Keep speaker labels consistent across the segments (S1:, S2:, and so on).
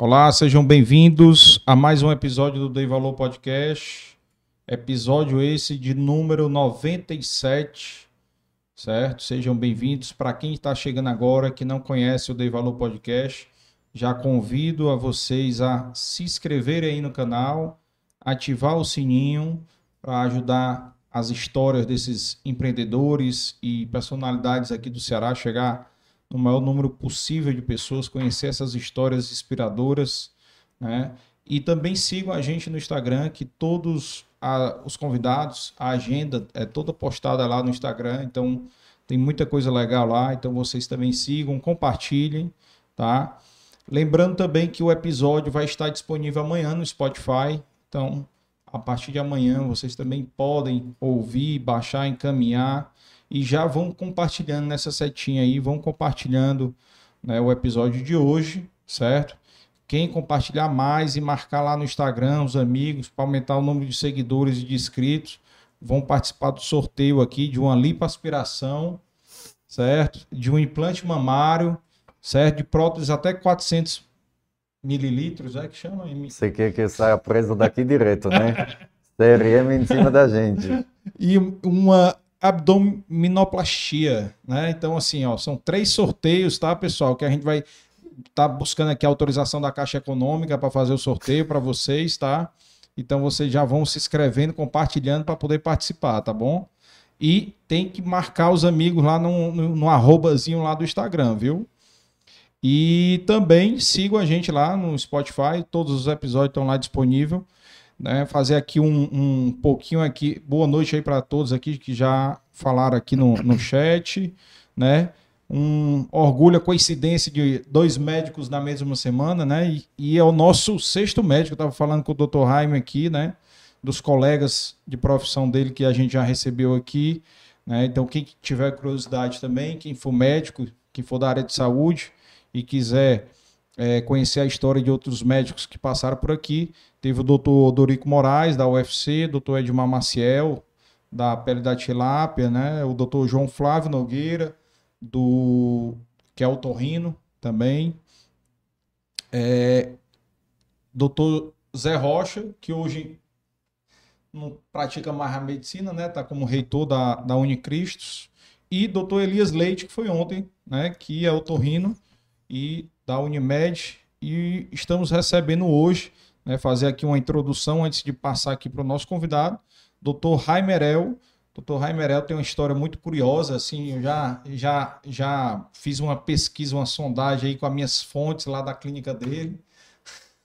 S1: Olá, sejam bem-vindos a mais um episódio do Dei Valor Podcast. Episódio esse de número 97, certo? Sejam bem-vindos. Para quem está chegando agora, que não conhece o Dei Valor Podcast, já convido a vocês a se inscreverem aí no canal, ativar o sininho para ajudar as histórias desses empreendedores e personalidades aqui do Ceará a chegar no maior número possível de pessoas, conhecer essas histórias inspiradoras, né? E também sigam a gente no Instagram, que todos a, os convidados, a agenda é toda postada lá no Instagram, então tem muita coisa legal lá, então vocês também sigam, compartilhem, tá? Lembrando também que o episódio vai estar disponível amanhã no Spotify, então a partir de amanhã vocês também podem ouvir, baixar, encaminhar e já vão compartilhando nessa setinha aí, vão compartilhando né, o episódio de hoje, certo? Quem compartilhar mais e marcar lá no Instagram os amigos para aumentar o número de seguidores e de inscritos, vão participar do sorteio aqui de uma lipoaspiração, certo? De um implante mamário, certo? De prótese até 400 mililitros, é que chama?
S2: Você quer que saia preso daqui direto, né? CRM em cima da gente.
S1: E uma abdominoplastia, né? Então, assim, ó, são três sorteios, tá, pessoal? Que a gente vai tá buscando aqui a autorização da Caixa Econômica para fazer o sorteio para vocês, tá? Então vocês já vão se inscrevendo, compartilhando para poder participar, tá bom? E tem que marcar os amigos lá no, no, no arrobazinho lá do Instagram, viu? E também sigam a gente lá no Spotify, todos os episódios estão lá disponíveis. Né? Fazer aqui um, um pouquinho aqui. Boa noite aí para todos aqui que já falaram aqui no, no chat, né? Um orgulho, a coincidência de dois médicos na mesma semana, né? E, e é o nosso sexto médico. Eu estava falando com o Dr. Jaime aqui, né? Dos colegas de profissão dele que a gente já recebeu aqui. Né? Então, quem tiver curiosidade também, quem for médico, quem for da área de saúde e quiser é, conhecer a história de outros médicos que passaram por aqui, Teve o doutor Dorico Moraes, da UFC, doutor Edmar Maciel, da pele da tilápia, né? O doutor João Flávio Nogueira, do que é o Torrino também. É, doutor Zé Rocha, que hoje não pratica mais a medicina, né? Tá como reitor da, da Unicristos. E doutor Elias Leite, que foi ontem, né? Que é o Torrino e da Unimed. E estamos recebendo hoje né, fazer aqui uma introdução antes de passar aqui para o nosso convidado, Dr. Raimerel. Dr. Raimerel tem uma história muito curiosa, assim, eu já, já, já fiz uma pesquisa, uma sondagem aí com as minhas fontes lá da clínica dele.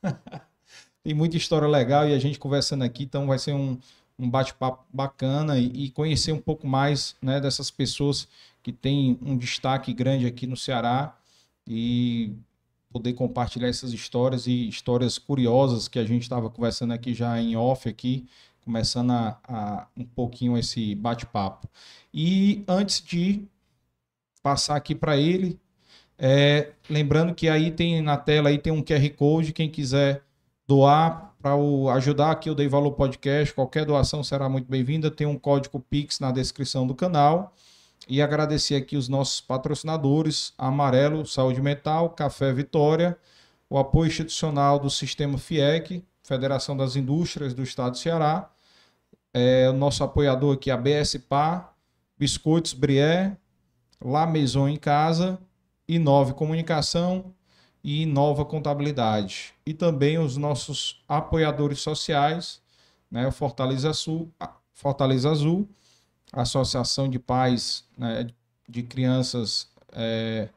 S1: tem muita história legal e a gente conversando aqui, então vai ser um, um bate-papo bacana e, e, conhecer um pouco mais né, dessas pessoas que têm um destaque grande aqui no Ceará e poder compartilhar essas histórias e histórias curiosas que a gente estava conversando aqui já em off aqui, começando a, a um pouquinho esse bate-papo. E antes de passar aqui para ele, é, lembrando que aí tem na tela aí tem um QR Code, quem quiser doar para ajudar aqui o Dei Valor Podcast, qualquer doação será muito bem-vinda. Tem um código Pix na descrição do canal. E agradecer aqui os nossos patrocinadores, Amarelo Saúde Mental, Café Vitória, o apoio institucional do Sistema FIEC, Federação das Indústrias do Estado do Ceará, é, o nosso apoiador aqui, a BSPA, Biscoitos Brié, La Maison em Casa, Inove Comunicação e Inova Contabilidade. E também os nossos apoiadores sociais, né, Fortaleza Azul, Fortaleza Azul Associação de Pais né, de Crianças é,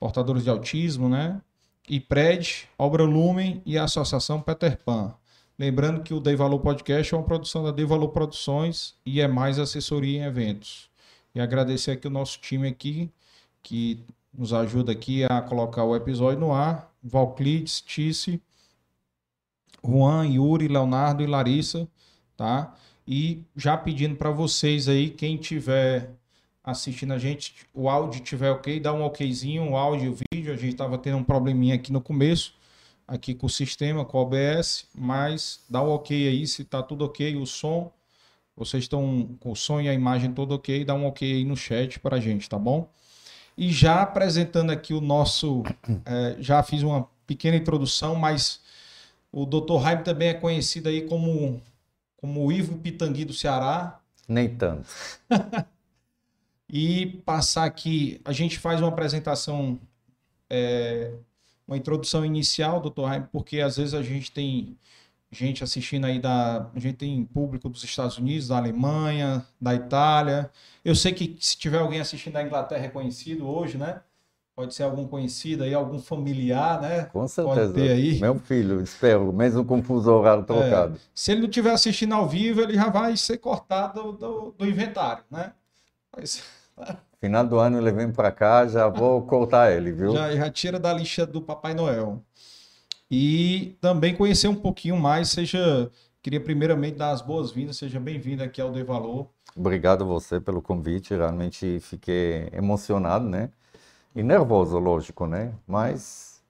S1: Portadores de Autismo, né? E PRED, Obra Lumen e a Associação Peter Pan. Lembrando que o Dei Valor Podcast é uma produção da Dei Valor Produções e é mais assessoria em eventos. E agradecer aqui o nosso time aqui, que nos ajuda aqui a colocar o episódio no ar. Valclides, Tice, Juan, Yuri, Leonardo e Larissa, tá? E já pedindo para vocês aí, quem tiver assistindo a gente, o áudio tiver ok, dá um okzinho, o áudio e o vídeo. A gente estava tendo um probleminha aqui no começo, aqui com o sistema, com o OBS, mas dá um ok aí, se tá tudo ok, o som, vocês estão com o som e a imagem todo ok, dá um ok aí no chat para a gente, tá bom? E já apresentando aqui o nosso, é, já fiz uma pequena introdução, mas o Dr. Jaime também é conhecido aí como, como o Ivo Pitangui do Ceará.
S2: Nem tanto.
S1: e passar aqui, a gente faz uma apresentação, é, uma introdução inicial, doutor Jaime, porque às vezes a gente tem gente assistindo aí da. A gente tem público dos Estados Unidos, da Alemanha, da Itália. Eu sei que se tiver alguém assistindo da Inglaterra é conhecido hoje, né? Pode ser algum conhecido aí, algum familiar, né?
S2: Com certeza.
S1: Pode ter aí.
S2: Meu filho, espero, mesmo com fuso horário trocado. É,
S1: se ele não estiver assistindo ao vivo, ele já vai ser cortado do, do, inventário, né? Mas,
S2: Final do ano ele vem para cá, já vou cortar ele, viu?
S1: Já, já tira da lixa do Papai Noel. E também conhecer um pouquinho mais, seja. Queria primeiramente dar as boas-vindas, seja bem-vindo aqui ao De Valor.
S2: Obrigado você pelo convite, realmente fiquei emocionado, né? E nervoso, lógico, né? Mas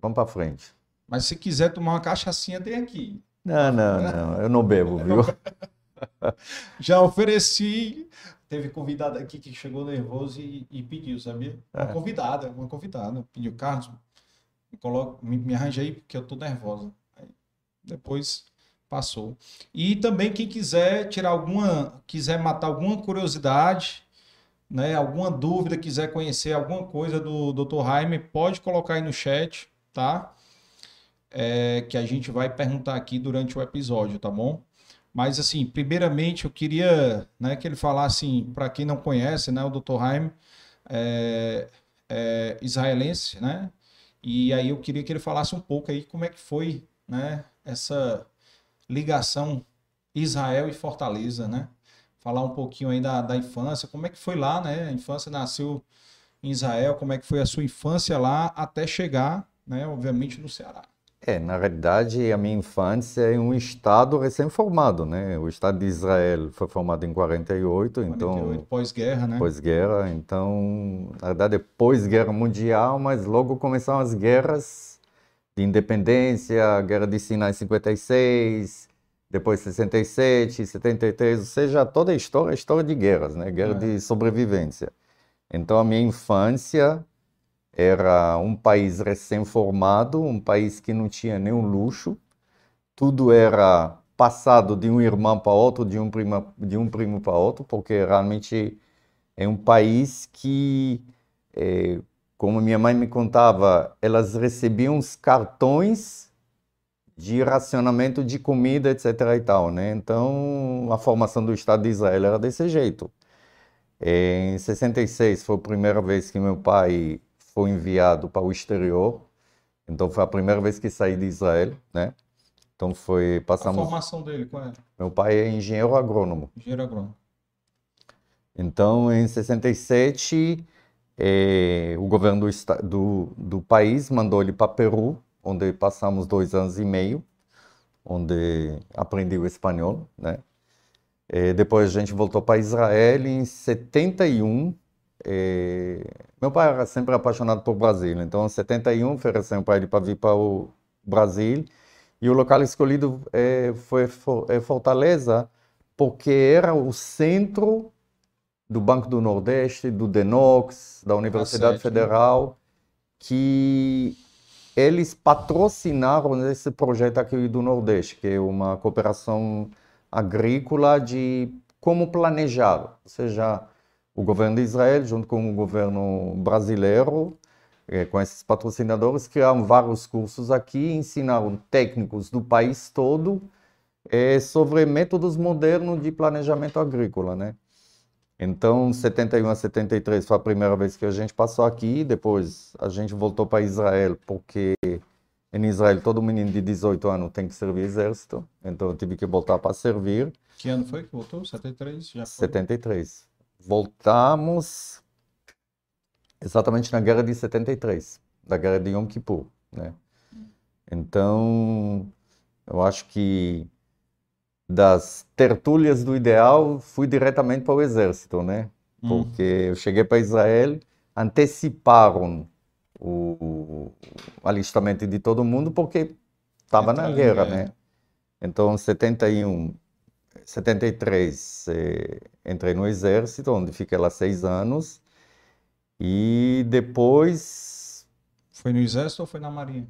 S2: vamos para frente.
S1: Mas se quiser tomar uma cachaçinha, tem aqui.
S2: Não, não, não, eu não bebo, viu?
S1: Já ofereci. Teve convidada aqui que chegou nervoso e, e pediu, sabia? Uma é. convidada, uma convidada. Pediu, Carlos, me, coloca, me, me arranja aí porque eu tô nervosa. Aí, depois passou. E também quem quiser tirar alguma, quiser matar alguma curiosidade, né, alguma dúvida, quiser conhecer alguma coisa do Dr. Jaime, pode colocar aí no chat, tá? É, que a gente vai perguntar aqui durante o episódio, tá bom? Mas assim, primeiramente eu queria, né, que ele falasse, assim, para quem não conhece, né, o Dr. Jaime é, é israelense, né? E aí eu queria que ele falasse um pouco aí como é que foi, né, essa ligação Israel e Fortaleza, né? Falar um pouquinho aí da, da infância, como é que foi lá, né? A infância nasceu em Israel, como é que foi a sua infância lá até chegar, né, obviamente, no Ceará.
S2: É, na realidade, a minha infância é um estado recém-formado, né? O estado de Israel foi formado em 48, 48 então...
S1: pós-guerra, né?
S2: Pós-guerra, então, na verdade, é pós-guerra mundial, mas logo começaram as guerras de independência, a guerra de Sinai em 56, depois 67, 73, ou seja, toda a história é história de guerras, né? Guerra é. de sobrevivência. Então a minha infância era um país recém-formado, um país que não tinha nenhum luxo, tudo era passado de um irmão para outro, de um primo, de um primo para outro, porque realmente é um país que, é, como minha mãe me contava, elas recebiam os cartões de racionamento de comida, etc. e tal, né? Então, a formação do Estado de Israel era desse jeito. Em 66 foi a primeira vez que meu pai foi enviado para o exterior. Então, foi a primeira vez que saí de Israel, né? Então, foi... Passamos...
S1: A formação dele, qual é?
S2: Meu pai é engenheiro agrônomo.
S1: Engenheiro agrônomo.
S2: Então, em 67, eh, o governo do, do, do país mandou ele para Peru, onde passamos dois anos e meio, onde aprendi o espanhol, né? E depois a gente voltou para Israel em 71. E... Meu pai era sempre apaixonado por Brasil, então em 71 ofereceu para ele para vir para o Brasil. E o local escolhido é, foi é Fortaleza, porque era o centro do Banco do Nordeste, do Denox, da Universidade Federal, que eles patrocinaram esse projeto aqui do Nordeste, que é uma cooperação agrícola de como planejar, ou seja, o governo de Israel junto com o governo brasileiro, eh, com esses patrocinadores, criaram vários cursos aqui, ensinaram técnicos do país todo eh, sobre métodos modernos de planejamento agrícola, né? Então, 71 a 73 foi a primeira vez que a gente passou aqui, depois a gente voltou para Israel, porque em Israel todo menino de 18 anos tem que servir exército, então eu tive que voltar para servir.
S1: Que ano foi que voltou? 73? Já
S2: foi? 73. Voltamos exatamente na guerra de 73, da guerra de Yom Kippur, né? Então, eu acho que das tertúlias do ideal, fui diretamente para o exército, né? Hum. Porque eu cheguei para Israel, anteciparam o, alistamento de todo mundo porque estava na guerra, né? Então, 71, 73, eh, entrei no exército, onde fiquei lá seis anos, e depois
S1: Foi no Exército ou foi na Marinha?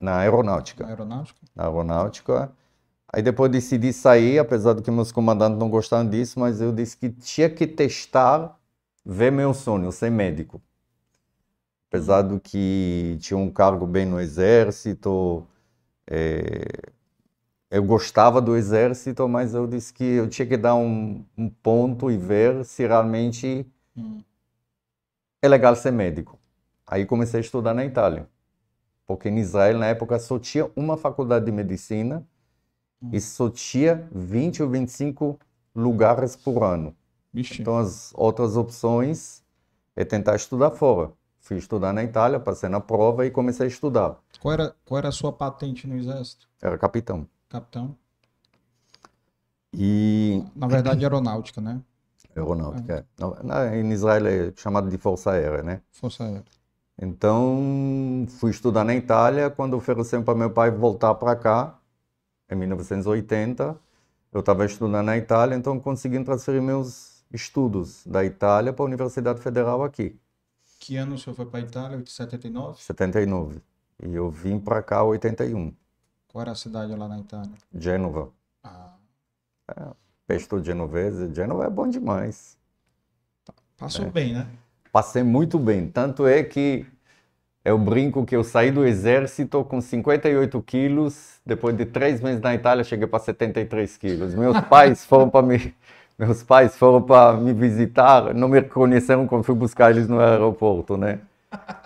S2: Na aeronáutica.
S1: Na aeronáutica?
S2: Na aeronáutica. Aí depois decidi sair, apesar de que meus comandantes não gostaram disso, mas eu disse que tinha que testar, ver meu sonho, ser médico. Apesar do que tinha um cargo bem no exército, é, eu gostava do exército, mas eu disse que eu tinha que dar um, um ponto e ver se realmente
S1: Hum.
S2: é legal ser médico. Aí comecei a estudar na Itália, porque em Israel na época só tinha uma faculdade de medicina e só tinha 20 ou 25 lugares por ano.
S1: Vixe.
S2: Então as outras opções é tentar estudar fora. Fui estudar na Itália, passei na prova e comecei a estudar.
S1: Qual era, qual era a sua patente no Exército?
S2: Era capitão.
S1: Capitão?
S2: E
S1: Na verdade, aeronáutica, né?
S2: aeronáutica. é. Na- na- Em Israel é chamado de força aérea, né?
S1: Força Aérea.
S2: Então, fui estudar na Itália. Quando ofereceram para meu pai voltar para cá, em 1980, eu estava estudando na Itália, então consegui transferir meus estudos da Itália para a Universidade Federal aqui,
S1: Que ano o senhor foi para a Itália? 79?
S2: 79. E eu vim para cá em 81,
S1: Qual era a cidade lá na Itália?
S2: Gênova.
S1: Ah,
S2: Pesto genovese, Gênova é bom demais.
S1: passou bem, né?
S2: Passei muito bem, tanto é que eu brinco que eu saí do exército com 58 quilos, depois de três meses na Itália cheguei para 73 quilos. Meus pais foram para me, meus pais foram para me visitar, não me reconheceram quando fui buscar eles no aeroporto, né?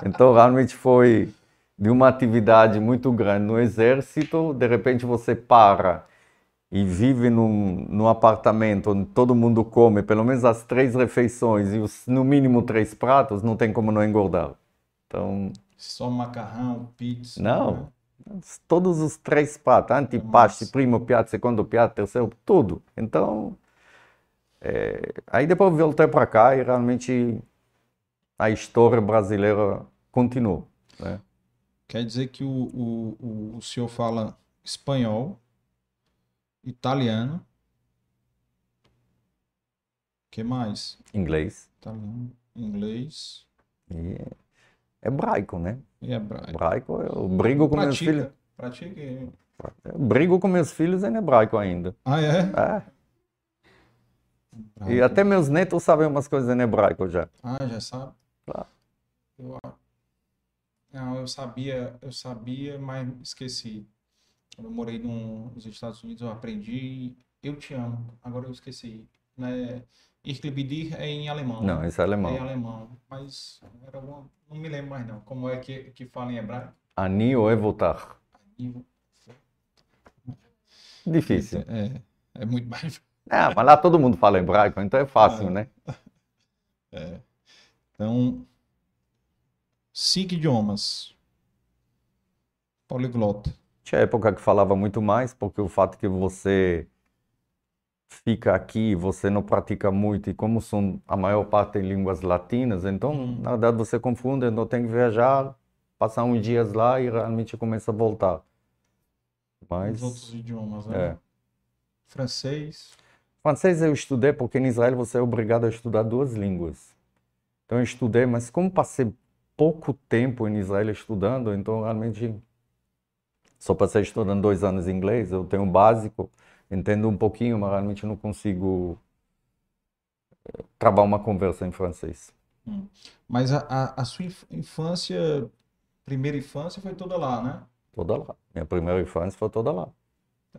S2: Então realmente foi de uma atividade muito grande no exército, de repente você para e vive num, num apartamento onde todo mundo come pelo menos as três refeições e os, no mínimo três pratos, não tem como não engordar. Então,
S1: Só macarrão, pizza.
S2: Não. todos os três pratos, antipasto, primo piatto, segundo piatto, terceiro, tudo. Então, é, aí depois voltei para cá e realmente a história brasileira continuou. Né?
S1: Quer dizer que o, o, o, senhor fala espanhol, italiano. que mais?
S2: Inglês
S1: Italiano, inglês
S2: e hebraico, né?
S1: e hebraico.
S2: Hebraico, eu brigo com meus filhos.
S1: Pratica. Pratica.
S2: Eu brigo com meus filhos em hebraico ainda.
S1: Ah, é?
S2: É. E até meus netos sabem umas coisas em hebraico já.
S1: Ah, já sabe?
S2: Claro.
S1: Eu, não, eu sabia, eu sabia, mas esqueci. Eu morei num- nos Estados Unidos, eu aprendi Eu te amo. Agora eu esqueci. Né? Ich liebe dich é em alemão.
S2: Não, esse é
S1: É em
S2: alemão.
S1: alemão. Mas uma, não me lembro mais não. Como é que, que fala em hebraico?
S2: Ani evotar.
S1: Eu-
S2: Difícil.
S1: É, é muito mais.
S2: Ah, mas lá todo mundo fala hebraico, então é fácil,
S1: Ah.
S2: né?
S1: Então, cinco idiomas. Poliglota.
S2: Tinha época que falava muito mais, porque o fato que você fica aqui, você não pratica muito, e como são a maior parte em línguas latinas, então,
S1: Hum.
S2: na verdade, você confunde, então tem que viajar, passar uns dias lá e realmente começa a voltar. Mas,
S1: Os outros idiomas, né?
S2: é.
S1: Francês.
S2: Francês eu estudei porque em Israel você é obrigado a estudar duas línguas. Então eu estudei, mas como passei pouco tempo em Israel estudando, então realmente só passei estudando dois anos inglês, eu tenho o básico, entendo um pouquinho, mas realmente não consigo eh, travar uma conversa em francês.
S1: Mas a, a, a sua inf- infância, primeira infância foi toda lá, né?
S2: Toda lá. Minha primeira infância foi toda lá.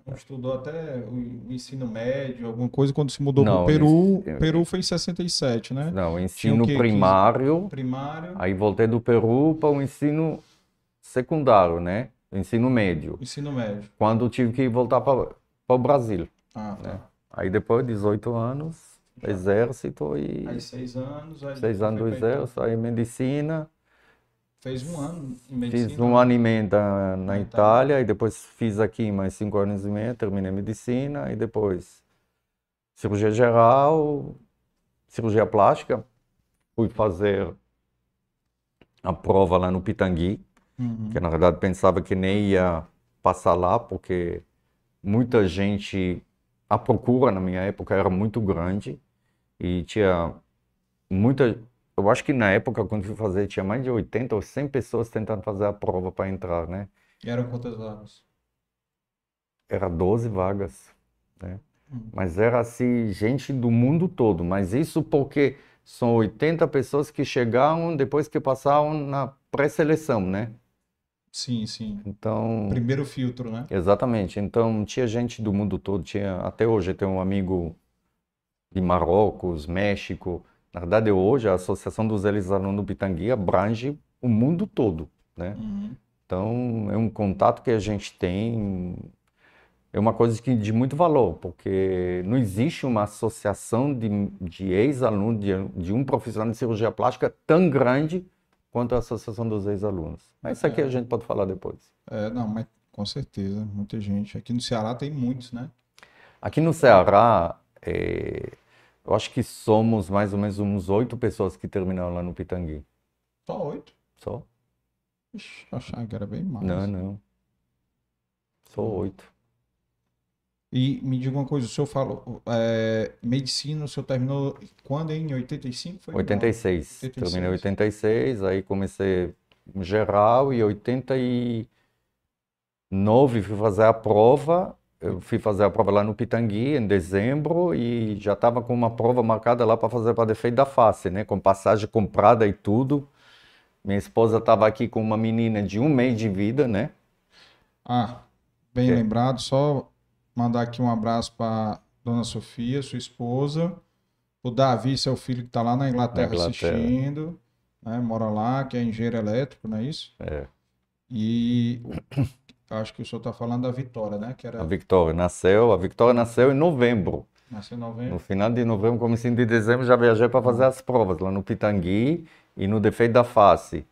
S1: Então, estudou até o, ensino médio, alguma coisa, quando se mudou para o Peru.
S2: isso-
S1: Peru foi em 67, né?
S2: Não, ensino primário,
S1: Primário,
S2: aí voltei do Peru para o ensino secundário, né? Ensino médio.
S1: ensino médio.
S2: quando eu tive que voltar para o Brasil.
S1: Ah, tá.
S2: Aí depois, 18 anos, exército e
S1: Aí seis anos, aí
S2: seis anos do
S1: Itália.
S2: exército, aí medicina.
S1: Fez um ano em medicina.
S2: Fiz um ano e meio na, na
S1: Na
S2: Itália, e depois fiz aqui mais cinco anos e meio, terminei medicina, e depois cirurgia geral, cirurgia plástica. Fui fazer a prova lá no Pitangui,
S1: Uhum.
S2: que na verdade pensava que nem ia passar lá, porque muita gente, a procura na minha época era muito grande e tinha muita eu acho que na época, quando fui fazer, tinha mais de 80 ou 100 pessoas tentando fazer a prova para entrar, né?
S1: E eram quantas vagas?
S2: Era 12 vagas, né?
S1: Hum.
S2: Mas era assim, gente do mundo todo. Mas isso porque são 80 pessoas que chegaram depois que passaram na pré-seleção, né?
S1: Sim, sim.
S2: Então,
S1: Primeiro filtro, né?
S2: exatamente. Então, tinha gente do mundo todo. Tinha, até hoje, tenho um amigo de Marrocos, México. Na verdade, hoje, a Associação dos Ex-Alunos do Pitangui abrange o mundo todo, né?
S1: Uhum.
S2: Então, é um contato que a gente tem, é uma coisa que de muito valor, porque não existe uma associação de, de ex-alunos, de, de um profissional de cirurgia plástica tão grande quanto a Associação dos Ex-Alunos. Mas isso aqui
S1: É.
S2: a gente pode falar depois.
S1: É, não, mas com certeza, muita gente. Aqui no Ceará tem muitos, né?
S2: Aqui no Ceará, é, eu acho que somos mais ou menos uns oito pessoas que terminaram lá no Pitangui.
S1: Só oito.
S2: Só?
S1: Ixi, eu achava que era bem mais.
S2: Não, não. Só oito.
S1: E me diga uma coisa, o senhor falou, é, medicina, o senhor terminou quando, em 85? Foi?
S2: 86.
S1: 86.
S2: Terminei em 86, aí comecei geral e 89 fui fazer a prova. Eu fui fazer a prova lá no Pitangui em dezembro e já estava com uma prova marcada lá para fazer para defeito da face, né? Com passagem comprada e tudo. Minha esposa estava aqui com uma menina de um mês de vida, né?
S1: Ah, bem
S2: Ok.
S1: lembrado, só mandar aqui um abraço para Dona Sofia, sua esposa, o Davi, seu filho que está lá na Inglaterra,
S2: Na Inglaterra.
S1: assistindo, né? Mora lá, que é engenheiro elétrico, não é isso?
S2: É.
S1: E acho que o senhor está falando da Vitória, né? Que
S2: A
S1: era
S2: Victoria nasceu, a Victoria nasceu em novembro.
S1: nasceu em
S2: No
S1: novembro.
S2: final de novembro, comecinho de dezembro, já viajei para fazer as provas lá no Pitangui e no defeito da face.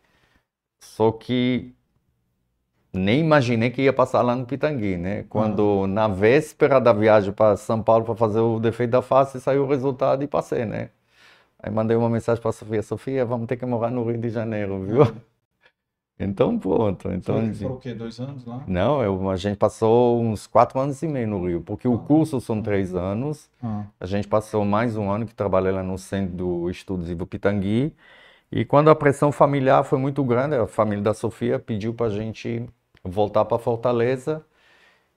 S2: Só que nem imaginei que ia passar lá no Pitangui, né? Quando na véspera da viagem para São Paulo para fazer o defeito da face, saiu o resultado e passei, né? Aí mandei uma mensagem para Sofia, Sofia, vamos ter que morar no Rio de Janeiro, viu? Então pronto, então
S1: Foi, foram o quê? Dois anos lá?
S2: não, eu- a gente passou uns quatro anos e meio no Rio, porque o curso são três anos.
S1: Ah,
S2: A gente passou mais um ano que trabalhei lá no Centro do Estudos Pitangui. E quando a pressão familiar foi muito grande, a família da Sofia pediu para a gente voltar para Fortaleza.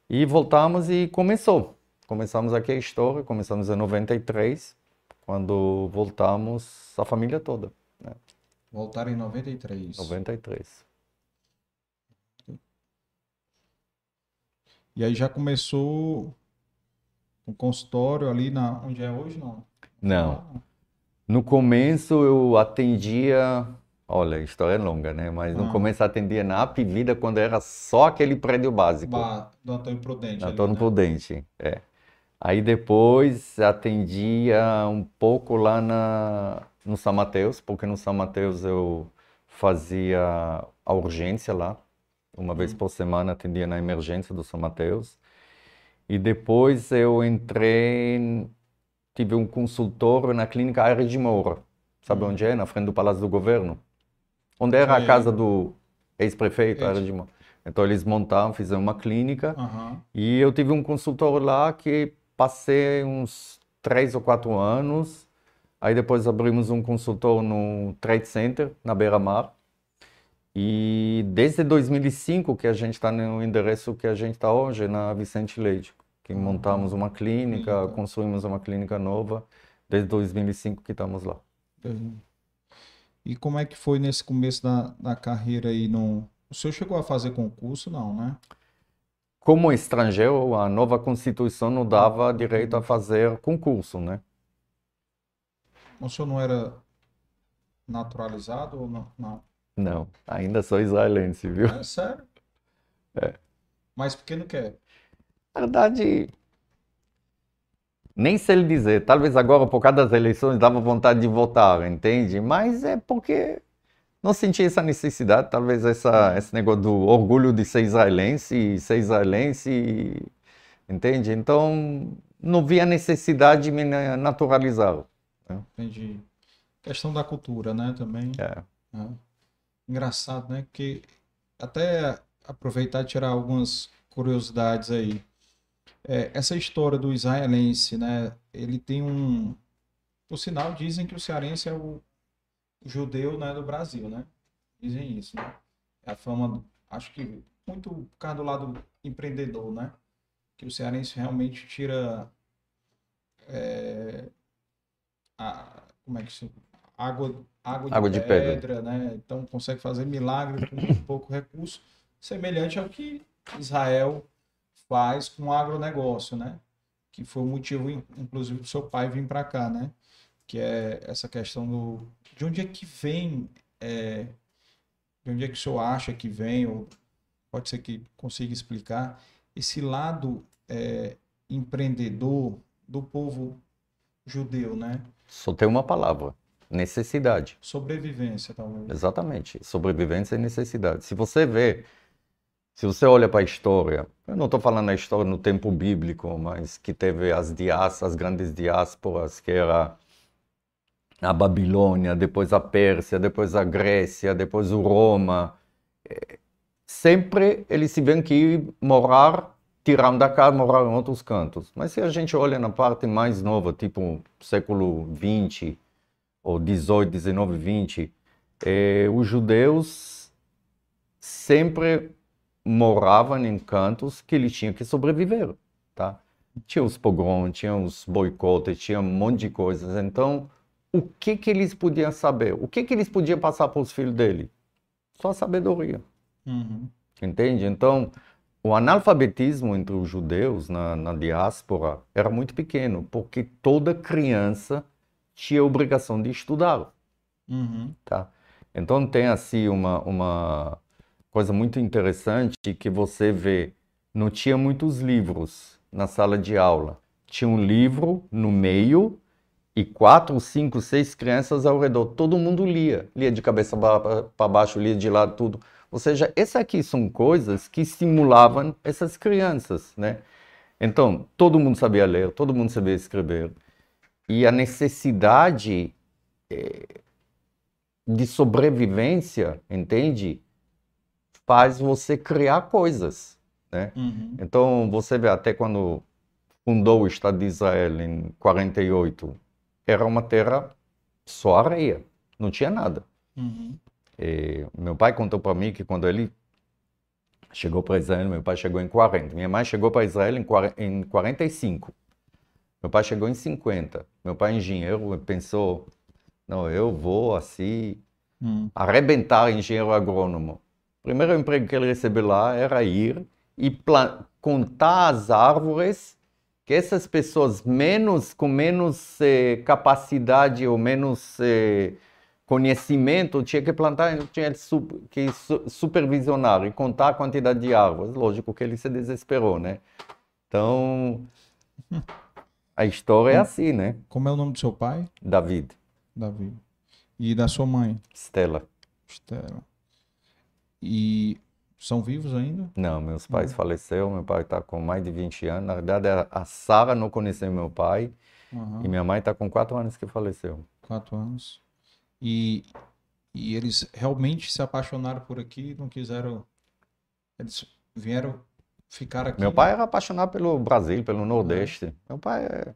S2: E voltamos e começou. Começamos aqui a história, começamos em 93, quando voltamos a família toda,
S1: voltaram em 93.
S2: 93.
S1: E aí já começou o consultório ali na onde é hoje, não?
S2: Não, no começo eu atendia, olha, a história é longa, né? Mas no
S1: Ah.
S2: começo atendia na Apivida quando era só aquele prédio básico.
S1: Ba- do Antônio Prudente. ali,
S2: Antônio
S1: né?
S2: Prudente, é. Aí depois atendia um pouco lá na, no São Mateus, porque no São Mateus eu fazia a urgência lá. Uma vez por semana atendia na emergência do São Mateus. E depois eu entrei, tive um consultório na clínica Aires de Moura. Sabe onde é? Na frente do Palácio do Governo. Onde era a casa do ex-prefeito,
S1: Ex.
S2: Aires de. Então eles montaram, fizeram uma clínica.
S1: Aham.
S2: E eu tive um consultório lá que passei uns três ou quatro anos. Aí depois abrimos um consultório no Trade Center, na Beira-Mar. E desde 2005 que a gente está no endereço que a gente está hoje, na Vicente Leite, que montamos uma clínica, construímos uma clínica nova. Desde 2005 que estamos lá.
S1: E como é que foi nesse começo da, da carreira aí? No... O senhor chegou a fazer concurso, não, né?
S2: Como estrangeiro, a nova Constituição não dava direito a fazer concurso, né?
S1: O senhor não era naturalizado ou não? Não.
S2: Não, ainda sou israelense, viu?
S1: É sério?
S2: É.
S1: Mas por que não quer?
S2: Na verdade, nem sei lhe dizer. Talvez agora, por causa das eleições, dava vontade de votar, entende? Mas é porque não senti essa necessidade. Talvez essa, esse negócio do orgulho de ser israelense, ser israelense, entende? Então, não vi a necessidade de me na- naturalizar.
S1: Entendi. Questão da cultura, né? Também.
S2: É.
S1: É. Engraçado, né? Porque até aproveitar e tirar algumas curiosidades aí. É, essa história do israelense, né? Ele tem um. Por sinal, dizem que o cearense é o, judeu né, do Brasil, né? Dizem isso, né? É a fama, acho que muito por causa do lado empreendedor, né? Que o cearense realmente tira é, a, como é que se água água de,
S2: Água de
S1: pedra,
S2: pedra.
S1: né? Então consegue fazer milagre com muito pouco recurso, semelhante ao que Israel faz com o agronegócio, né? Que foi o motivo, in- inclusive, do seu pai vir para cá, né? Que é essa questão do de onde é que vem, é, de onde é que o senhor acha que vem, ou pode ser que consiga explicar esse lado é, empreendedor do povo judeu, né?
S2: Só tem uma palavra: necessidade.
S1: Sobrevivência, talvez.
S2: Exatamente. Sobrevivência e necessidade. Se você vê, se você olha para a história, eu não estou falando da história no tempo bíblico, mas que teve as diás, as grandes diásporas, que era a Babilônia, depois a Pérsia, depois a Grécia, depois o Roma. Eh, Sempre eles tiveram que ir morar, tiraram da casa, morar em outros cantos. Mas se a gente olha na parte mais nova, tipo século 20 ou 18, 19, 20, eh, os judeus sempre moravam em cantos que eles tinham que sobreviver, tá? Tinha os pogroms, tinha os boicotes, tinha um monte de coisas. Então, o que que eles podiam saber? O que que eles podiam passar para os filhos dele? Só sabedoria.
S1: Uhum.
S2: Entende? Então, o analfabetismo entre os judeus na, na diáspora era muito pequeno, porque toda criança tinha a obrigação de estudar,
S1: Uhum.
S2: tá? Então, tem assim uma, uma coisa muito interessante que você vê, não tinha muitos livros na sala de aula. Tinha um livro no meio e quatro, cinco, seis crianças ao redor. Todo mundo lia. Lia de cabeça para baixo, lia de lado, tudo. Ou seja, essas aqui são coisas que estimulavam essas crianças, né? Então, todo mundo sabia ler, todo mundo sabia escrever. E a necessidade eh, de sobrevivência, entende? Faz você criar coisas, né?
S1: Uhum.
S2: Então, você vê até quando fundou o Estado de Israel em 48, era uma terra só areia, não tinha nada.
S1: Uhum.
S2: E meu pai contou para mim que quando ele chegou para Israel, meu pai chegou em 40, minha mãe chegou para Israel em 40 em 45. Meu pai chegou em 50. Meu pai, engenheiro, pensou: não, eu vou assim
S1: Uhum.
S2: arrebentar engenheiro agrônomo. O primeiro emprego que ele recebeu lá era ir e contar as árvores que essas pessoas menos com menos eh, capacidade ou menos eh, conhecimento tinha que plantar, tinha su- que su- supervisionar e contar a quantidade de árvores. Lógico que ele se desesperou, né? Então, a história é assim, né?
S1: Como é o nome do seu pai?
S2: David,
S1: Davi. E da sua mãe?
S2: Stella.
S1: Estela. E são vivos ainda?
S2: Não, meus pais faleceram, meu pai está com mais de 20 anos. Na verdade, a- Sara não conheceu meu pai
S1: Aham.
S2: e minha mãe está com 4 anos que faleceu.
S1: Quatro anos. E, e eles realmente se apaixonaram por aqui, não quiseram. Eles vieram ficar aqui.
S2: Meu pai era apaixonado pelo Brasil, pelo Nordeste. Meu pai, é...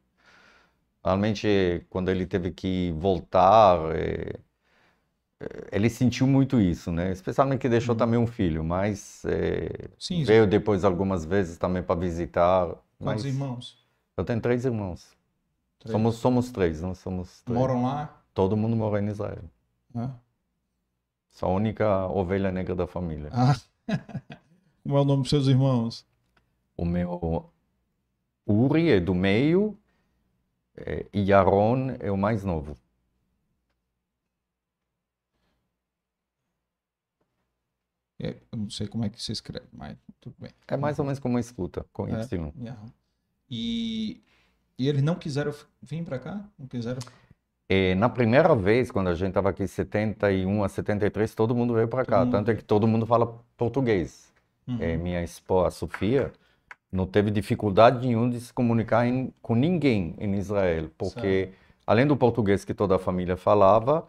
S2: realmente, quando ele teve que voltar, é, ele sentiu muito isso, né? Especialmente que deixou também um filho, mas é,
S1: Sim,
S2: veio depois algumas vezes também para visitar.
S1: quantos irmãos?
S2: eu tenho três irmãos.
S1: Três.
S2: Somos, somos três, nós somos três.
S1: Moram lá?
S2: Todo mundo mora em Israel.
S1: né?
S2: Sou a única ovelha negra da família.
S1: Ah. Como é o nome dos seus irmãos?
S2: O meu Uri é do meio é, e Aaron é o mais novo.
S1: É, Eu não sei como é que se escreve, mas tudo bem.
S2: É mais ou menos como escuta, com
S1: É.
S2: Y.
S1: Aham. E, e eles não quiseram vir para cá? Não quiseram?
S2: E na primeira vez, quando a gente estava aqui, 71 a 73, todo mundo veio para cá.
S1: Mundo
S2: Tanto é que todo mundo fala português.
S1: Uhum.
S2: É, minha esposa, Sofia, não teve dificuldade nenhuma de se comunicar em- com ninguém em Israel, porque além do português que toda a família falava,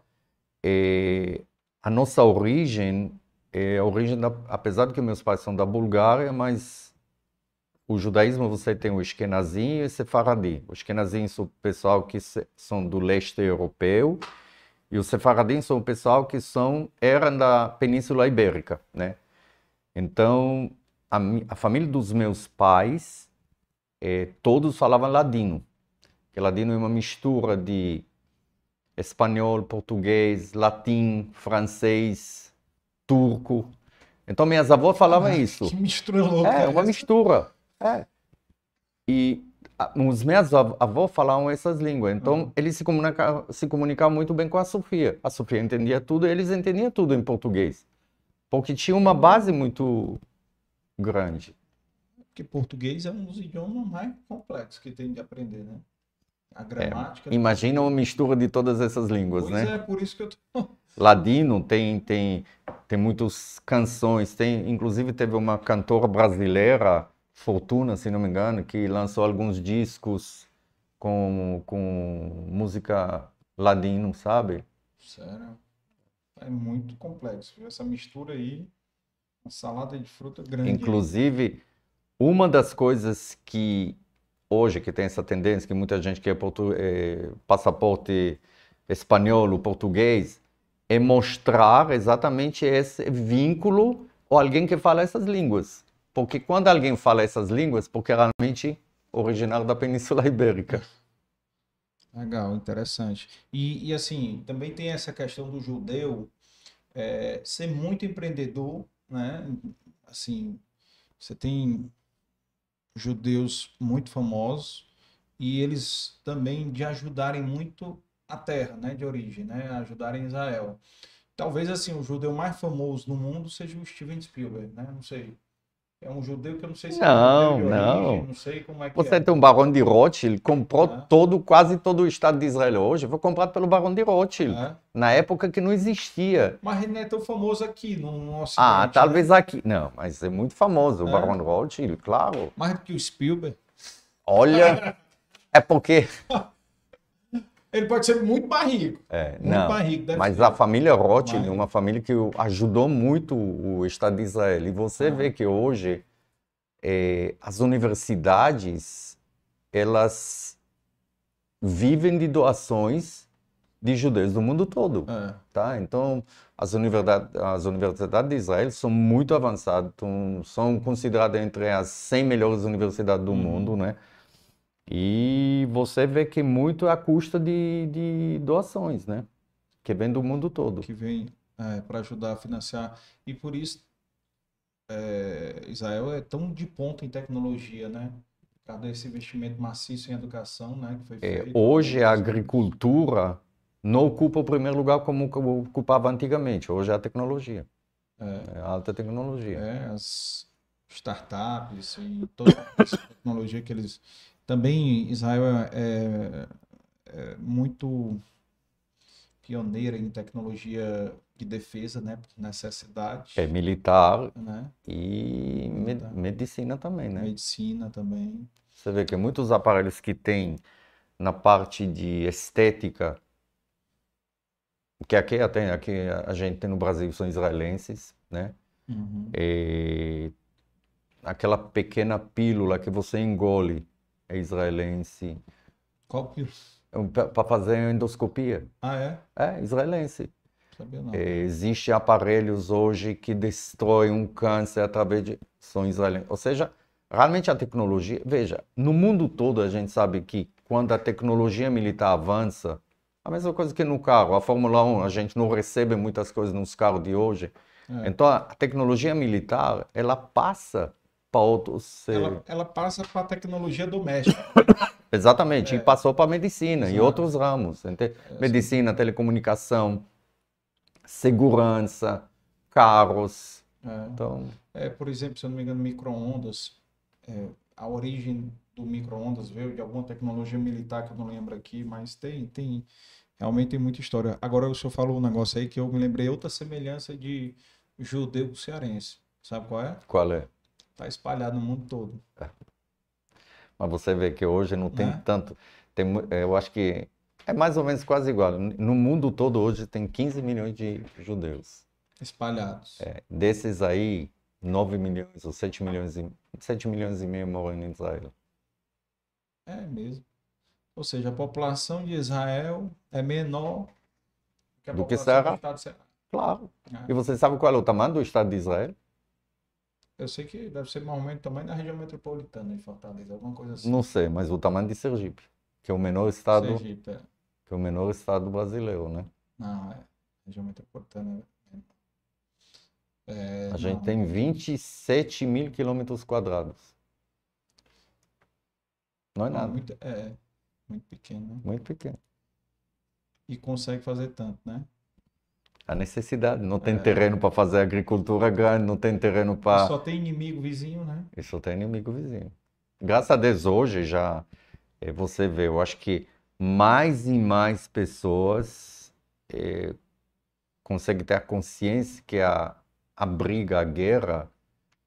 S2: é, a nossa origem é a origem da, apesar de que meus pais são da Bulgária, mas o judaísmo você tem o Ashkenazim e o Sefaradi. O Ashkenazim são o pessoal que se- são do leste europeu E os sefaradins são o pessoal que são eram da Península Ibérica, né? Então, a, a família dos meus pais, eh, todos falavam ladino. Que ladino é uma mistura de espanhol, português, latim, francês, turco. Então, minhas avós falavam isso.
S1: Que mistura louca.
S2: É, uma mistura. É. E a- os meus av- avós falavam essas línguas. Então,
S1: Uhum.
S2: eles se comunicavam, se comunicavam muito bem com a Sofia. A Sofia entendia tudo e eles entendiam tudo em português. Porque tinha uma base muito grande.
S1: Porque português é um dos idiomas mais complexos que tem de aprender, né? A gramática.
S2: Imagina uma mistura de todas essas línguas,
S1: Pois
S2: né?
S1: é, por isso que eu tô.
S2: Ladino tem, tem, tem muitas canções. Tem, inclusive, teve uma cantora brasileira, Fortuna, se não me engano, que lançou alguns discos com, com música ladino, sabe?
S1: Sério. É muito complexo. Essa mistura aí, uma salada de fruta grande.
S2: Inclusive, uma das coisas que hoje que tem essa tendência, que muita gente quer portu- eh, passaporte espanhol ou português, é mostrar exatamente esse vínculo ou alguém que fala essas línguas. Porque quando alguém fala essas línguas, porque é realmente originário da Península Ibérica.
S1: Legal, interessante. E, e, assim, também tem essa questão do judeu é, ser muito empreendedor, né? Assim, você tem judeus muito famosos e eles também de ajudarem muito a terra, né? De origem, né? Ajudarem Israel. Talvez, assim, o judeu mais famoso no mundo seja o Steven Spielberg, né? Não sei. É um judeu que eu não sei se é
S2: Não,
S1: judeu de
S2: não.
S1: origem, não sei como é que
S2: Você
S1: é.
S2: tem o Barão de Rothschild, comprou
S1: Ah.
S2: todo, quase todo o Estado de Israel hoje, foi comprado pelo Barão de Rothschild,
S1: É.
S2: na época que não existia.
S1: Mas ele não é tão famoso aqui no, no Ocidente,
S2: Ah,
S1: né?
S2: talvez aqui. Não, mas é muito famoso, o
S1: É?
S2: Barão de Rothschild, claro.
S1: Mais do que o Spielberg.
S2: Olha, é porque.
S1: Ele pode ser muito mais rico.
S2: É,
S1: Muito
S2: não,
S1: mais rico,
S2: mas
S1: ser.
S2: a família Rothschild é uma família que ajudou muito o Estado de Israel. E você
S1: Ah.
S2: vê que hoje eh, as universidades elas vivem de doações de judeus do mundo todo.
S1: É.
S2: tá? Então, as universidades, as universidades de Israel são muito avançadas, são consideradas entre as 100 melhores universidades do
S1: Uhum.
S2: mundo, né? E você vê que muito é à custa de, de doações, né? Que vem do mundo todo.
S1: que vem para ajudar a financiar. E por isso é, Israel é tão de ponta em tecnologia, né? Por causa desse investimento maciço em educação, né?
S2: É, hoje a agricultura não ocupa o primeiro lugar como ocupava antigamente. Hoje é a tecnologia,
S1: É,
S2: é a alta tecnologia.
S1: é, as startups e toda essa tecnologia que eles. Também Israel é, é- é muito pioneira em tecnologia de defesa, né? Por necessidade,
S2: É militar
S1: né?
S2: e me-
S1: Militar.
S2: medicina também, né?
S1: Medicina também.
S2: Você vê que muitos aparelhos que tem na parte de estética, que aqui, até, aqui a gente tem no Brasil, são israelenses, né?
S1: Uhum.
S2: Aquela pequena pílula que você engole israelense.
S1: Qual que.
S2: Para fazer endoscopia,
S1: Ah, é?
S2: é israelense.
S1: Sabia não.
S2: É, Existem aparelhos hoje que destroem um câncer através de. São israelenses. Ou seja, realmente a tecnologia. Veja, no mundo todo a gente sabe que quando a tecnologia militar avança, a mesma coisa que no carro, a Fórmula 1, a gente não recebe muitas coisas nos carros de hoje.
S1: É.
S2: Então a a tecnologia militar, ela passa para
S1: Ela, ela passa para a tecnologia doméstica.
S2: Exatamente, e
S1: É.
S2: passou para a medicina e
S1: Exato.
S2: outros ramos. ente- Medicina, telecomunicação, segurança, carros.
S1: É.
S2: Então,
S1: É, por exemplo, se eu não me engano, micro-ondas. é, a origem do micro-ondas veio de alguma tecnologia militar que eu não lembro aqui, mas tem, tem. Realmente tem muita história. Agora o senhor falou um negócio aí que eu me lembrei outra semelhança de judeu cearense. Sabe qual é?
S2: qual é?
S1: Tá espalhado no mundo todo.
S2: Mas você vê que hoje não tem
S1: Né?
S2: tanto. Tem, eh, eu acho que é mais ou menos quase igual. No mundo todo hoje tem 15 milhões de judeus.
S1: Espalhados.
S2: É, desses aí, 9 milhões ou 7 milhões e, 7 milhões e meio moram em Israel.
S1: É mesmo. Ou seja, a população de Israel é menor a
S2: do que
S1: população do estado do Ceará.
S2: Claro.
S1: É.
S2: E você sabe qual é o tamanho do Estado de Israel?
S1: Eu sei que deve ser mais ou menos também da região metropolitana de Fortaleza, alguma coisa assim.
S2: Não sei, mas o tamanho de Sergipe, que é o menor estado,
S1: Sergipe, é.
S2: que é o menor estado brasileiro, né?
S1: Não, é. Região metropolitana. É,
S2: A gente
S1: não.
S2: tem 27 mil quilômetros quadrados. Não é
S1: Não,
S2: nada,
S1: muito, é, muito pequeno, né?
S2: muito pequeno.
S1: E consegue fazer tanto, né?
S2: A necessidade, não tem
S1: É.
S2: terreno para fazer agricultura grande, não tem terreno para.
S1: Só tem inimigo vizinho, né?
S2: E só tem inimigo vizinho. Graças a Deus, hoje já eh, você vê, eu acho que mais e mais pessoas eh, conseguem ter a consciência que a, a briga, a guerra,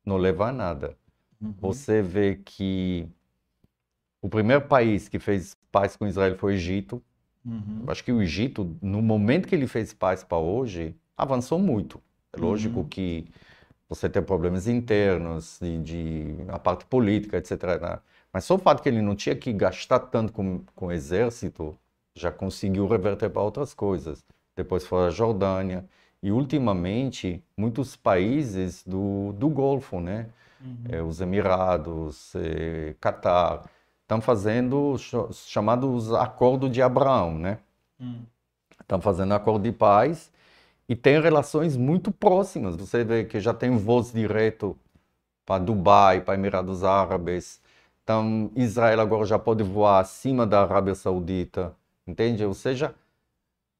S2: não leva a nada.
S1: Uhum.
S2: Você vê que o primeiro país que fez paz com Israel foi o Egito.
S1: Uhum.
S2: Eu acho que o Egito, no momento que ele fez paz para hoje, avançou muito. É lógico
S1: Uhum.
S2: que você tem problemas internos, de, de a parte política, etc. né? Mas só o fato que ele não tinha que gastar tanto com, com o exército, já conseguiu reverter para outras coisas. Depois foi a Jordânia. E, ultimamente, muitos países do, do Golfo, né?
S1: Uhum.
S2: eh, os Emirados, eh, Catar, estão fazendo os cha- os chamados Acordo de Abraão, né?
S1: Uhum.
S2: Estão fazendo acordo de paz e tem relações muito próximas. Você vê que já tem voos direto para Dubai, para Emirados Árabes. Então, Israel agora já pode voar acima da Arábia Saudita, entende? Ou seja,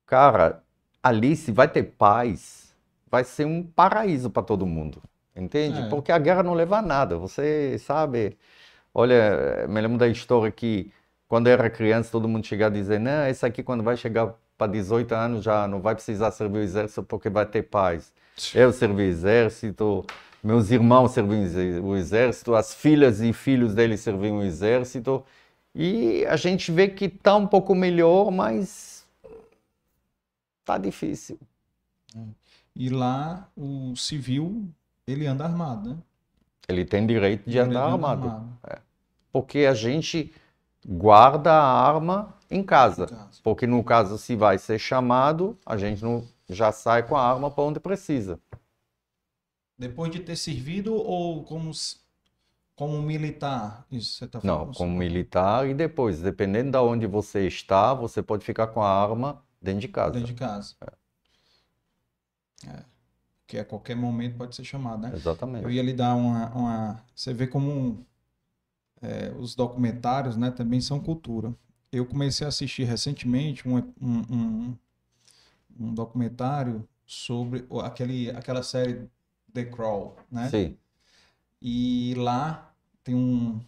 S2: cara, ali se vai ter paz, vai ser um paraíso para todo mundo, entende?
S1: É.
S2: Porque a guerra não leva a nada. Você sabe, olha, me lembro da história que quando era criança todo mundo chegava a dizer, não, esse aqui quando vai chegar para 18 anos já não vai precisar servir o exército porque vai ter paz. Eu servi o exército, meus irmãos serviam o exército, as filhas e filhos deles serviam o exército. E a gente vê que está um pouco melhor, mas tá difícil.
S1: E lá o civil, ele anda armado, né?
S2: Ele tem direito de andar
S1: anda
S2: armado, porque a gente guarda a arma em casa. Porque no caso, se vai ser chamado, a gente não já sai com a arma para onde precisa.
S1: Depois de ter servido ou como, como militar? Isso você tá
S2: Não,
S1: falando?
S2: como militar e depois, dependendo de onde você está, você pode ficar com a arma dentro de casa.
S1: Dentro de casa. É. Que a qualquer momento pode ser chamado, né? Eu
S2: Exatamente.
S1: ia lhe dar uma, uma... Você vê como é, os documentários, né, também são cultura. Eu comecei a assistir recentemente um, um, um, um documentário sobre aquele, aquela série The Crawl, né?
S2: Sim,
S1: E lá tem um,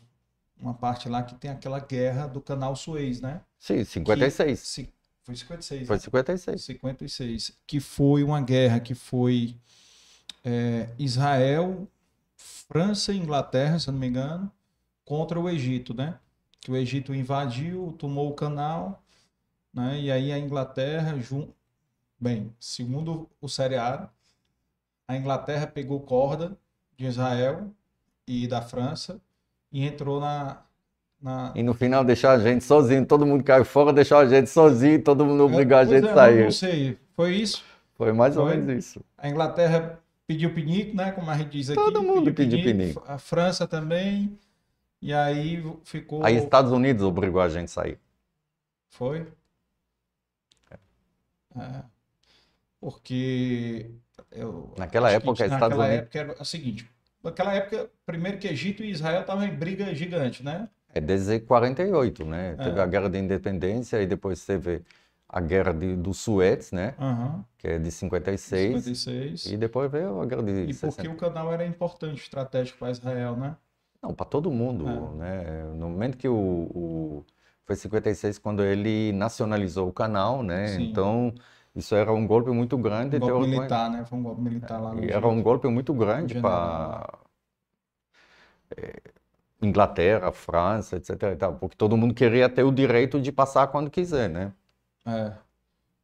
S1: uma parte lá que tem aquela guerra do canal Suez, né?
S2: sim, 56.
S1: Se- foi 56,
S2: Foi
S1: né?
S2: 56.
S1: 56, que foi uma guerra que foi é, Israel, França e Inglaterra, se não me engano, contra o Egito, né? Que o Egito invadiu, tomou o canal, né? E aí a Inglaterra, jun... bem, segundo o seriado, a Inglaterra pegou corda de Israel e da França e entrou na, na...
S2: E no final deixar a gente sozinho, todo mundo caiu fora, deixou a gente sozinho, todo mundo obrigou a gente
S1: é,
S2: a
S1: eu
S2: sair.
S1: Não sei, foi isso?
S2: Foi mais ou
S1: Foi.
S2: menos isso.
S1: A Inglaterra pediu pinico, né? Como a gente diz aqui.
S2: Todo mundo pediu pinico.
S1: A França também. E aí ficou.
S2: Aí Estados Unidos obrigou a gente a sair.
S1: Foi? É. Porque. Eu
S2: Naquela época,
S1: que naquela
S2: Unidos-
S1: época era o seguinte. Naquela época, primeiro que Egito e Israel estavam em briga gigante, né?
S2: É desde 48, né?
S1: É.
S2: Teve a Guerra da Independência e depois teve a Guerra de- do Suez, né?
S1: Aham.
S2: Que é de 56.
S1: 56.
S2: E depois veio a Guerra de
S1: E porque
S2: 60.
S1: o canal era importante, estratégico para Israel, né?
S2: Não, para todo mundo,
S1: É.
S2: né? No momento que o, o- foi 56 quando ele nacionalizou o canal, né?
S1: Sim.
S2: Então isso era um golpe muito grande,
S1: Um golpe militar, né? Foi um golpe militar lá no
S2: era um golpe muito grande para Inglaterra, França, etc. porque todo mundo queria ter o direito de passar quando quiser, né?
S1: É.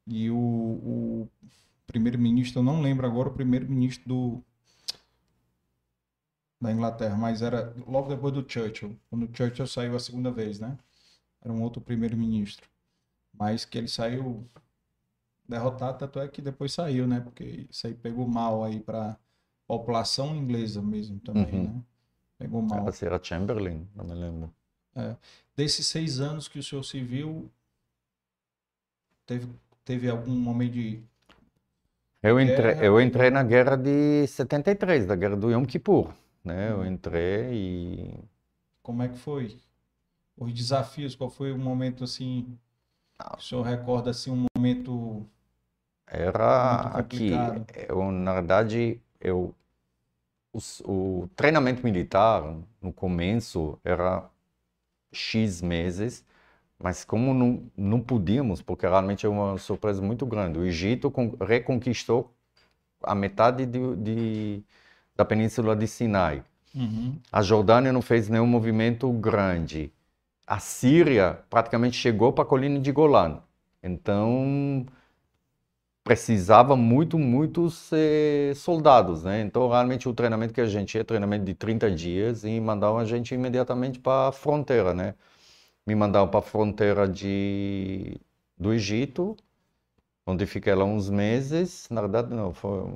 S1: E o, o primeiro-ministro, eu não lembro agora o primeiro-ministro do da Inglaterra, mas era logo depois do Churchill, quando o Churchill saiu a segunda vez, né? Era um outro primeiro-ministro. Mas que ele saiu derrotado, tanto é que depois saiu, né? Porque isso aí pegou mal aí para população inglesa mesmo também,
S2: Uhum.
S1: né? Pegou mal.
S2: Era, era Chamberlain, não me lembro.
S1: Desses seis anos que o senhor se viu, teve, teve algum momento de.
S2: Eu entrei,
S1: Guerra.
S2: eu entrei na guerra de 73, da guerra do Yom Kippur, né? Eu
S1: Uhum.
S2: entrei e
S1: Como é que foi? Os desafios, qual foi o momento assim? O senhor recorda assim um momento.
S2: Era aqui, eu, na verdade, eu, o, o treinamento militar, no começo, era X meses, mas como não, não podíamos, porque realmente é uma surpresa muito grande, o Egito con- reconquistou a metade de, de- da península de Sinai.
S1: Uhum.
S2: A Jordânia não fez nenhum movimento grande. A Síria praticamente chegou para a colina de Golã. Então, precisava muito, muitos eh, soldados, né? Então, realmente, o treinamento que a gente ia, treinamento de 30 dias, e mandavam a gente imediatamente para a fronteira, né? Me mandavam para a fronteira de, do Egito, onde fiquei lá uns meses. Na verdade, não, foi,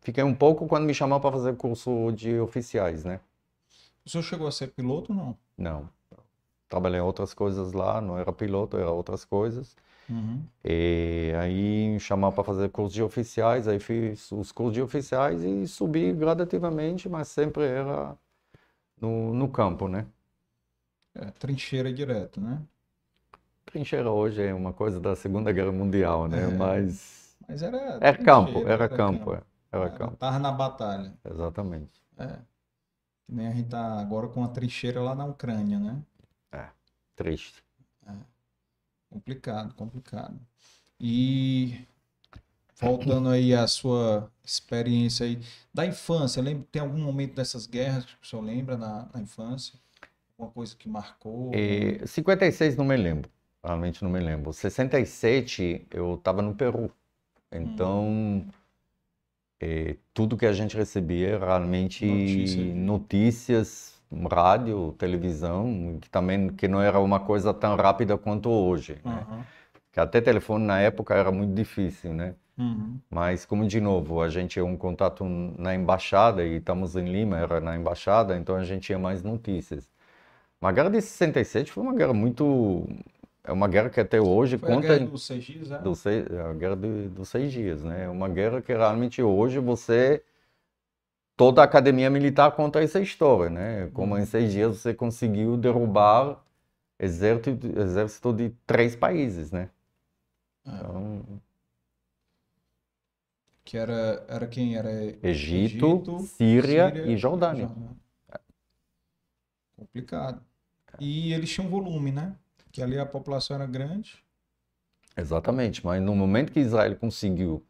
S2: fiquei um pouco quando me chamaram para fazer curso de oficiais, né?
S1: O senhor chegou a ser piloto não?
S2: Não. Trabalhei em outras coisas lá, não era piloto, era outras coisas.
S1: Uhum.
S2: E aí me chamaram para fazer curso de oficiais, aí fiz os cursos de oficiais e subi gradativamente, mas sempre era no, no campo, né?
S1: É, trincheira direto, né?
S2: Trincheira hoje é uma coisa da Segunda Guerra Mundial, né?
S1: É.
S2: Mas
S1: Mas era.
S2: era campo,
S1: trincheira,
S2: era campo, é, era
S1: Era-
S2: campo,
S1: Tava na batalha.
S2: exatamente.
S1: É. Que nem a gente tá agora com a trincheira lá na Ucrânia, né?
S2: Triste.
S1: Complicado, complicado. E voltando aí à sua experiência aí da infância, lembra, tem algum momento dessas guerras que o senhor lembra na, na infância? Alguma coisa que marcou?
S2: E 56 não me lembro, realmente não me lembro. 67 eu estava no Peru, então eh, tudo que a gente recebia era realmente
S1: Notícia.
S2: notícias, rádio, televisão, que também que não era uma coisa tão rápida quanto hoje, né?
S1: Aham.
S2: Que até telefone na época era muito difícil, né?
S1: Uhum.
S2: Mas como de novo, a gente é um contato na embaixada e estamos em Lima, era na embaixada, então a gente tinha mais notícias. Mas a guerra de 67 foi uma guerra muito, é uma guerra que até hoje
S1: Foi a
S2: conta
S1: guerra
S2: em-
S1: dos seis dias, é?
S2: do seis, a guerra de- dos seis dias, né? É uma guerra que realmente hoje você toda a academia militar conta essa história, né? Como em seis dias você conseguiu derrubar exército, exército de três países, né?
S1: É.
S2: Então,
S1: Que era, era quem? Era
S2: Egito,
S1: Egito,
S2: Síria,
S1: Síria
S2: e Jordânia.
S1: Complicado. E eles tinham volume, né? Que ali a população era grande.
S2: Exatamente, mas no momento que Israel conseguiu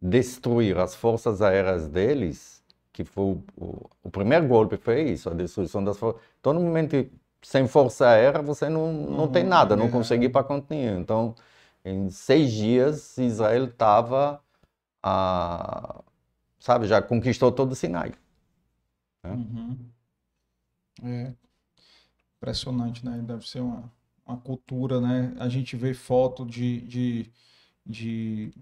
S2: destruir as forças aéreas deles, que foi o, o, o primeiro golpe foi isso, a destruição das forças. Então, no momento sem força aérea você não, não
S1: Não-
S2: tem nada, não
S1: é.
S2: consegue ir para canto nenhum. Então, em seis dias, Israel estava, sabe, já conquistou todo o Sinai. É.
S1: Uhum. É impressionante, né? Deve ser uma, uma cultura, né? A gente vê foto de, de, de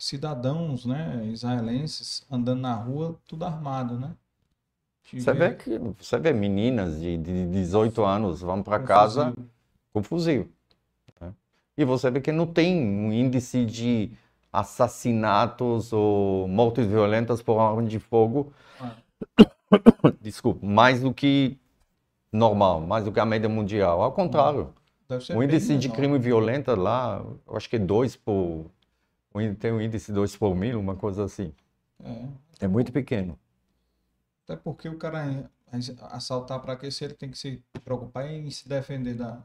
S1: cidadãos, né? Israelenses andando na rua, tudo armado, né?
S2: Você vê que você vê meninas de, de 18 anos vão para casa
S1: fuzil.
S2: com fuzil. né? E você vê que não tem um índice de assassinatos ou mortes violentas por arma de fogo,
S1: Ah,
S2: desculpa, mais do que normal, mais do que a média mundial. Ao contrário, o índice de
S1: menor.
S2: crime violento lá, eu acho que é 2 por. Tem um índice 2 por mil, uma coisa assim.
S1: É.
S2: É muito pequeno.
S1: Até porque o cara assaltar para se ele tem que se preocupar em se defender da.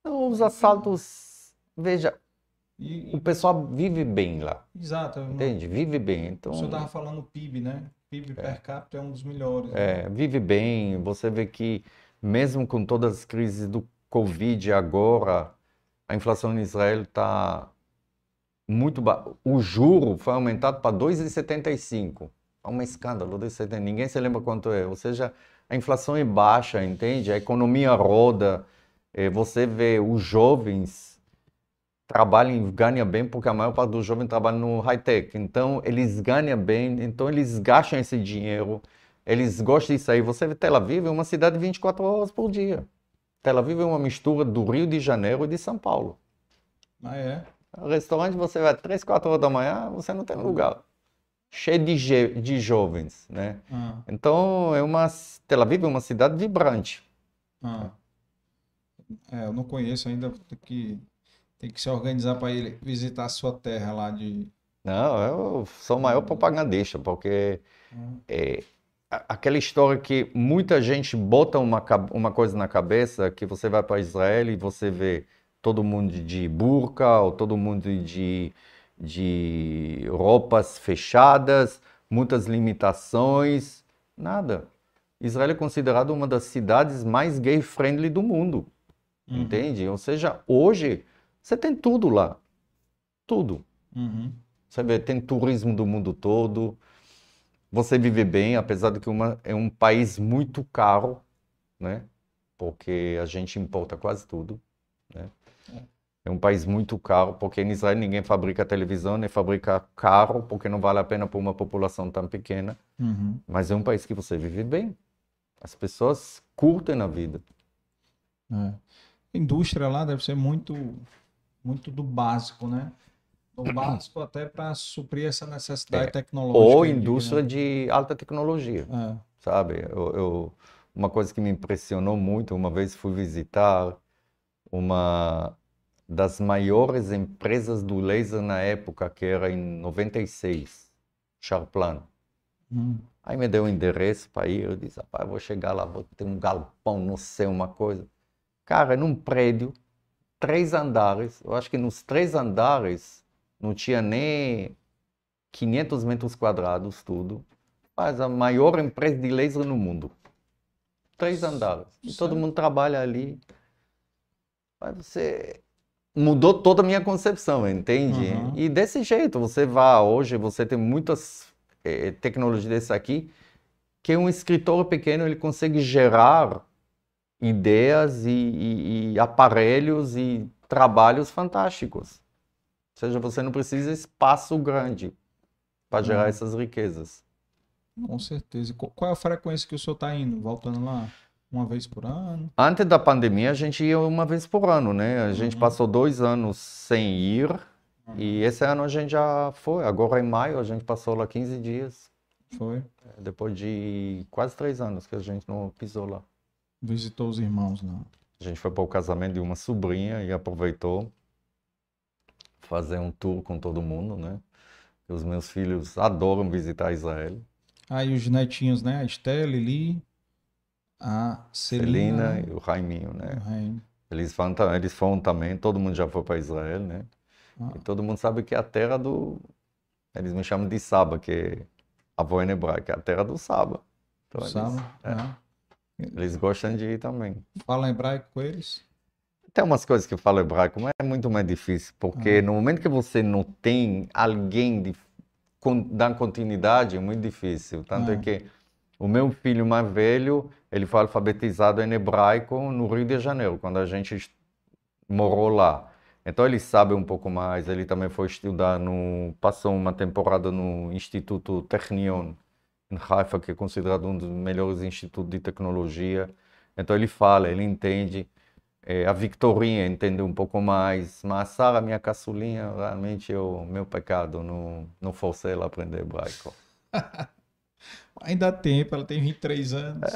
S2: Então, os assaltos, veja,
S1: E,
S2: o pessoal vive bem lá,
S1: exato, eu-
S2: entende? Vive bem. Então,
S1: o senhor estava falando PIB, né? PIB per capita é um dos melhores. né?
S2: É, vive bem. Você vê que, mesmo com todas as crises do Covid agora, a inflação em Israel está muito baixa. O juro foi aumentado para 2,75. É um escândalo, 2,70. Ninguém se lembra quanto é. Ou seja, a inflação é baixa, entende? A economia roda. Eh, Você vê os jovens trabalham ganham bem, porque a maior parte dos jovens trabalha no high-tech. Então, eles ganham bem, então eles gastam esse dinheiro, eles gostam disso aí. Você vê Tel Aviv é uma cidade de 24 horas por dia. Tel Aviv é uma mistura do Rio de Janeiro e de São Paulo.
S1: Ah, é?
S2: Restaurante, você vai 3, 4 horas da manhã, você não tem lugar. Cheio de, de jovens, né?
S1: Ah,
S2: Então, é uma, Tel Aviv é uma cidade vibrante.
S1: ah. É, eu não conheço ainda, tem que, tem que se organizar para ir visitar a sua terra lá de.
S2: Não, eu sou o maior propagandista, porque é, a- aquela história que muita gente bota uma, uma coisa na cabeça, que você vai para Israel e você vê todo mundo de burca, ou todo mundo de, de roupas fechadas, muitas limitações, nada. Israel é considerado uma das cidades mais gay-friendly do mundo.
S1: Uhum,
S2: Entende? Ou seja, hoje você tem tudo lá. Tudo.
S1: uhum.
S2: Você vê, tem turismo do mundo todo. Você vive bem, apesar de que uma, é um país muito caro, né? Porque a gente importa quase tudo? É um país muito caro, porque em Israel ninguém fabrica televisão, nem fabrica carro, porque não vale a pena para uma população tão pequena.
S1: Uhum.
S2: Mas é um país que você vive bem. As pessoas curtem a vida.
S1: É. A indústria lá deve ser muito, muito do básico, né? Do básico até para suprir essa necessidade
S2: É.
S1: tecnológica.
S2: Ou indústria de alta tecnologia.
S1: É.
S2: sabe? Eu, eu- uma coisa que me impressionou muito, uma vez fui visitar uma das maiores empresas do laser na época, que era em 96, Charplan.
S1: Hum.
S2: Aí me deu o endereço para ir, eu disse, rapaz, vou chegar lá, vou ter um galpão, não sei, uma coisa. Cara, num prédio, três andares, eu acho que nos três andares não tinha nem 500 metros quadrados, tudo. Mas a maior empresa de laser no mundo. Três andares. E todo
S1: Certo.
S2: mundo trabalha ali. Você mudou toda a minha concepção, entende?
S1: Uhum.
S2: E desse jeito, você vai hoje, você tem muitas eh, tecnologias desse aqui, que um escritório pequeno ele consegue gerar ideias e, e- e aparelhos e trabalhos fantásticos. Ou seja, você não precisa espaço grande para gerar
S1: Uhum.
S2: essas riquezas.
S1: Com certeza. Qu- Qual é a frequência que o senhor está indo? Voltando lá uma vez por ano?
S2: Antes da pandemia, a gente ia uma vez por ano, né? A gente
S1: Uhum.
S2: passou dois anos sem ir e esse ano a gente já foi. Agora em maio a gente passou lá 15 dias,
S1: Foi?
S2: depois de quase três anos que a gente não pisou lá.
S1: Visitou os irmãos lá.
S2: A gente foi para o casamento de uma sobrinha e aproveitou fazer um tour com todo mundo, né? Os meus filhos adoram visitar Israel.
S1: Aí os netinhos, né? A Estela, Lili, a
S2: Celina
S1: Celina,
S2: e o Raiminho, né?
S1: o Raim.
S2: Eles ta- eles foram também, todo mundo já foi para Israel, né?
S1: Ah.
S2: E todo mundo sabe que é a terra do. Eles me chamam de Saba, que é avó em hebraico, é a terra do Saba. Então eles,
S1: Sabe? É.
S2: eles gostam de ir também.
S1: Fala hebraico com eles?
S2: Tem umas coisas que eu falo hebraico, mas é muito mais difícil, porque no momento que você não tem alguém de con- dar continuidade, é muito difícil. Tanto é
S1: Ah.
S2: que o meu filho mais velho, ele foi alfabetizado em hebraico no Rio de Janeiro, quando a gente morou lá. Então ele sabe um pouco mais, ele também foi estudar no, passou uma temporada no Instituto Technion, em Haifa, que é considerado um dos melhores institutos de tecnologia. Então ele fala, ele entende. É, a Victorinha entendeu um pouco mais, mas a Sara, minha caçulinha, realmente é o meu pecado, não, não forcei ela a aprender hebraico.
S1: Ainda há tempo, ela tem 23 anos.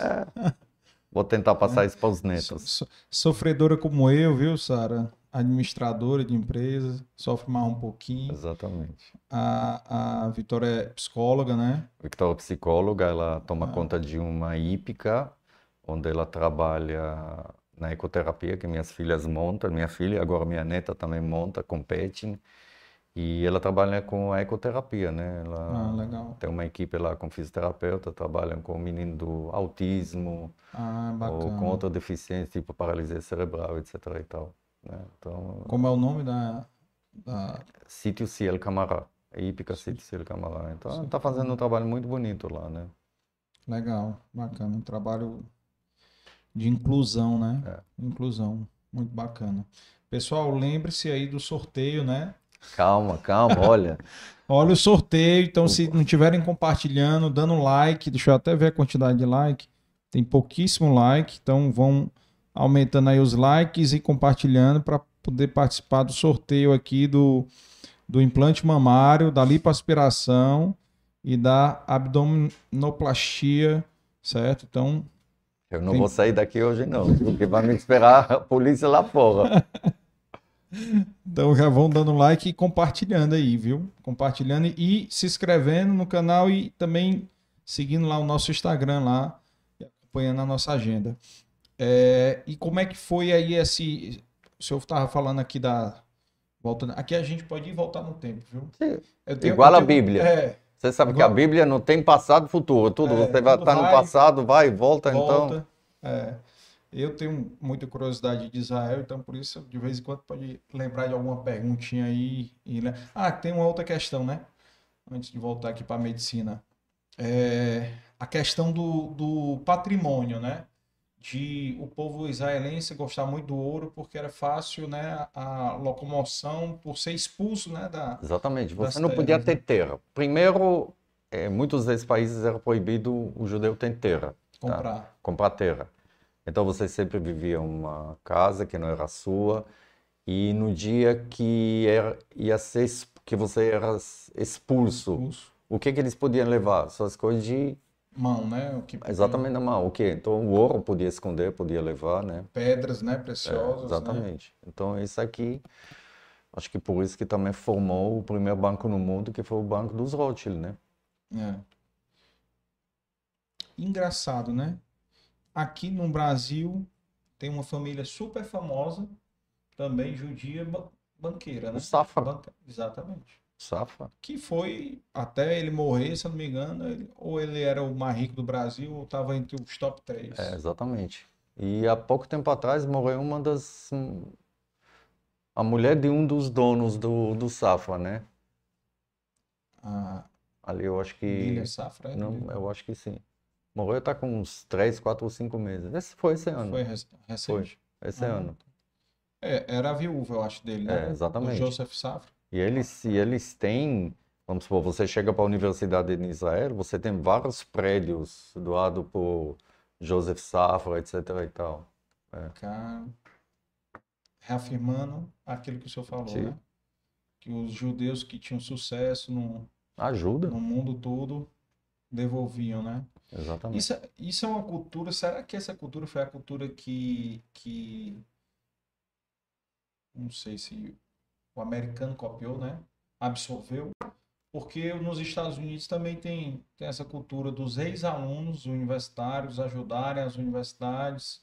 S2: Vou tentar passar isso para os
S1: So-
S2: netos.
S1: so- sofredora como eu, viu, Sara? Administradora de empresa, sofre mais um pouquinho.
S2: Exatamente.
S1: A, a Vitória é psicóloga, né?
S2: Victoria é psicóloga, ela toma
S1: Ah.
S2: conta de uma hípica, onde ela trabalha na ecoterapia, que minhas filhas montam, minha filha, agora minha neta também monta, compete, e ela trabalha com a ecoterapia, né? Ela
S1: Ah, legal.
S2: tem uma equipe lá com fisioterapeuta, trabalham com menino do autismo,
S1: Ah,
S2: ou com outra deficiência, tipo paralisia cerebral, etc. e tal, né? Então,
S1: Como é o nome da, da-
S2: Sítio Ciel Camará, a hípica Sítio Ciel Camará. Então, está fazendo um trabalho muito bonito lá, né?
S1: Legal, bacana. Um trabalho de inclusão, né?
S2: É.
S1: Inclusão, muito bacana. Pessoal, lembre-se aí do sorteio, né?
S2: Calma, calma, olha.
S1: Olha o sorteio, então se não estiverem compartilhando, dando like, deixa eu até ver a quantidade de like. Tem pouquíssimo like, então vão aumentando aí os likes e compartilhando para poder participar do sorteio aqui do, do implante mamário, da lipoaspiração e da abdominoplastia, certo? Então.
S2: Eu não tem... vou sair daqui hoje, não, porque vai me esperar a polícia lá fora.
S1: Então já vão dando like e compartilhando aí, viu? Compartilhando e se inscrevendo no canal e também seguindo lá o nosso Instagram lá, acompanhando a nossa agenda. É, e como é que foi aí esse. O senhor estava falando aqui da. Voltando, aqui a gente pode ir voltar no tempo, viu?
S2: Tenho, Igual a Bíblia. É, você sabe Igual... que a Bíblia não tem passado e futuro. Tudo. É, você vai estar no passado, vai e volta, volta,
S1: então. É. Eu tenho muita curiosidade de Israel, então por isso de vez em quando pode lembrar de alguma perguntinha aí. E... Ah, tem uma outra questão, né? Antes de voltar aqui para a medicina. É... A questão do, do patrimônio, né? de o povo israelense gostar muito do ouro porque era fácil, né, a locomoção por ser expulso, né, da
S2: Exatamente. Você não terras, podia ter né? terra. Primeiro, é, muitos desses países era proibido o judeu ter terra.
S1: Comprar. Tá?
S2: Comprar terra. Então você sempre vivia uma casa que não era sua e no dia que era, ia ser que você era expulso, expulso. o que que eles podiam levar? Suas coisas de
S1: mão, né? O
S2: que... Exatamente na mão. O quê? Então o ouro podia esconder, podia levar, né?
S1: Pedras, né? Preciosas. É,
S2: exatamente. Né? Então isso aqui, acho que por isso que também formou o primeiro banco no mundo, que foi o banco dos Rothschild, né?
S1: É. Engraçado, né? Aqui no Brasil tem uma família super famosa, também judia, banqueira, né?
S2: O Safra.
S1: Exatamente.
S2: Safa.
S1: Que foi, até ele morrer, se eu não me engano, ele, ou ele era o mais rico do Brasil, ou estava entre os top 3.
S2: É, exatamente. E há pouco tempo atrás morreu uma das. A mulher de um dos donos do, do Safra, né?
S1: Ah,
S2: Ali eu acho que.
S1: Milha Safra? É
S2: não, eu acho que sim. Morreu está com uns 3, 4 ou 5 meses. Esse foi esse ano.
S1: Foi recente?
S2: Foi, esse ah, ano.
S1: É, era a viúva, eu acho, dele, né?
S2: É, exatamente.
S1: O Joseph Safra.
S2: E eles, e eles têm, vamos supor, você chega para a universidade de Israel, você tem vários prédios doados por Joseph Safra, etc. e tal.
S1: É. Cara, reafirmando aquilo que o senhor falou, Sim. né? Que os judeus que tinham sucesso no,
S2: Ajuda.
S1: no mundo todo devolviam, né?
S2: Exatamente.
S1: Isso, é, isso é uma cultura, será que essa cultura foi a cultura que, que não sei se o americano copiou, né? Absorveu, porque nos Estados Unidos também tem, tem essa cultura dos ex-alunos universitários ajudarem as universidades.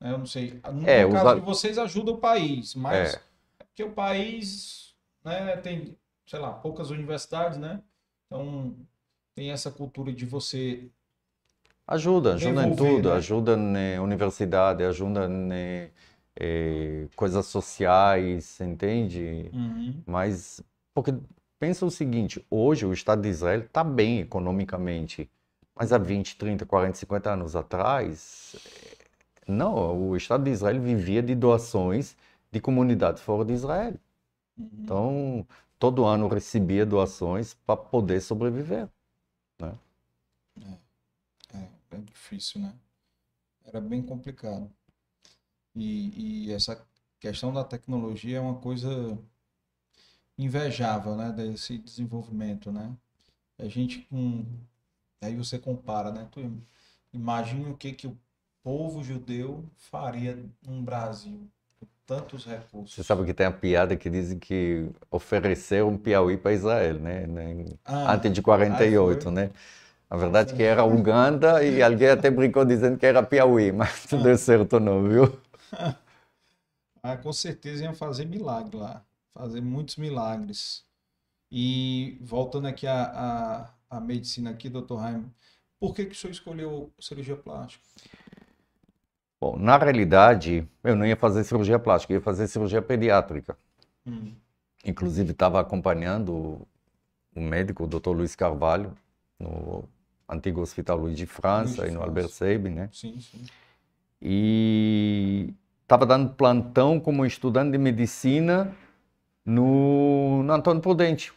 S1: Né? Eu não sei. No é, caso de vocês ajuda o país, mas é. é. porque o país né, tem, sei lá, poucas universidades, né? Então tem essa cultura de você
S2: ajuda, ajuda em tudo, né? ajuda na universidade, ajuda na é, coisas sociais, entende?
S1: Uhum.
S2: Mas, porque pensa o seguinte, hoje o Estado de Israel está bem economicamente, mas há 20, 30, 40, 50 anos atrás, não, o Estado de Israel vivia de doações de comunidades fora de Israel. Uhum. Então, todo ano recebia doações para poder sobreviver. Né?
S1: É bem difícil, né? Era bem complicado. E, e essa questão da tecnologia é uma coisa invejável, né? Desse desenvolvimento, né? A gente com... Aí você compara, né? Tu imagina o que, que o povo judeu faria no Brasil com tantos recursos.
S2: Você sabe que tem a piada que dizem que ofereceram um Piauí para Israel, né? Ah, Antes de 48, né? A verdade é que era Uganda e alguém até brincou dizendo que era Piauí, mas não deu certo não, viu?
S1: ah, com certeza iam fazer milagre lá, fazer muitos milagres. E voltando aqui à, à, medicina aqui, doutor Jaime, por que, que o senhor escolheu cirurgia plástica?
S2: Bom, na realidade, eu não ia fazer cirurgia plástica, ia fazer cirurgia pediátrica.
S1: Hum.
S2: Inclusive, estava acompanhando o médico, o doutor Luiz Carvalho, no antigo Hospital Luiz de França, Luiz de e no Albert né?
S1: Sim, sim.
S2: E estava dando plantão como estudante de medicina no, no Antônio Prudente.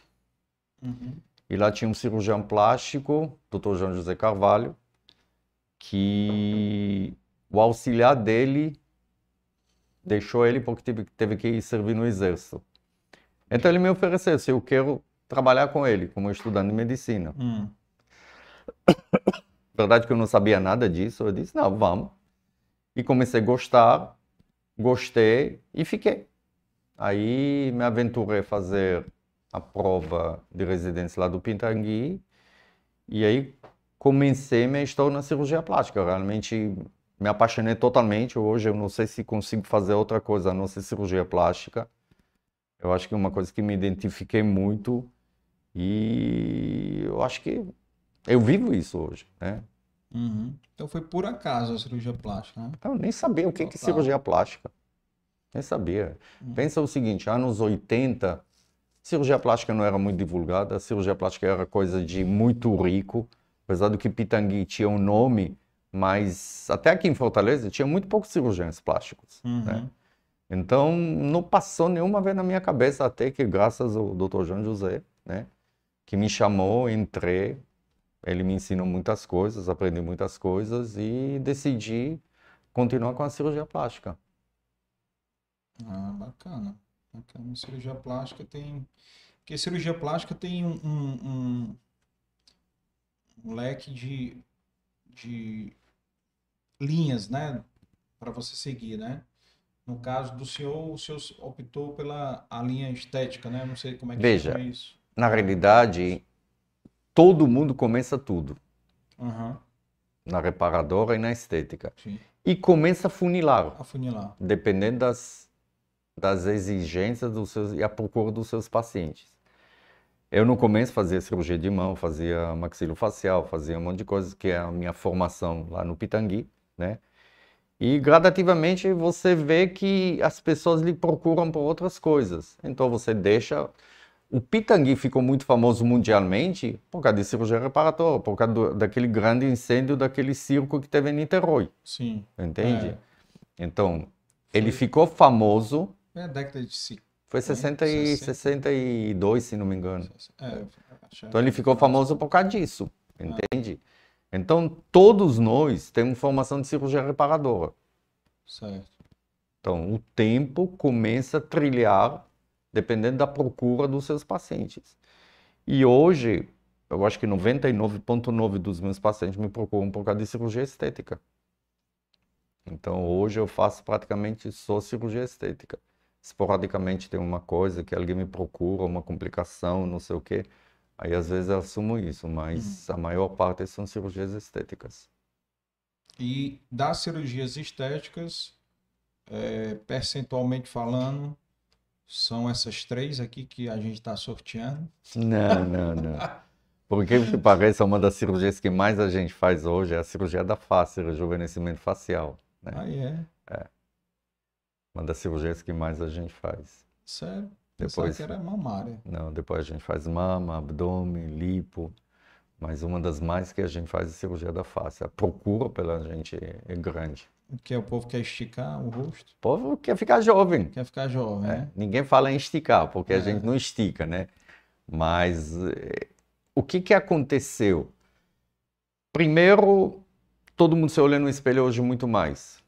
S1: Uhum.
S2: E lá tinha um cirurgião plástico, Dr. João José Carvalho, que o auxiliar dele deixou ele porque teve, teve que ir servir no exército. Então ele me ofereceu se eu quero trabalhar com ele como estudante de medicina.
S1: Hum.
S2: Verdade que eu não sabia nada disso, eu disse, não, vamos. E comecei a gostar, gostei e fiquei. Aí me aventurei a fazer a prova de residência lá do Pintangui e aí comecei minha história na cirurgia plástica. Realmente me apaixonei totalmente. Hoje eu não sei se consigo fazer outra coisa a não ser cirurgia plástica. Eu acho que é uma coisa que me identifiquei muito e eu acho que eu vivo isso hoje, né?
S1: Uhum. Então foi por acaso a cirurgia plástica, né?
S2: Eu nem sabia o que, que é cirurgia plástica. Nem sabia.
S1: Uhum.
S2: Pensa o seguinte, anos 80, cirurgia plástica não era muito divulgada, cirurgia plástica era coisa de muito rico, apesar do que Pitangui tinha um nome, mas até aqui em Fortaleza tinha muito poucos cirurgiões plásticos,
S1: Uhum.
S2: né? Então, não passou nenhuma vez na minha cabeça, até que graças ao Dr. João José, né, que me chamou, entrei, ele me ensinou muitas coisas, aprendi muitas coisas e decidi continuar com a cirurgia plástica.
S1: Ah, bacana. Bacana. Cirurgia plástica tem. Porque cirurgia plástica tem um, um, um- leque de, de linhas, né? Para você seguir, né? No caso do senhor, o senhor optou pela a linha estética, né? Não sei como é que
S2: Veja.
S1: chama isso.
S2: Na realidade, todo mundo começa tudo,
S1: Aham,
S2: na reparadora e na estética.
S1: sim.
S2: E começa a funilar,
S1: Afunilar.
S2: dependendo das, das exigências dos seus, e a procura dos seus pacientes. Eu no começo fazia cirurgia de mão, fazia maxilofacial, fazia um monte de coisas, que é a minha formação lá no Pitangui, né? E gradativamente você vê que as pessoas lhe procuram por outras coisas. Então você deixa. O Pitangui ficou muito famoso mundialmente por causa de cirurgia reparatória, por causa do- daquele grande incêndio daquele circo que teve em Niterói,
S1: Sim.
S2: entende?
S1: É.
S2: Então, ele ficou famoso,
S1: É a década de
S2: foi 60 e
S1: 60.
S2: 62, se não me engano.
S1: É, acho-
S2: Então ele ficou famoso por causa disso, entende? Então todos nós temos formação de cirurgia reparadora.
S1: Certo.
S2: Então o tempo começa a trilhar dependendo da procura dos seus pacientes. E hoje, eu acho que 99,9% dos meus pacientes me procuram por causa de cirurgia estética. Então hoje eu faço praticamente só cirurgia estética. Esporadicamente tem uma coisa que alguém me procura, uma complicação, não sei o quê. Aí às vezes eu assumo isso, mas a maior parte são cirurgias estéticas.
S1: E das cirurgias estéticas, é, percentualmente falando, são essas três aqui que a gente está sorteando.
S2: Não, não, não. Por que que pareça, uma das cirurgias que mais a gente faz hoje é a cirurgia da face, rejuvenescimento facial. né?
S1: Aí é.
S2: Uma das cirurgias que mais a gente faz.
S1: Sério. Pensava
S2: Depois,
S1: que era mamária.
S2: não, depois a gente faz mama, abdômen, lipo, mas uma das mais que a gente faz é a cirurgia da face. A procura pela gente é, é grande.
S1: Que é o povo quer esticar o rosto,
S2: O povo quer ficar jovem.
S1: quer ficar jovem,
S2: É,
S1: né?
S2: Ninguém fala em esticar, porque a
S1: É.
S2: gente não estica, né? Mas eh, o que que aconteceu? Primeiro, todo mundo se olha no espelho hoje muito mais.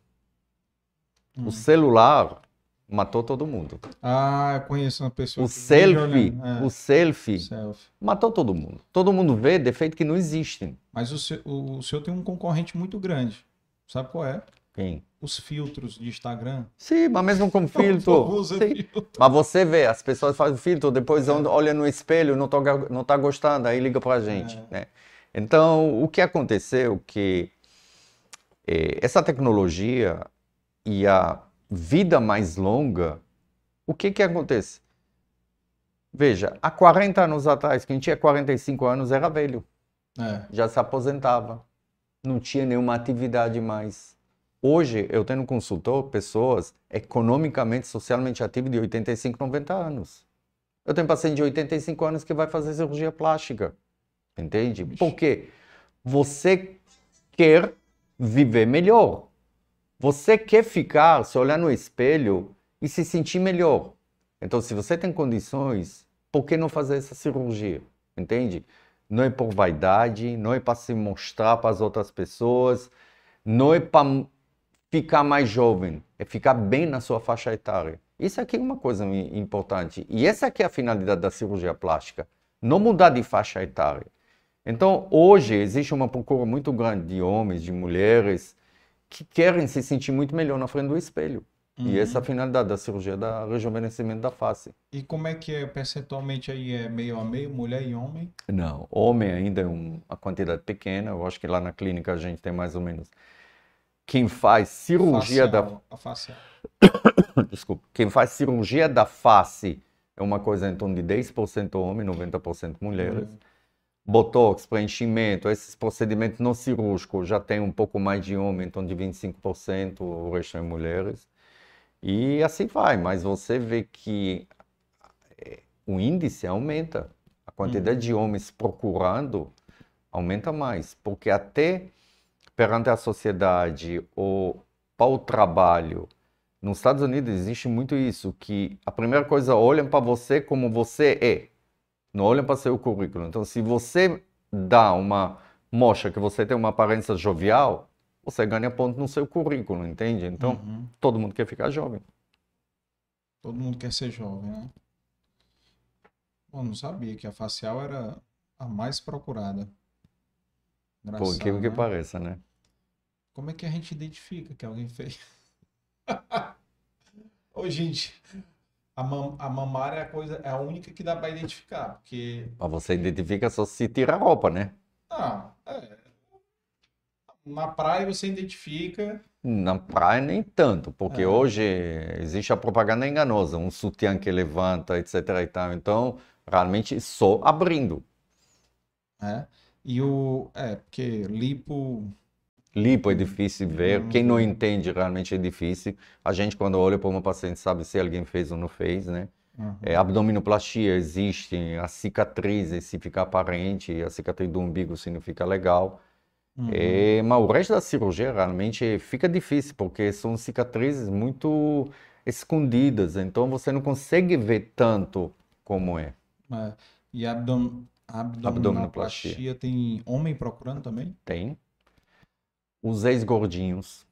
S1: Hum.
S2: O celular matou todo mundo.
S1: Ah, eu conheço uma pessoa
S2: O selfie.
S1: É,
S2: o selfie
S1: selfie.
S2: matou todo mundo. Todo mundo vê defeito que não existe.
S1: Mas o, seu- o, o senhor tem um concorrente muito grande. Sabe qual é?
S2: Quem?
S1: Os filtros de Instagram.
S2: Sim, mas mesmo com filtro.
S1: filtro.
S2: Mas você vê, as pessoas fazem filtro, depois olha no espelho, não, tô, não tá gostando, aí liga pra gente,
S1: É.
S2: né? Então, o que aconteceu que eh, essa tecnologia e a vida mais longa, o que que acontece? Veja, há 40 anos atrás, quem tinha 45 anos era velho,
S1: É.
S2: já se aposentava, não tinha nenhuma atividade mais. Hoje, eu tenho um consultor, pessoas economicamente, socialmente ativas de 85, 90 anos. Eu tenho paciente de 85 anos que vai fazer cirurgia plástica. Entende?
S1: Vixe.
S2: Por quê? Você quer viver melhor. Você quer ficar, se olhar no espelho e se sentir melhor. Então, se você tem condições, por que não fazer essa cirurgia? Entende? Não é por vaidade, não é para se mostrar para as outras pessoas, não é para ficar mais jovem, é ficar bem na sua faixa etária. Isso aqui é uma coisa importante. E essa aqui é a finalidade da cirurgia plástica. Não mudar de faixa etária. Então, hoje, existe uma procura muito grande de homens, de mulheres, que querem se sentir muito melhor na frente do espelho. Uhum. E essa é a finalidade da cirurgia da rejuvenescimento da face.
S1: E como é que é percentualmente aí? É meio a meio, mulher e homem?
S2: Não, homem ainda é uma quantidade pequena. Eu acho que lá na clínica a gente tem mais ou menos quem faz cirurgia facial, da
S1: facial.
S2: Desculpa. Quem faz cirurgia da face é uma coisa em torno de 10% homem, 90% mulheres. Uhum. Botox, preenchimento, esses procedimentos não cirúrgicos já tem um pouco mais de homem, em torno de 25%, o resto é mulheres. E assim vai, mas você vê que é, o índice aumenta. A quantidade uhum. de homens procurando aumenta mais, porque até perante a sociedade ou para o trabalho. Nos Estados Unidos existe muito isso, que a primeira coisa olham para você como você é, não olham para seu currículo. Então, se você dá uma mostra que você tem uma aparência jovial, você ganha ponto no seu currículo, entende? Então, uhum. todo mundo quer ficar jovem.
S1: Todo mundo quer ser jovem, né? Bom, não sabia que a facial era a mais procurada.
S2: Engraçado, Por que, né? que pareça, né?
S1: Como é que a gente identifica que alguém fez? Ô, gente, a, mam a mamária é a coisa, é a única que dá para identificar, porque.
S2: Mas você identifica só se tira a roupa, né?
S1: Ah, é. Na praia você identifica.
S2: Na praia nem tanto, porque é. hoje existe a propaganda enganosa, um sutiã que levanta, etc. e tal. Então, realmente só abrindo.
S1: É. E o. É, porque lipo.
S2: Lipo é difícil ver. Quem não entende realmente é difícil. A gente, quando olha para uma paciente, sabe se alguém fez ou não fez, né? Uhum. É, abdominoplastia existe, a cicatriz, se fica aparente, a cicatriz do umbigo se não fica legal. Uhum. É, mas o resto da cirurgia realmente fica difícil, porque são cicatrizes muito escondidas, então você não consegue ver tanto como é.
S1: é. E abdom abdominoplastia tem homem procurando também?
S2: Tem. Os ex-gordinhos,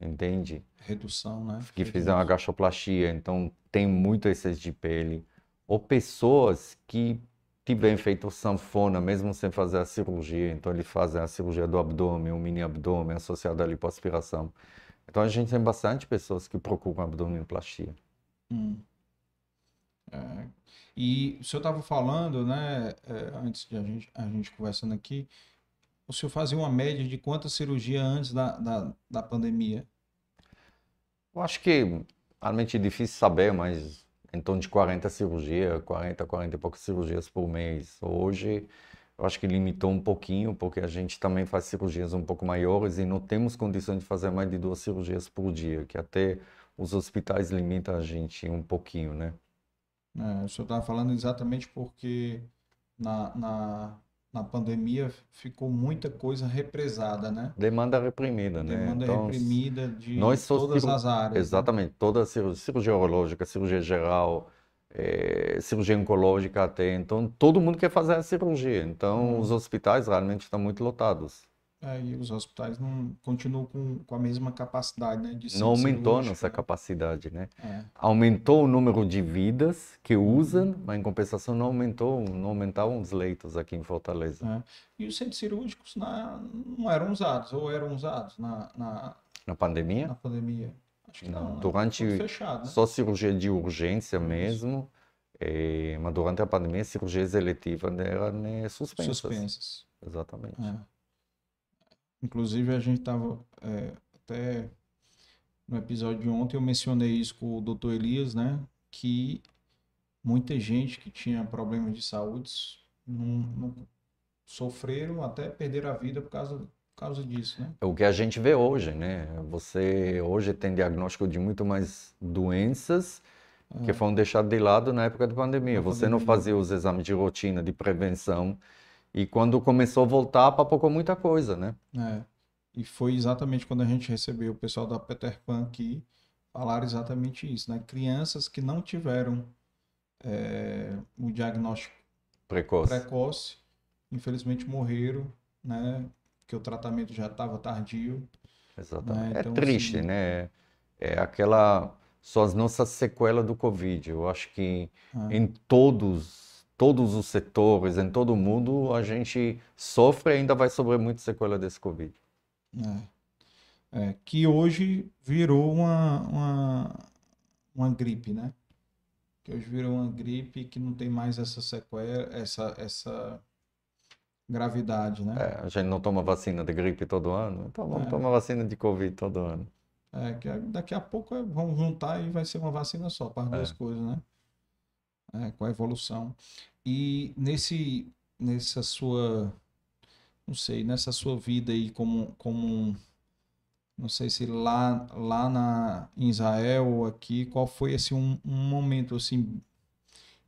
S2: entende?
S1: Redução, né?
S2: Que fizeram a gastroplastia, então tem muito excesso de pele. Ou pessoas que tiverem feito sanfona, mesmo sem fazer a cirurgia, então eles fazem a cirurgia do abdômen, o mini abdômen associado à lipoaspiração. Então a gente tem bastante pessoas que procuram abdominoplastia.
S1: Hum. É, e o senhor estava falando, né, é, antes de a gente, a gente conversando aqui, o senhor fazia uma média de quantas cirurgias antes da, da, da pandemia?
S2: Eu acho que realmente é difícil saber, mas em torno de 40 cirurgias, 40, 40 e poucas cirurgias por mês. Hoje, eu acho que limitou um pouquinho, porque a gente também faz cirurgias um pouco maiores e não temos condições de fazer mais de duas cirurgias por dia, que até os hospitais limitam a gente um pouquinho, né?
S1: É, o senhor estava falando exatamente porque na, na, na pandemia ficou muita coisa represada, né?
S2: Demanda reprimida, né?
S1: Demanda então, reprimida de nós todas as áreas.
S2: Né? Exatamente, né? toda a cirurgia, cirurgia urológica, cirurgia geral, é, cirurgia oncológica até. Então, todo mundo quer fazer a cirurgia. Então, hum. os hospitais realmente estão muito lotados.
S1: É, e os hospitais não continuam com, com a mesma capacidade, né? De
S2: não aumentou a nossa capacidade, né? É. Aumentou o número de vidas que usam, mas em compensação não aumentou, não aumentavam os leitos aqui em Fortaleza.
S1: É. E os centros cirúrgicos na, não eram usados, ou eram usados na, na,
S2: na pandemia?
S1: Na pandemia. Acho que não. não
S2: né? durante fechado, né? só cirurgia de urgência mesmo. É, mas durante a pandemia, cirurgias eletivas eram né, suspensas. Suspensas. Exatamente. É.
S1: Inclusive, a gente estava é, até no episódio de ontem, eu mencionei isso com o doutor Elias, né? Que muita gente que tinha problemas de saúde não, não sofreram até perder a vida por causa, por causa disso, né?
S2: É o que a gente vê hoje, né? Você hoje tem diagnóstico de muito mais doenças que é. foram deixadas de lado na época da pandemia. Você não fazia os exames de rotina de prevenção e quando começou a voltar, papocou muita coisa, né?
S1: É. E foi exatamente quando a gente recebeu o pessoal da Peter Pan aqui, falaram exatamente isso, né? Crianças que não tiveram é, o diagnóstico
S2: Precoce.
S1: precoce, infelizmente morreram, né? Porque o tratamento já estava tardio.
S2: Exatamente.
S1: Né? Então,
S2: é triste,
S1: assim-
S2: né? É aquela. São as nossas sequelas do Covid. Eu acho que
S1: É.
S2: em todos, todos os setores, em todo mundo, a gente sofre e ainda vai sofrer muito sequela desse Covid.
S1: É. É, que hoje virou uma, uma, uma gripe, né? Que hoje virou uma gripe que não tem mais essa sequela, essa, essa gravidade, né?
S2: É, a gente não toma vacina de gripe todo ano, então vamos
S1: É.
S2: tomar vacina de Covid todo ano.
S1: É, que daqui a pouco é- vão juntar e vai ser uma vacina só para as duas
S2: É.
S1: coisas, né? É, com a evolução. E nesse, nessa sua, não sei, nessa sua vida aí como, como não sei se lá, lá na, em Israel ou aqui, qual foi assim, um, um momento assim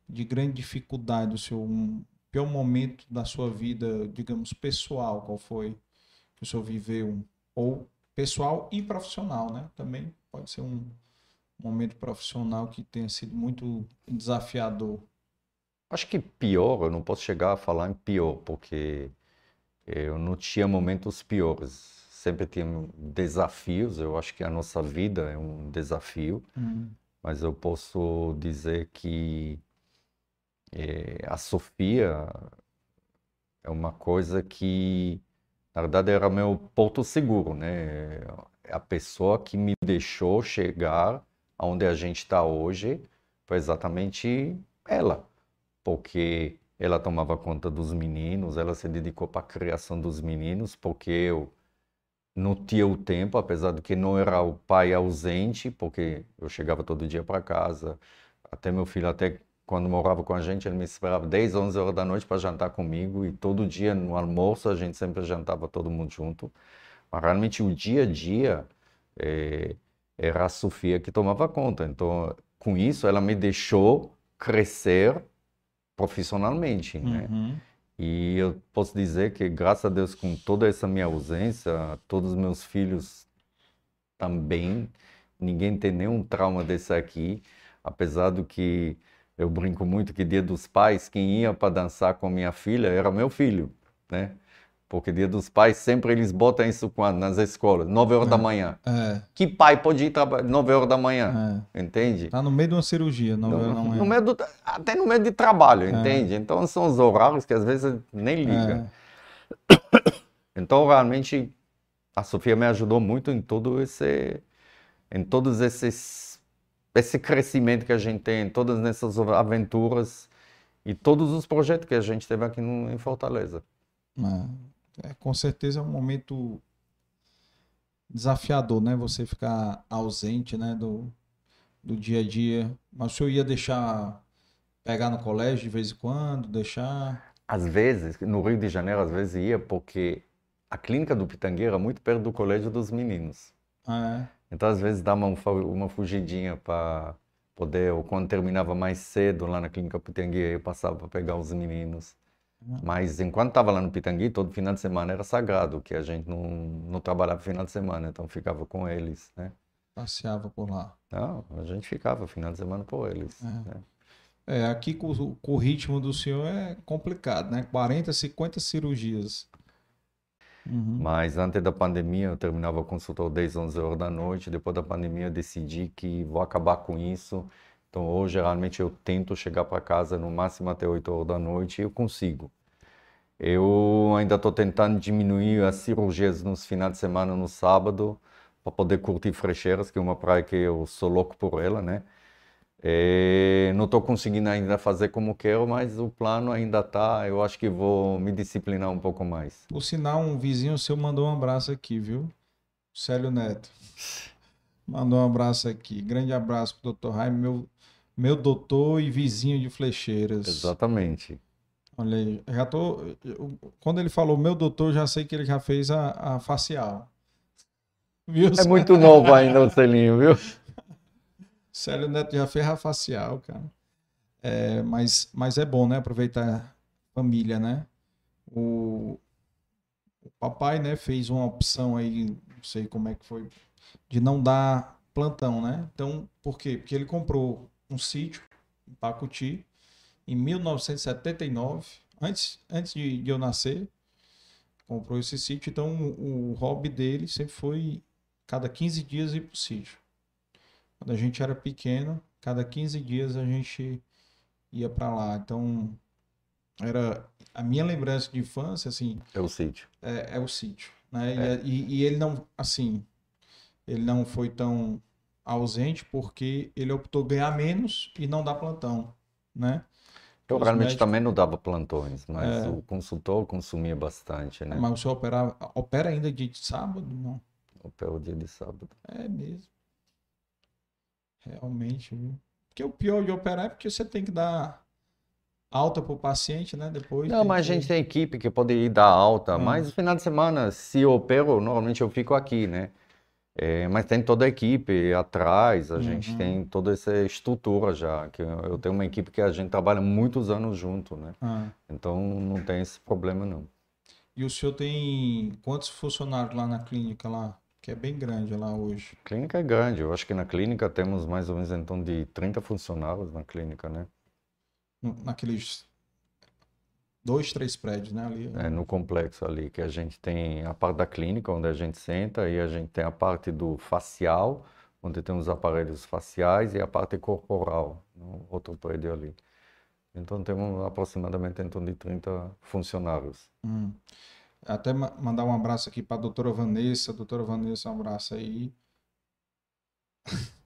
S1: de grande dificuldade, o seu um pior momento da sua vida, digamos, pessoal, qual foi que o senhor viveu? Ou pessoal e profissional, né? Também pode ser um momento profissional que tenha sido muito desafiador.
S2: Acho que pior, eu não posso chegar a falar em pior, porque eu não tinha momentos piores. Sempre tinha desafios, eu acho que a nossa vida é um desafio, mas eu posso dizer que eh, a Sofia é uma coisa que, na verdade, era meu porto seguro, né? É A pessoa que me deixou chegar aonde a gente está hoje foi exatamente ela porque ela tomava conta dos meninos, ela se dedicou para a criação dos meninos, porque eu não tinha o tempo, apesar de que não era o pai ausente, porque eu chegava todo dia para casa, até meu filho, até quando morava com a gente, ele me esperava 10, 11 horas da noite para jantar comigo, e todo dia no almoço a gente sempre jantava todo mundo junto. Mas realmente o dia a dia eh, era a Sofia que tomava conta. Então, com isso, ela me deixou crescer profissionalmente, né?
S1: Uhum.
S2: E eu posso dizer que, graças a Deus, com toda essa minha ausência, todos os meus filhos também, ninguém tem nenhum trauma desse aqui, apesar do que eu brinco muito que dia dos pais, quem ia para dançar com minha filha era meu filho, né? Porque dia dos pais sempre eles botam isso quando? Nas escolas, 9 horas da manhã.
S1: É,
S2: Que pai pode ir trabalhar 9 horas da manhã,
S1: é.
S2: entende?
S1: Tá no meio de uma cirurgia, não,
S2: No,
S1: não é.
S2: no meio do, até no meio de trabalho, entende? Então são os horários que às vezes nem liga.
S1: É,
S2: Então realmente a Sofia me ajudou muito em todo esse, em todos esses, esse crescimento que a gente tem, em todas essas aventuras e todos os projetos que a gente teve aqui no, em Fortaleza.
S1: É. É, com certeza é um momento desafiador, né? Você ficar ausente, né? Do, do dia a dia. Mas o senhor ia deixar pegar no colégio de vez em quando, deixar.
S2: Às vezes, no Rio de Janeiro, às vezes ia porque a clínica do Pitangueira é muito perto do colégio dos meninos.
S1: Ah,
S2: Então, às vezes, dava um fa- uma fugidinha para poder, ou quando terminava mais cedo lá na clínica Pitangui, eu passava para pegar os meninos. Mas enquanto estava lá no Pitangui, todo final de semana era sagrado, que a gente não, não trabalhava final de semana, então ficava com eles, né?
S1: é, passeava por lá.
S2: Não, a gente ficava final de semana com eles. né?
S1: É, aqui com, o- com o ritmo do senhor é complicado, né? 40, 50 cirurgias. Uhum.
S2: Mas antes da pandemia, eu terminava o consultório 10, 11 horas da noite. Depois da pandemia, eu decidi que vou acabar com isso. Então, hoje, geralmente, eu tento chegar para casa no máximo até 8 horas da noite e eu consigo. Eu ainda estou tentando diminuir as cirurgias nos finais de semana, no sábado, para poder curtir Frecheiras, que é uma praia que eu sou louco por ela, né? Eh, não estou conseguindo ainda fazer como quero, mas o plano ainda está. Eu acho que vou me disciplinar um pouco mais.
S1: Por sinal, um vizinho seu mandou um abraço aqui, viu? Célio Neto. Mandou um abraço aqui. Grande abraço pro doutor Jaime, meu, meu doutor e vizinho de Flecheiras.
S2: Exatamente.
S1: Olha aí, já tô. Quando ele falou meu doutor, já sei que ele já fez a, a facial. Viu?
S2: É muito novo ainda o selinho, viu?
S1: Célio Neto já fez a facial, cara. É, mas, mas é bom, né? Aproveitar a família, né? O... o papai, né, fez uma opção aí, não sei como é que foi, de não dar plantão, né? Então, por quê? Porque ele comprou um sítio em Pacuti em 1979, antes, antes de, de eu nascer, comprou esse sítio. Então, o, o hobby dele sempre foi cada 15 dias ir pro sítio. Quando a gente era pequeno, cada 15 dias a gente ia para lá. Então, era a minha lembrança de infância, assim.
S2: É o sítio.
S1: É, é o sítio. Né? É. E, e, ele não, assim, ele não foi tão ausente porque ele optou ganhar menos e não dar plantão, né?
S2: Eu realmente médicos... também não dava plantões, mas é... o consultor consumia bastante, né?
S1: Mas o senhor opera, opera ainda dia de sábado? Não?
S2: Opera o dia de sábado.
S1: É mesmo. Realmente, viu? Porque o pior de operar é porque você tem que dar alta para o paciente, né? Depois.
S2: Não, mas que... a gente tem equipe que pode ir dar alta, ah. mas no final de semana, se eu opero, normalmente eu fico aqui, né? É, mas tem toda a equipe atrás, a uhum. gente tem toda essa estrutura já, que eu tenho uma equipe que a gente trabalha muitos anos junto, né? Ah. Então não tem esse problema não.
S1: E o senhor tem quantos funcionários lá na clínica lá? Que é bem grande lá hoje.
S2: A clínica é grande, eu acho que na clínica temos mais ou menos então de 30 funcionários na clínica, né?
S1: Naqueles dois, três prédios, né? Ali.
S2: É, no complexo ali, que a gente tem a parte da clínica, onde a gente senta, e a gente tem a parte do facial, onde tem os aparelhos faciais, e a parte corporal, no outro prédio ali. Então temos aproximadamente em torno de 30 funcionários.
S1: Hum. Até mandar um abraço aqui para a doutora Vanessa. Doutora Vanessa, um abraço aí.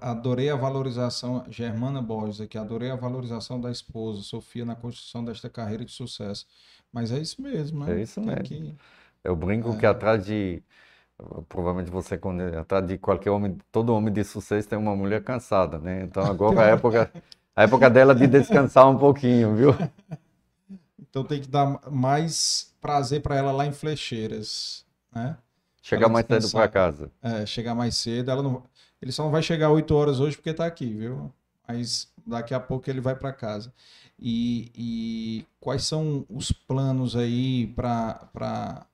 S1: Adorei, a valorização, Germana Borges aqui, adorei a valorização da esposa, Sofia, na construção desta carreira de sucesso. Mas é isso mesmo, né?
S2: É isso mesmo. Que... Eu brinco é. que atrás de, provavelmente você, atrás de qualquer homem, todo homem de sucesso tem uma mulher cansada, né? Então agora a época, a época dela de descansar um pouquinho, viu?
S1: Então tem que dar mais prazer para ela lá em Flecheiras, né?
S2: Chegar mais cedo para casa.
S1: É, chegar mais cedo, ela não ele só não vai chegar 8 horas hoje porque está aqui, viu? Mas daqui a pouco ele vai para casa. E, e, quais são os planos aí para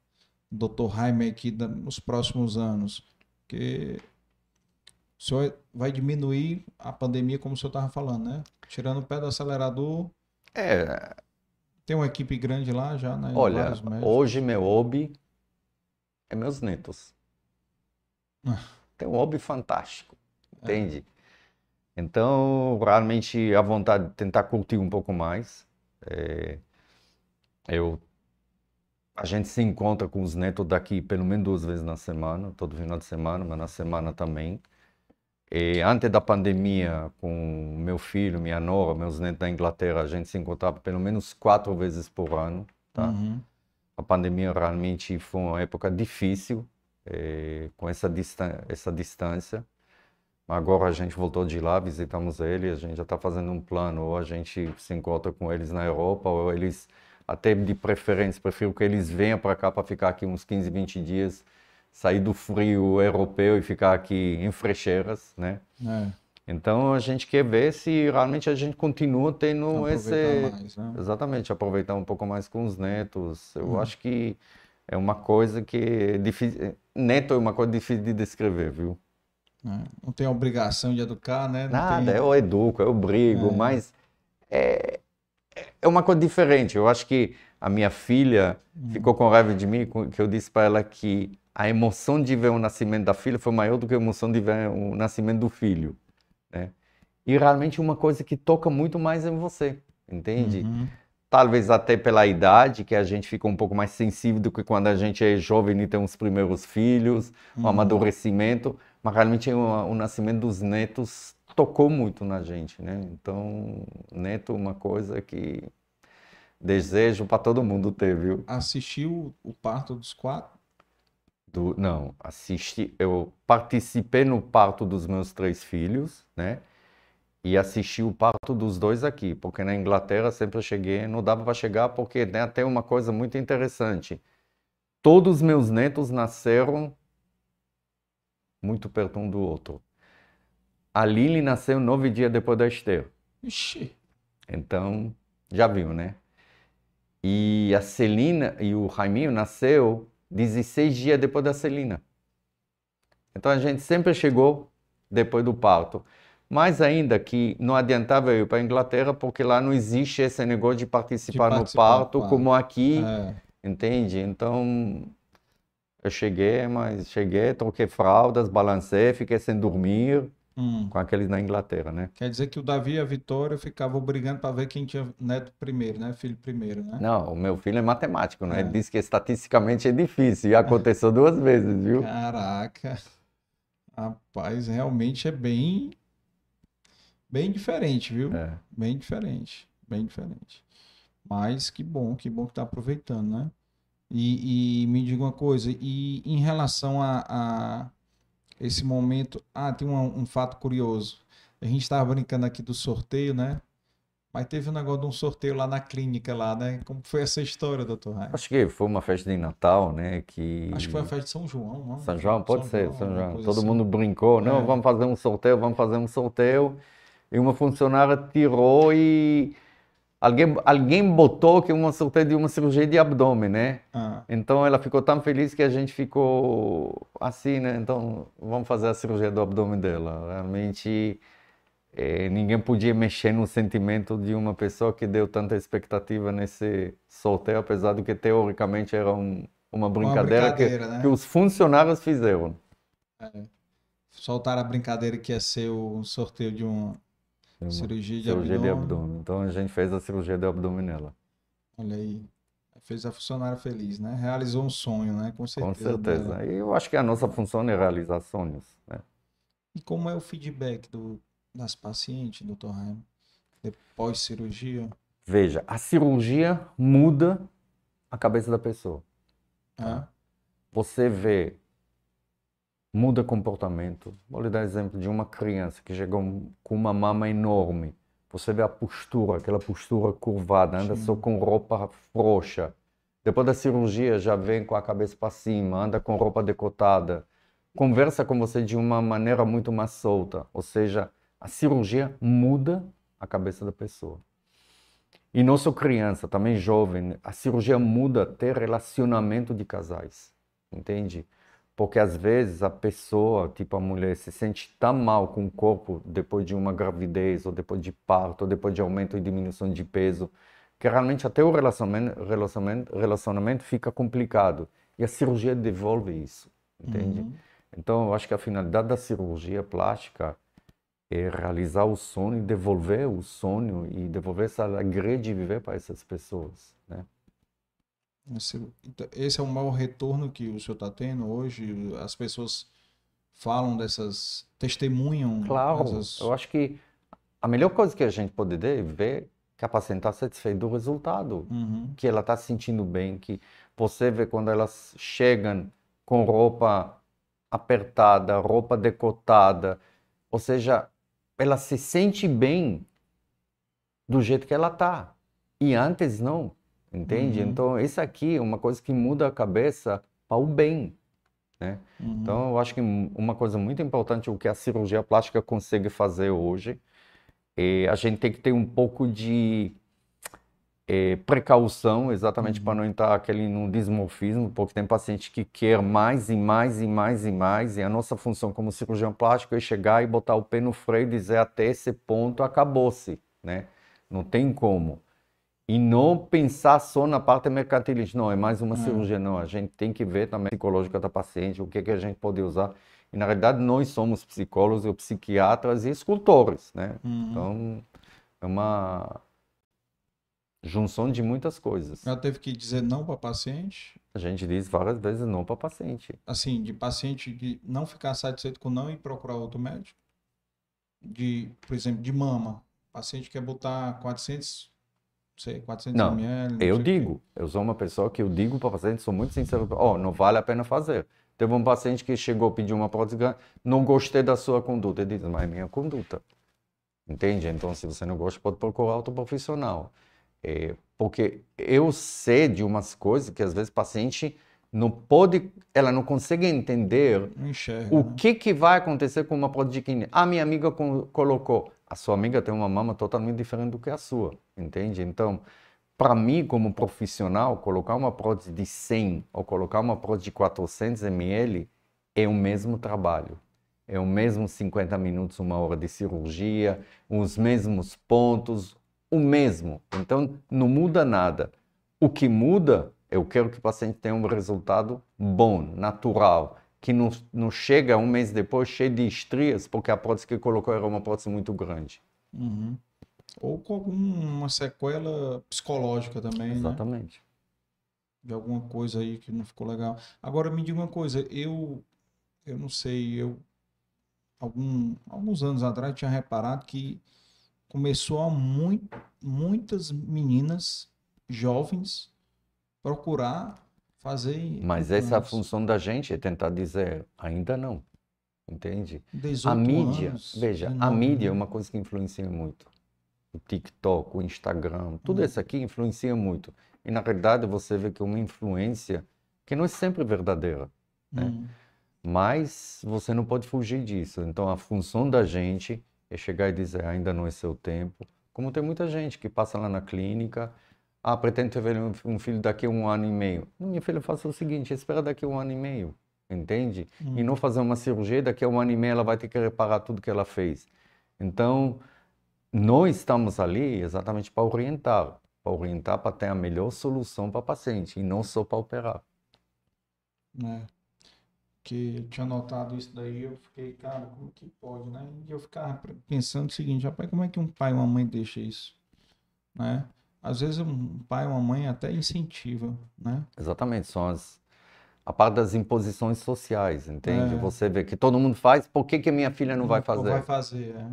S1: Dr. Jaime aqui nos próximos anos? Porque o senhor vai diminuir a pandemia, como o senhor estava falando, né? Tirando o pé do acelerador.
S2: É.
S1: Tem uma equipe grande lá já, né?
S2: Olha, hoje meu hobby é meus netos. Ah tem um hobby fantástico, entende? É. Então, realmente, a vontade de tentar curtir um pouco mais. É, eu, a gente se encontra com os netos daqui pelo menos duas vezes na semana, todo final de semana, mas na semana também. E antes da pandemia, com meu filho, minha nora, meus netos da Inglaterra, a gente se encontrava pelo menos quatro vezes por ano, tá? Uhum. A pandemia realmente foi uma época difícil, é, com essa, distan essa distância. Agora a gente voltou de lá, visitamos ele, a gente já está fazendo um plano, ou a gente se encontra com eles na Europa, ou eles, até de preferência, prefiro que eles venham para cá para ficar aqui uns 15, 20 dias, sair do frio europeu e ficar aqui em Frecheiras, né? É. Então a gente quer ver se realmente a gente continua tendo esse. Mais, né? Exatamente, aproveitar um pouco mais com os netos. Eu hum. acho que é uma coisa que é difícil. Neto é uma coisa difícil de descrever, viu?
S1: É, não tem obrigação de educar, né? Não
S2: Nada,
S1: tem...
S2: eu educo, eu brigo, é. mas é, é uma coisa diferente. Eu acho que a minha filha hum. ficou com raiva de mim, que eu disse para ela que a emoção de ver o nascimento da filha foi maior do que a emoção de ver o nascimento do filho, né? E realmente uma coisa que toca muito mais em você, entende? Uhum talvez até pela idade, que a gente fica um pouco mais sensível do que quando a gente é jovem e tem os primeiros filhos, uhum. o amadurecimento, mas realmente o, o, nascimento dos netos tocou muito na gente, né? Então, neto é uma coisa que desejo para todo mundo ter, viu?
S1: Assistiu o parto dos quatro?
S2: Do, não, assisti, eu participei no parto dos meus três filhos, né? E assisti o parto dos dois aqui, porque na Inglaterra sempre cheguei, não dava para chegar porque tem até uma coisa muito interessante. Todos meus netos nasceram muito perto um do outro. A Lily nasceu nove dias depois da Esther.
S1: Ixi.
S2: Então, já viu, né? E a Celina e o Raiminho nasceu 16 dias depois da Celina. Então a gente sempre chegou depois do parto. Mais ainda que não adiantava eu ir para a Inglaterra, porque lá não existe esse negócio de participar,
S1: De
S2: no
S1: participar do
S2: parto
S1: parto.
S2: como aqui,
S1: É.
S2: entende? Então eu cheguei, mas cheguei, troquei fraldas, balancei, fiquei sem dormir
S1: Hum.
S2: com aqueles na Inglaterra, né?
S1: Quer dizer que o Davi e a Vitória ficavam brigando para ver quem tinha neto primeiro, né? Filho primeiro, né?
S2: Não, o meu filho é matemático, né?
S1: É.
S2: Ele disse que estatisticamente é difícil e aconteceu duas vezes, viu?
S1: Caraca. Rapaz, realmente é bem bem diferente, viu?
S2: É.
S1: Bem diferente, bem diferente. Mas que bom, que bom que tá aproveitando, né? E, e me diga uma coisa, e em relação a, a esse momento, ah, tem um, um fato curioso. A gente estava brincando aqui do sorteio, né? Mas teve um negócio de um sorteio lá na clínica lá, né? Como foi essa história, doutor Raio?
S2: Acho que foi uma festa de Natal, né? Que
S1: Acho que foi a festa de São João, não?
S2: São João, pode
S1: São
S2: ser,
S1: João,
S2: São João. Todo
S1: assim.
S2: mundo brincou, não,
S1: É.
S2: vamos fazer um sorteio, vamos fazer um sorteio. E uma funcionária tirou e alguém, alguém botou que uma sorteio de uma cirurgia de abdômen, né?
S1: Ah,
S2: Então ela ficou tão feliz que a gente ficou assim, né? Então vamos fazer a cirurgia do abdômen dela. Realmente eh, ninguém podia mexer no sentimento de uma pessoa que deu tanta expectativa nesse sorteio, apesar de que teoricamente era um- uma brincadeira, que-
S1: brincadeira, né?
S2: que os funcionários fizeram.
S1: soltaram a brincadeira que ia ser o sorteio de uma
S2: Uma
S1: cirurgia de
S2: cirurgia de
S1: abdômen.
S2: abdômen. Então a gente fez a cirurgia de abdômen nela.
S1: Olha aí. Fez a funcionária feliz, né? Realizou um sonho, né? Com certeza.
S2: Com certeza.
S1: dela.
S2: E eu acho que a nossa função é realizar sonhos, né?
S1: E como é o feedback do, das pacientes, doutor Raimo? Depois cirurgia?
S2: Veja, a cirurgia muda a cabeça da pessoa.
S1: Ah,
S2: Você vê, muda comportamento. Vou lhe dar exemplo de uma criança que chegou com uma mama enorme. Você vê a postura, aquela postura curvada, anda
S1: Sim.
S2: só com roupa frouxa. Depois da cirurgia já vem com a cabeça para cima, anda com roupa decotada. Conversa com você de uma maneira muito mais solta. Ou seja, a cirurgia muda a cabeça da pessoa. E não só criança, também jovem. A cirurgia muda até relacionamento de casais. Entende? Porque às vezes a pessoa, tipo a mulher, se sente tão mal com o corpo depois de uma gravidez, ou depois de parto, ou depois de aumento e diminuição de peso, que realmente até o relacionamento, relacionamento, relacionamento fica complicado. E a cirurgia devolve isso. Entende?
S1: uhum.
S2: Então, eu acho que a finalidade da cirurgia plástica é realizar o sonho devolver o sonho e devolver essa alegria de viver para essas pessoas?
S1: Esse, então, esse é o maior retorno que o senhor está tendo hoje? As pessoas falam dessas, testemunham
S2: Claro, eu acho que a melhor coisa que a gente pode é ver que a paciente está satisfeita do resultado,
S1: Uhum.
S2: que ela está se sentindo bem, que você vê quando elas chegam com roupa apertada, roupa decotada, ou seja, ela se sente bem do jeito que ela tá. E antes não, entende?
S1: Uhum.
S2: Então, isso aqui é uma coisa que muda a cabeça para o bem.
S1: Uhum.
S2: Então, eu acho que uma coisa muito importante, o que a cirurgia plástica consegue fazer hoje, é a gente tem que ter um pouco de é, precaução, exatamente para não entrar aquele num dismorfismo, porque tem paciente que quer mais e mais e mais e mais, e a nossa função como cirurgião plástico é chegar e botar o pé no freio e dizer até esse ponto acabou-se, né? Não tem como. E não pensar só na parte mercantilista, não, é mais uma
S1: Hum.
S2: cirurgia, não. A gente tem que ver também a psicológica da paciente, o que, que a gente pode usar. E, na realidade, nós somos psicólogos, ou psiquiatras e escultores, né?
S1: Uhum.
S2: Então, é uma junção de muitas coisas.
S1: Ela teve que dizer não para paciente,
S2: A gente diz várias vezes não para paciente.
S1: assim, de paciente que não ficar satisfeito com não e procurar outro médico. De, por exemplo, de mama. Paciente quer botar 400, não sei, 400
S2: Não,
S1: ml. não
S2: Eu digo, eu sou uma pessoa que eu digo para paciente, sou muito sincero, ó, não vale a pena fazer. Teve um paciente que chegou, pediu uma prótese, não gostei da sua conduta. Ele diz, mas é minha conduta. Entende? Então, se você não gosta, pode procurar outro profissional. É, porque eu sei de umas coisas que às vezes o paciente não pode, ela não consegue entender
S1: enxerga.
S2: o
S1: né?
S2: que, que vai acontecer com uma prótese de quine? A minha amiga co- colocou. A sua amiga tem uma mama totalmente diferente do que a sua, entende? Então, para mim, como profissional, colocar uma prótese de 100 ou colocar uma prótese de 400 ml é o mesmo trabalho. É o mesmo 50 minutos, uma hora de cirurgia, os mesmos pontos, o mesmo. Então, não muda nada. O que muda, eu quero que o paciente tenha um resultado bom, natural, que não, não chega um mês depois cheio de estrias, porque a prótese que colocou era uma prótese muito grande.
S1: Uhum. Ou com alguma sequela psicológica também, né?
S2: Exatamente.
S1: Né? De alguma coisa aí que não ficou legal. Agora me diga uma coisa, eu eu não sei, eu algum, alguns anos atrás tinha reparado que começou a muito, muitas meninas jovens procurar fazer.
S2: Mas essa é a função da gente, é tentar dizer, ainda não. Entende? A mídia, anos, veja, a mídia é uma coisa que influencia muito o TikTok, o Instagram, tudo uhum. isso aqui influencia muito. E na realidade você vê que é uma influência que não é sempre verdadeira, né? Uhum. Mas você não pode fugir disso. Então a função da gente é chegar e dizer ainda não é seu tempo. Como tem muita gente que passa lá na clínica, ah, pretendo ter um filho daqui a um ano e meio. Minha filha, faça o seguinte, espera daqui a um ano e meio, entende? Uhum. E não fazer uma cirurgia, daqui a um ano e meio ela vai ter que reparar tudo que ela fez. Então, nós estamos ali exatamente para orientar, para orientar para ter a melhor solução para o paciente e não só para operar.
S1: É. Que eu tinha notado isso daí, eu fiquei, cara, como que pode, né? E eu ficava pensando o seguinte, rapaz, como é que um pai e uma mãe deixa isso, né? Às vezes um pai e uma mãe até incentiva, né?
S2: Exatamente, são as a parte das imposições sociais, entende? É. Você vê que todo mundo faz, por que, que minha filha não vai fazer? Não
S1: vai fazer, é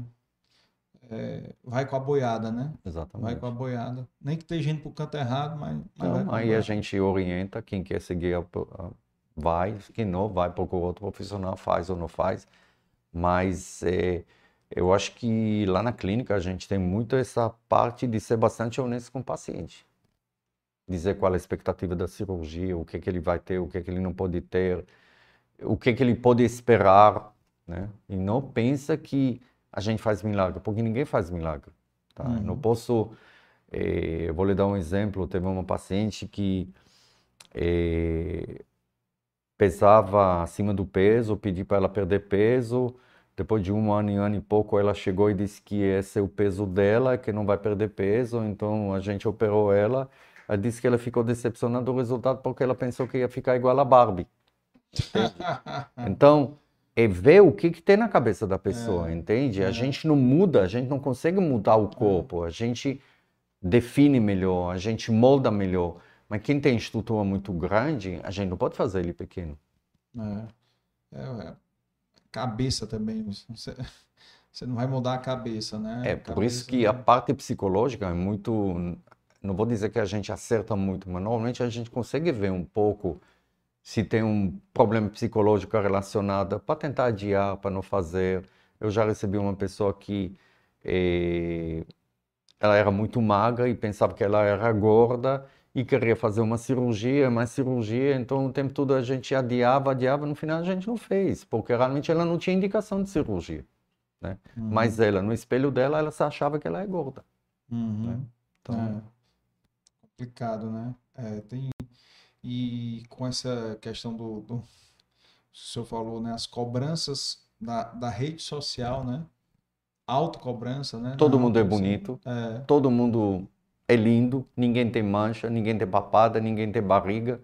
S1: é, vai com a boiada, né?
S2: Exatamente.
S1: Vai com a boiada. Nem que esteja indo para o canto errado, mas. mas
S2: então, aí a gente orienta quem quer seguir, a, a, vai, quem não, vai procurar outro profissional, faz ou não faz. Mas é, eu acho que lá na clínica a gente tem muito essa parte de ser bastante honesto com o paciente. Dizer qual é a expectativa da cirurgia, o que, é que ele vai ter, o que, é que ele não pode ter, o que, é que ele pode esperar. Né? E não pensa que a gente faz milagre, porque ninguém faz milagre. Tá? Uhum. Eu não posso. Eh, vou lhe dar um exemplo. Teve uma paciente que eh, pesava acima do peso, pedi para ela perder peso. Depois de um ano, um ano e pouco, ela chegou e disse que esse é o peso dela, que não vai perder peso. Então a gente operou ela. Ela disse que ela ficou decepcionada do resultado porque ela pensou que ia ficar igual a Barbie. então é ver o que, que tem na cabeça da pessoa, é, entende? É. A gente não muda, a gente não consegue mudar o corpo, a gente define melhor, a gente molda melhor. Mas quem tem estrutura muito grande, a gente não pode fazer ele pequeno.
S1: É. é, é. Cabeça também. Você, você não vai mudar a cabeça, né?
S2: É, por isso que a parte psicológica é muito. Não vou dizer que a gente acerta muito, mas normalmente a gente consegue ver um pouco se tem um problema psicológico relacionado, para tentar adiar, para não fazer. Eu já recebi uma pessoa que eh, ela era muito magra e pensava que ela era gorda e queria fazer uma cirurgia, mais cirurgia, então o tempo todo a gente adiava, adiava, no final a gente não fez, porque realmente ela não tinha indicação de cirurgia. Né? Uhum. Mas ela, no espelho dela, ela se achava que ela é gorda.
S1: Uhum. Né? Então... É. Complicado, né? É, tem e com essa questão do, do o senhor falou, né, as cobranças da, da rede social, né? Autocobrança, né?
S2: Todo mundo é bonito, é. todo mundo é lindo, ninguém tem mancha, ninguém tem papada, ninguém tem barriga.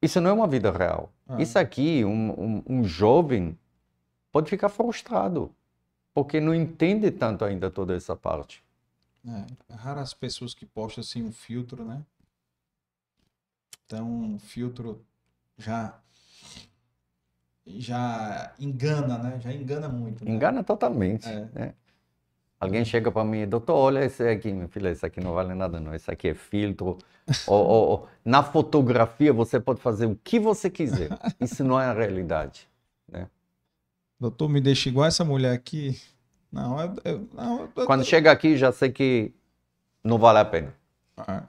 S2: Isso não é uma vida real. É. Isso aqui, um, um, um jovem pode ficar frustrado, porque não entende tanto ainda toda essa parte.
S1: É, é raro as pessoas que postam assim um filtro, né? Então, o filtro já já engana, né? Já engana muito. Né?
S2: Engana totalmente. É. Né? Alguém chega para mim, doutor, olha esse aqui, meu filho, esse aqui não vale nada não, esse aqui é filtro. ou, ou, ou, na fotografia você pode fazer o que você quiser. Isso não é a realidade, né?
S1: Doutor, me deixa igual essa mulher aqui. Não, é, é, não
S2: Quando chega aqui, já sei que não vale a pena. Ah.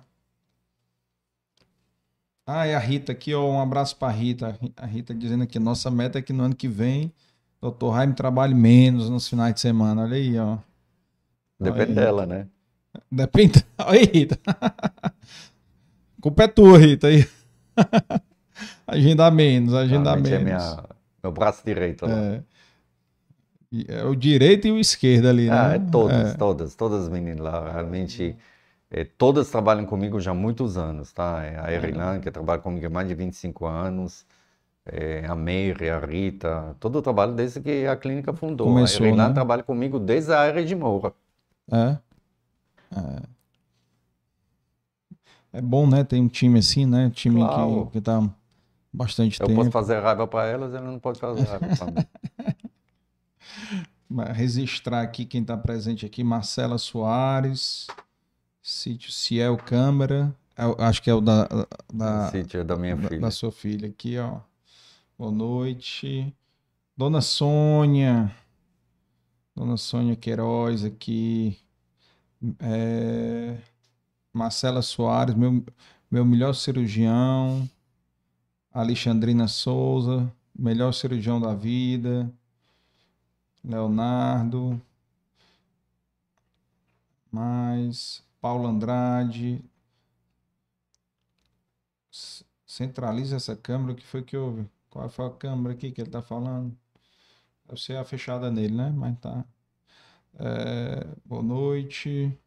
S1: Ah, é a Rita aqui, ó, um abraço para Rita. A Rita dizendo aqui, nossa meta é que no ano que vem, doutor Jaime trabalhe menos nos finais de semana. Olha aí, ó.
S2: Depende aí, dela, né?
S1: Depende. Aí, Rita. culpa é tua, Rita. Aí. agenda menos, agenda
S2: Realmente
S1: menos.
S2: É minha, meu braço direito lá.
S1: É. É o direito e o esquerdo ali, né?
S2: Ah, é todas,
S1: É.
S2: todas, todas as meninas lá, realmente, é, todas trabalham comigo já há muitos anos, tá? É, A Erilan, que trabalha comigo há mais de 25 anos, é, a Meire, a Rita, todo o trabalho desde que a clínica fundou.
S1: Começou,
S2: a Erilan
S1: né?
S2: trabalha comigo desde a era de Moura.
S1: É. É. É bom, né? Tem um time assim, né? Time
S2: Claro.
S1: que, que tá bastante
S2: Eu
S1: tempo.
S2: posso fazer raiva para elas, elas não podem fazer raiva para mim.
S1: Registrar aqui quem está presente aqui: Marcela Soares, Sítio Ciel Câmara. Eu acho que é o da, da,
S2: sítio é da minha
S1: da-
S2: filha.
S1: da sua filha aqui, ó. Boa noite. Dona Sônia. Dona Sônia Queiroz aqui. É, Marcela Soares, meu, meu melhor cirurgião. Alexandrina Souza, melhor cirurgião da vida. Leonardo. Mais. Paulo Andrade. Centraliza essa câmera. O que foi que houve? Qual foi a câmera aqui que ele tá falando? Deve ser a fechada nele, né? Mas tá. É, boa noite.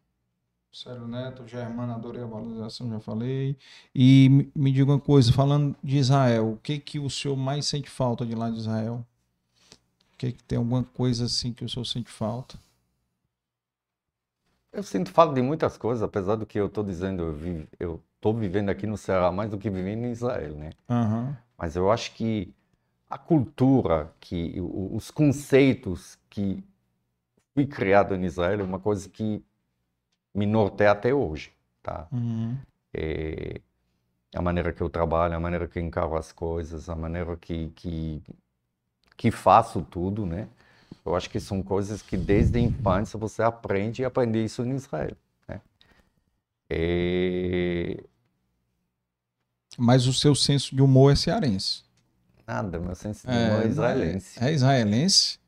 S1: Célio Neto, Germano, adorei a valorização, já falei. E me- diga uma coisa, falando de Israel, o que que o senhor mais sente falta de lá de Israel? O que que tem alguma coisa assim que o senhor sente falta?
S2: Eu sinto falta de muitas coisas, apesar do que eu estou dizendo, eu vi- eu estou vivendo aqui no Ceará mais do que vivendo em Israel, né?
S1: Aham.
S2: Mas eu acho que a cultura, que os conceitos que fui criado em Israel é uma coisa que me norteia até hoje, tá?
S1: Uhum.
S2: É, a maneira que eu trabalho, a maneira que eu encaro as coisas, a maneira que, que, que faço tudo, né? Eu acho que são coisas que desde a infância você aprende e aprende isso em Israel, né? É,
S1: Mas o seu senso de humor é cearense.
S2: Nada, meu senso de humor é israelense.
S1: É israelense?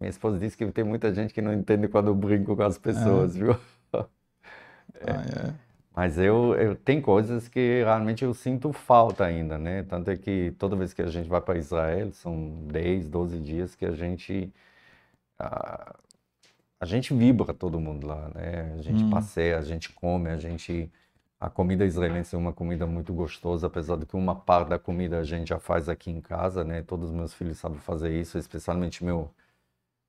S2: Minha esposa disse que tem muita gente que não entende quando eu brinco com as pessoas, viu?
S1: Ah, é.
S2: Mas eu, eu tem coisas que realmente eu sinto falta ainda, né? Tanto é que toda vez que a gente vai para Israel, são 10, 12 dias que a gente a, a gente vibra todo mundo lá, né? A gente
S1: Hum.
S2: passeia, a gente come, a gente a comida israelense é uma comida muito gostosa, apesar de que uma parte da comida a gente já faz aqui em casa, né? Todos os meus filhos sabem fazer isso, especialmente meu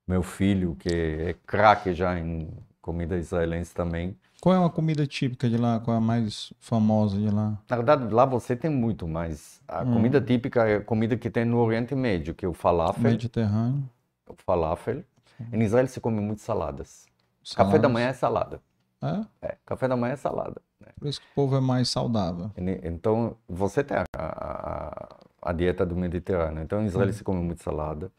S2: meu filho, que é craque já em comida israelense também.
S1: Qual é uma comida típica de lá? Qual é a mais famosa de lá?
S2: Na verdade, lá você tem muito, mas a
S1: Hum.
S2: comida típica é a comida que tem no Oriente Médio, que é o falafel.
S1: Mediterrâneo.
S2: O falafel. Em Israel se come muito saladas. Café da
S1: saladas.
S2: manhã é salada.
S1: É?
S2: É, café da manhã é salada. Né?
S1: Por isso que o povo é mais saudável.
S2: Então, você tem a, a- a dieta do Mediterrâneo. Então, em Israel se come muito salada.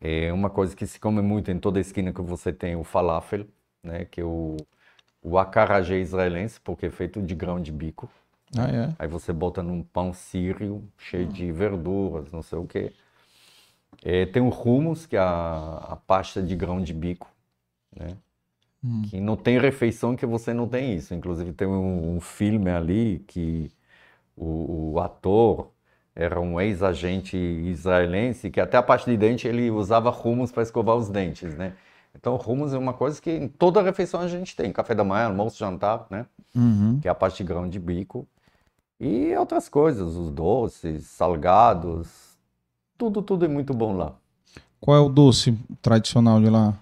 S2: É uma coisa que se come muito em toda esquina que você tem o falafel, né? Que é o, o acarajé israelense, porque é feito de grão de bico.
S1: Ah, é?
S2: Aí você bota num pão sírio, cheio de verduras, não sei o quê. É, tem o hummus, que é a, a pasta de grão de bico, né?
S1: Hum.
S2: Que não tem refeição que você não tem isso. Inclusive tem um, um filme ali que o, o ator era um ex-agente israelense que até a parte de dente ele usava hummus para escovar os dentes, né? Então hummus é uma coisa que em toda refeição a gente tem. Café da manhã, almoço, jantar, né?
S1: Uhum.
S2: que é a parte de grão de bico, e outras coisas, os doces, salgados, tudo, tudo é muito bom lá.
S1: Qual é o doce tradicional de lá?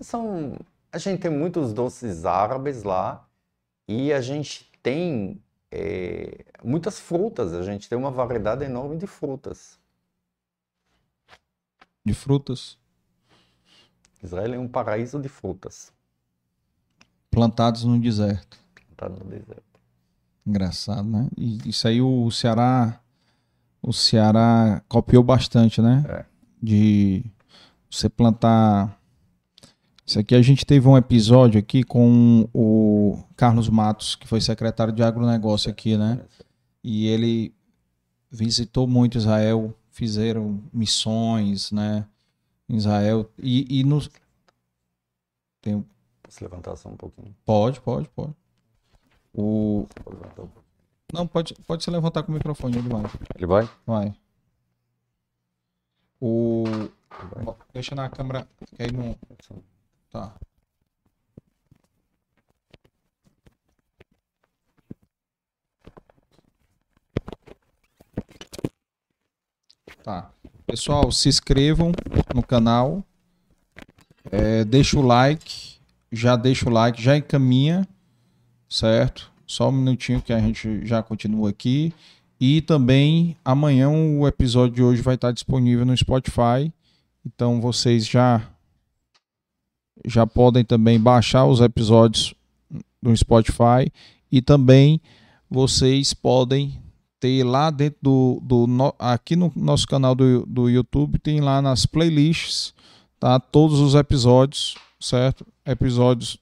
S2: São, a gente tem muitos doces árabes lá, e a gente tem eh, muitas frutas, a gente tem uma variedade enorme de frutas.
S1: De frutas
S2: Israel é um paraíso de frutas,
S1: plantados no deserto.
S2: tá no deserto.
S1: Engraçado, né? E isso aí o Ceará, o Ceará copiou bastante, né?
S2: É.
S1: De você plantar. Isso aqui a gente teve um episódio aqui com o Carlos Matos, que foi secretário de agronegócio aqui, né? E ele visitou muito Israel, fizeram missões, né? Em Israel. E, e nos. Tem,
S2: Posso levantar só um pouquinho?
S1: pode, pode, pode. O... Não, pode, pode se levantar com o microfone, ele vai.
S2: Ele vai?
S1: Vai. O... Deixa na câmera, que aí não... Tá. Tá. Pessoal, se inscrevam no canal. É, deixa o like. Já deixa o like, já encaminha. Certo? Só um minutinho que a gente já continua aqui. E também amanhã o episódio de hoje vai estar disponível no Spotify. Então vocês já já podem também baixar os episódios no Spotify e também vocês podem ter lá dentro do, do aqui no nosso canal do, do YouTube tem lá nas playlists tá? Todos os episódios certo? Episódios.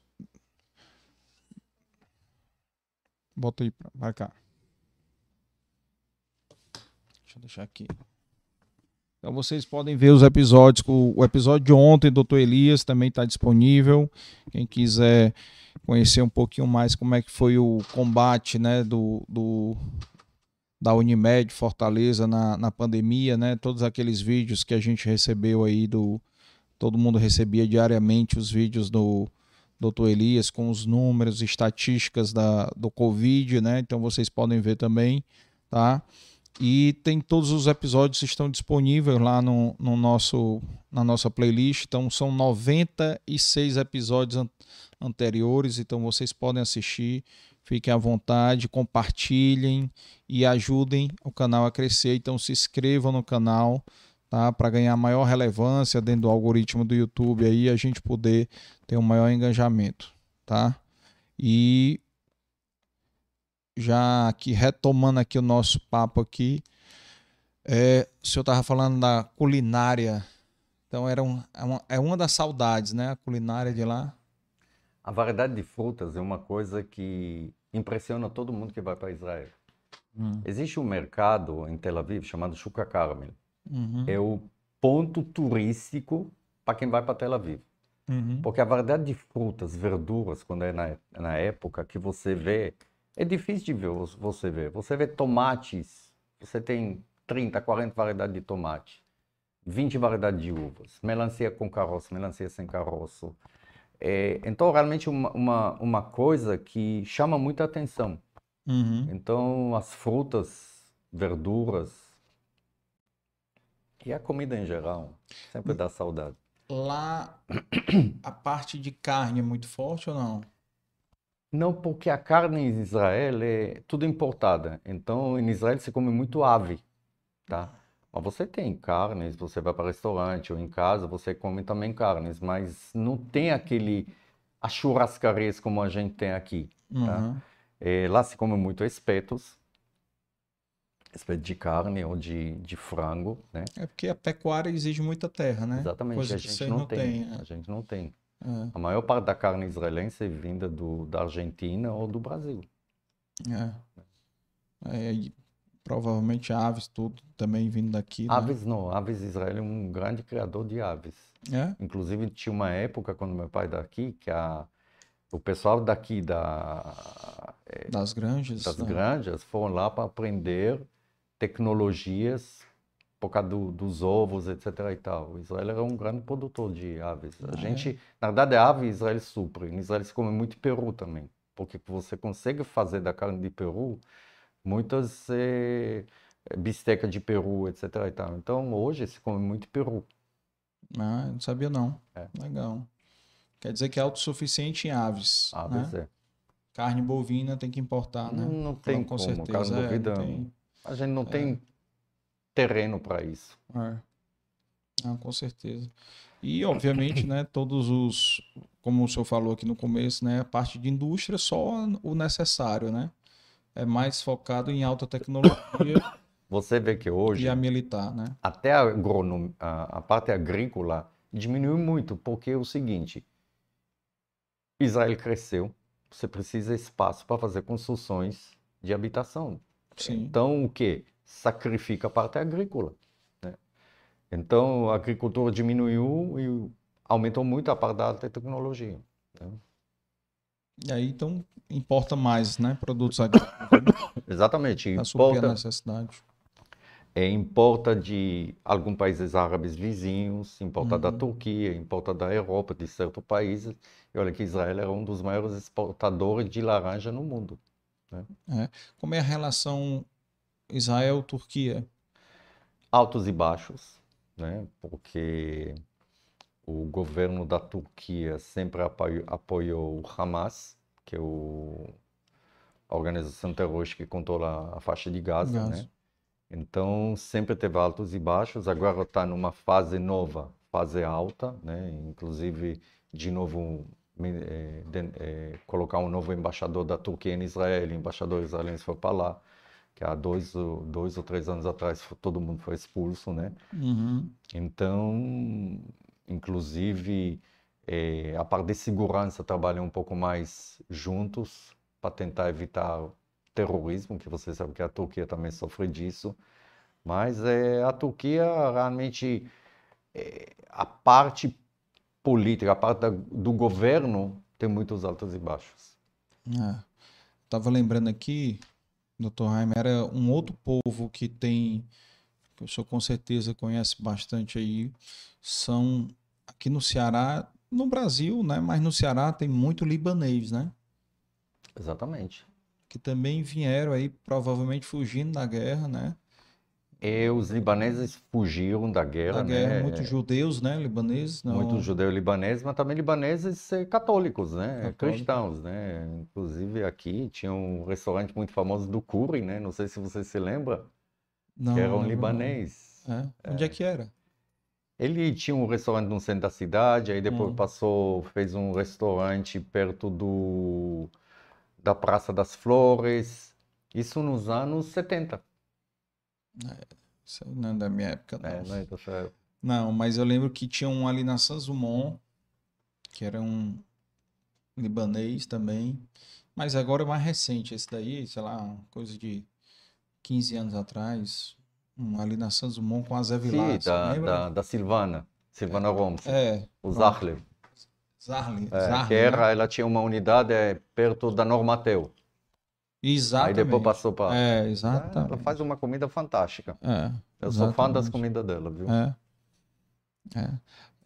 S1: Bota aí pra cá. Deixa eu deixar aqui então vocês podem ver os episódios o episódio de ontem doutor Elias também está disponível quem quiser conhecer um pouquinho mais como é que foi o combate né do, do da Unimed Fortaleza na, na pandemia, né? Todos aqueles vídeos que a gente recebeu aí do. Todo mundo recebia diariamente os vídeos do Dr. Elias com os números, estatísticas da, do Covid, né? Então vocês podem ver também, tá? E tem todos os episódios estão disponíveis lá no, no nosso, na nossa playlist. Então são 96 episódios an anteriores, então vocês podem assistir Fiquem à vontade, compartilhem e ajudem o canal a crescer. Então se inscrevam no canal, tá? Para ganhar maior relevância dentro do algoritmo do YouTube aí, a gente poder ter um maior engajamento, tá? E já aqui retomando aqui o nosso papo aqui, é, o senhor estava falando da culinária, então era um, é, uma, é uma das saudades, né? A culinária de lá.
S2: A variedade de frutas é uma coisa que impressiona todo mundo que vai para Israel. Hum. Existe um mercado em Tel Aviv chamado Shuka Carmel. Uhum. É o ponto turístico para quem vai para Tel Aviv. Uhum. Porque a variedade de frutas, verduras, quando é na, na época que você vê, é difícil de ver, você ver. Você vê tomates, você tem 30, 40 variedades de tomate, 20 variedades de uvas, melancia com caroço, melancia sem caroço, é, então, realmente, uma, uma, uma, coisa que chama muita atenção. Uhum. Então, as frutas, verduras e a comida em geral sempre dá saudade.
S1: Lá, a parte de carne é muito forte ou não?
S2: Não, porque a carne em Israel é tudo importada. Então, em Israel se come muito ave, tá? Mas você tem carnes, você vai para restaurante ou em casa, você come também carnes, mas não tem aquele a churrascarias como a gente tem aqui. Tá? Uhum. É, lá se come muito espetos, espeto de carne ou de, de frango, né?
S1: É porque a pecuária exige muita terra, né?
S2: Exatamente, Coisa a gente não, tem. tem é. A gente não tem. É. A maior parte da carne israelense é vinda do, da Argentina ou do Brasil.
S1: É. é provavelmente aves, tudo também vindo daqui. Né?
S2: Aves não, aves Israel é um grande criador de aves. É? Inclusive tinha uma época quando meu pai daqui que a o pessoal daqui da
S1: é, das granjas,
S2: das né? granjas foram lá para aprender tecnologias por causa do, dos ovos, etc. e tal. Israel era um grande produtor de aves. A ah, gente, é? na verdade, a ave Israel supre. Em Israel se come muito peru também, porque você consegue fazer da carne de peru muitas é, bisteca de peru, etc. E tal. Então hoje se come muito peru.
S1: Ah, não sabia não. É. Legal. Quer dizer que é autossuficiente em aves. Aves, né? é. Carne bovina tem que importar, né?
S2: Não, tem então, com como. certeza. Carne é, bovina, tem... a gente não é. tem terreno para isso.
S1: É. Ah, com certeza. E, obviamente, né, todos os, como o senhor falou aqui no começo, né, a parte de indústria, só o necessário, né? é mais focado em alta tecnologia.
S2: Você vê que hoje.
S1: E a militar, né?
S2: Até a, a, a parte agrícola diminuiu muito, porque é o seguinte: Israel cresceu, você precisa espaço para fazer construções de habitação. Sim. Então, o que? Sacrifica a parte agrícola. Né? Então, a agricultura diminuiu e aumentou muito a parte da alta tecnologia. Né?
S1: E aí, então, importa mais, né? Produtos agrícolas.
S2: Exatamente.
S1: Para suprir a
S2: Importa,
S1: necessidade.
S2: é, importa de alguns países árabes vizinhos, importa da
S1: Uhum.
S2: Turquia, importa da Europa, de certos países. E olha que Israel era um dos maiores exportadores de laranja no mundo.
S1: Como é a relação Israel-Turquia?
S2: altos e baixos, né? Porque o governo da Turquia sempre apoiou, apoiou o Hamas, que é o, a organização terrorista que controla a faixa de Gaza,
S1: Gaza.
S2: né? Então sempre teve altos e baixos. Agora está numa fase nova, fase alta, né? Inclusive de novo eh, de- eh, colocar um novo embaixador da Turquia em Israel. O embaixador israelense foi para lá que há dois, ou- dois ou três anos atrás todo mundo foi expulso, né?
S1: Uhum.
S2: Então, inclusive, eh, a parte de segurança trabalham um pouco mais juntos para tentar evitar terrorismo, que você sabe que a Turquia também sofre disso. Mas eh, a Turquia realmente, eh, a parte política, a parte da- do governo tem muitos altos e baixos.
S1: É. Tava lembrando aqui, Dr. Jaime, era um outro povo que tem, que o senhor com certeza conhece bastante aí, são aqui no Ceará, no Brasil, né? Mas no Ceará tem muito libanês, né?
S2: Exatamente.
S1: Que também vieram aí, provavelmente fugindo da guerra, né?
S2: E os libaneses fugiram da guerra,
S1: Da guerra,
S2: né?
S1: muitos judeus, né? Libaneses, não.
S2: Muitos judeus libaneses, mas também libaneses eh, católicos, né?
S1: Católicos.
S2: Cristãos, né? Inclusive aqui tinha um restaurante muito famoso do Curi, né? Não sei se você se lembra,
S1: Não,
S2: que era um libanês.
S1: É? Onde é que era?
S2: Ele tinha um restaurante no centro da cidade, aí depois
S1: Hum.
S2: passou, fez um restaurante perto do da Praça das Flores. Isso nos anos 70,
S1: Isso aí não é da minha época, não.
S2: né? Né? Essa-
S1: Não, mas eu lembro que tinha um ali na Sanzumon, que era um libanês também. Mas agora é mais recente esse daí, sei lá, coisa de 15 anos atrás. Um ali na Sanzumon com a Zé
S2: Sim,
S1: Vilar, você
S2: da, da, da Silvana, Silvana Gomes,
S1: É,
S2: o
S1: pronto.
S2: Zahler.
S1: Zarli,
S2: É, que
S1: né?
S2: era, ela tinha uma unidade eh, perto da Normateu. Aí
S1: Exatamente.
S2: depois passou para.
S1: É,
S2: Ela
S1: exatamente.
S2: faz uma comida fantástica.
S1: É,
S2: Eu sou fã das
S1: exatamente.
S2: comidas dela, viu?
S1: É. É.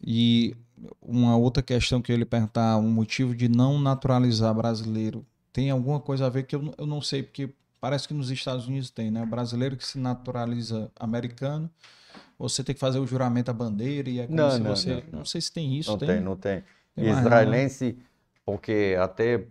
S1: E uma outra questão que eu ia lhe perguntar, um motivo de não naturalizar brasileiro, tem alguma coisa a ver que eu, não- eu não sei, porque parece que nos Estados Unidos tem, né? O brasileiro que se naturaliza americano, você tem que fazer o juramento à bandeira e é como
S2: Não,
S1: se
S2: não,
S1: você.
S2: não, não.
S1: Não sei se tem isso,
S2: Não
S1: tem?
S2: tem, não tem.
S1: Tem mais, né?
S2: Israelense, porque até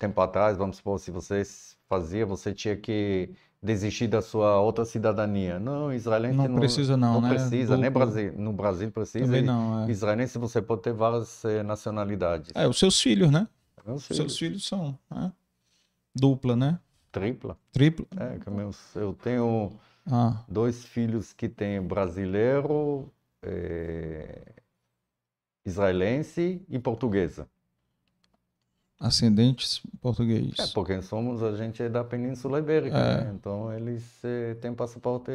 S2: tempo atrás, vamos supor, se você fazia, você tinha que desistir da sua outra cidadania. Não, israelense
S1: Não precisa não,
S2: não
S1: né?
S2: precisa, nem
S1: Duplo.
S2: Brasil, no Brasil precisa.
S1: Também não, é.
S2: Israelense você pode ter várias eh, nacionalidades.
S1: É, os seus filhos, né? Os seus filhos são né? dupla, né?
S2: tripla.
S1: Tripla.
S2: É, eu tenho
S1: Ah,
S2: dois filhos que têm brasileiro, eh, israelense e portuguesa.
S1: Ascendentes portugueses.
S2: É, porque somos, a gente é da Península Ibérica,
S1: É.
S2: né? Então eles eh, têm passaporte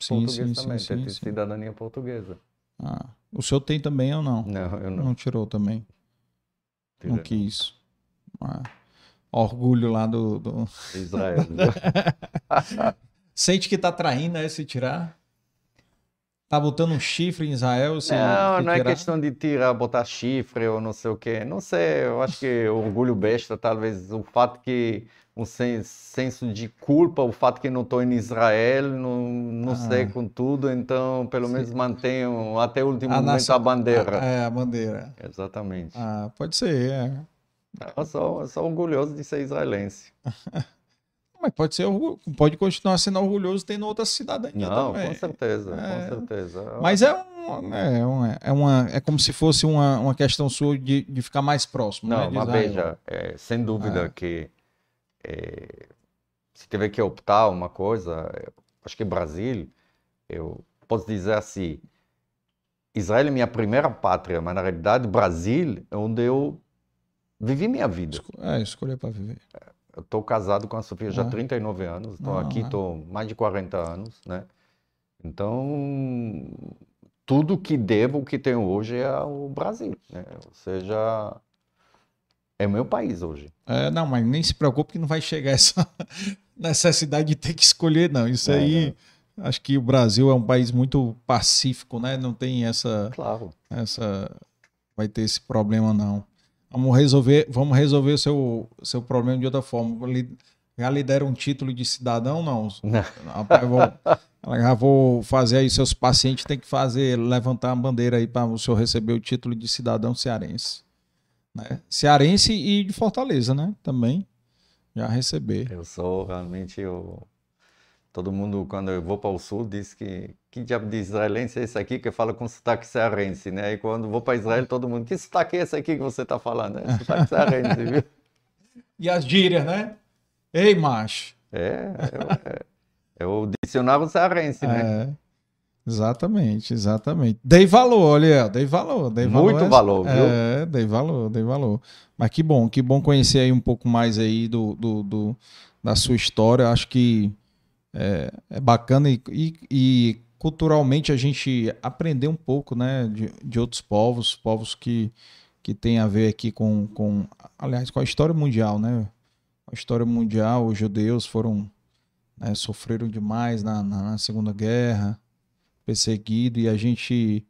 S1: sim,
S2: português
S1: sim,
S2: também,
S1: sim,
S2: têm cidadania portuguesa.
S1: Ah, o senhor tem também ou não?
S2: Não, eu não.
S1: Não tirou também. Não
S2: tirei,
S1: quis. Ah, orgulho lá do, do-
S2: Israel.
S1: Sente que tá traindo, né? Se tirar. Tá botando um chifre em Israel,
S2: Não, não é questão de tirar, botar chifre ou não sei o quê. Não sei, eu acho que orgulho besta, talvez o fato que um sen- senso de culpa, o fato que não estou em Israel, não, não
S1: Ah.
S2: sei com tudo, então pelo
S1: Sim.
S2: menos mantenho até o último
S1: A
S2: momento
S1: nação-
S2: a bandeira.
S1: É, a bandeira.
S2: Exatamente.
S1: Ah, pode ser, é.
S2: Eu sou, eu sou orgulhoso de ser israelense.
S1: Mas pode ser pode continuar sendo orgulhoso tendo outra cidadania
S2: Não,
S1: também.
S2: com certeza,
S1: É.
S2: com certeza.
S1: Mas é um, é, um- é uma, é como se fosse uma, uma questão sua de, de ficar mais próximo, né,
S2: Não,
S1: de
S2: mas veja, é, sem dúvida
S1: Ah.
S2: que é, se tiver que optar uma coisa, é, acho que Brasil, eu posso dizer assim, Israel é minha primeira pátria, mas na realidade Brasil é onde eu vivi minha vida.
S1: É, escolher para viver.
S2: Eu estou casado com a Sofia já há
S1: Ah.
S2: 39 anos, estou
S1: Ah.
S2: aqui, estou mais de 40 anos, né? Então, tudo que devo, o que tenho hoje é ao Brasil, né? Ou seja, É meu país hoje.
S1: É, não, mas nem se preocupe que não vai chegar essa necessidade de ter que escolher, não. Isso
S2: É,
S1: aí, acho que o Brasil é um país muito pacífico, né? Não tem essa,
S2: Claro.
S1: essa, vai ter esse problema, não. Vamos resolver, vamos resolver o seu, seu problema de outra forma. Já lhe deram um título de cidadão, não? Rapaz, eu vou, já vou fazer aí, seus pacientes têm que fazer, levantar a bandeira aí para o senhor receber o título de cidadão cearense. Né? Cearense e de Fortaleza, né? Também já receber.
S2: Eu sou realmente eu. Todo mundo, quando eu vou para o sul, diz que que diabo de israelense é esse aqui que fala com sotaque cearense, né? E quando vou para Israel, todo mundo, que sotaque é esse aqui que você está falando? É sotaque cearense, viu?
S1: E as gírias, né? Ei, macho.
S2: É, é, é, é o dicionário cearense, né?
S1: É, exatamente, exatamente. Dei valor, olha, dei valor, dei valor.
S2: Muito
S1: a-
S2: valor, viu?
S1: É, dei valor, dei valor. Mas que bom, que bom conhecer aí um pouco mais aí do, do, do- da sua história. Acho que é, é bacana e, e- e culturalmente a gente aprender um pouco, né, de, de outros povos, povos que, que tem a ver aqui com, com, aliás, com a história mundial, né? A história mundial, os judeus foram, né, sofreram demais na, na, na Segunda Guerra, perseguido, e a gente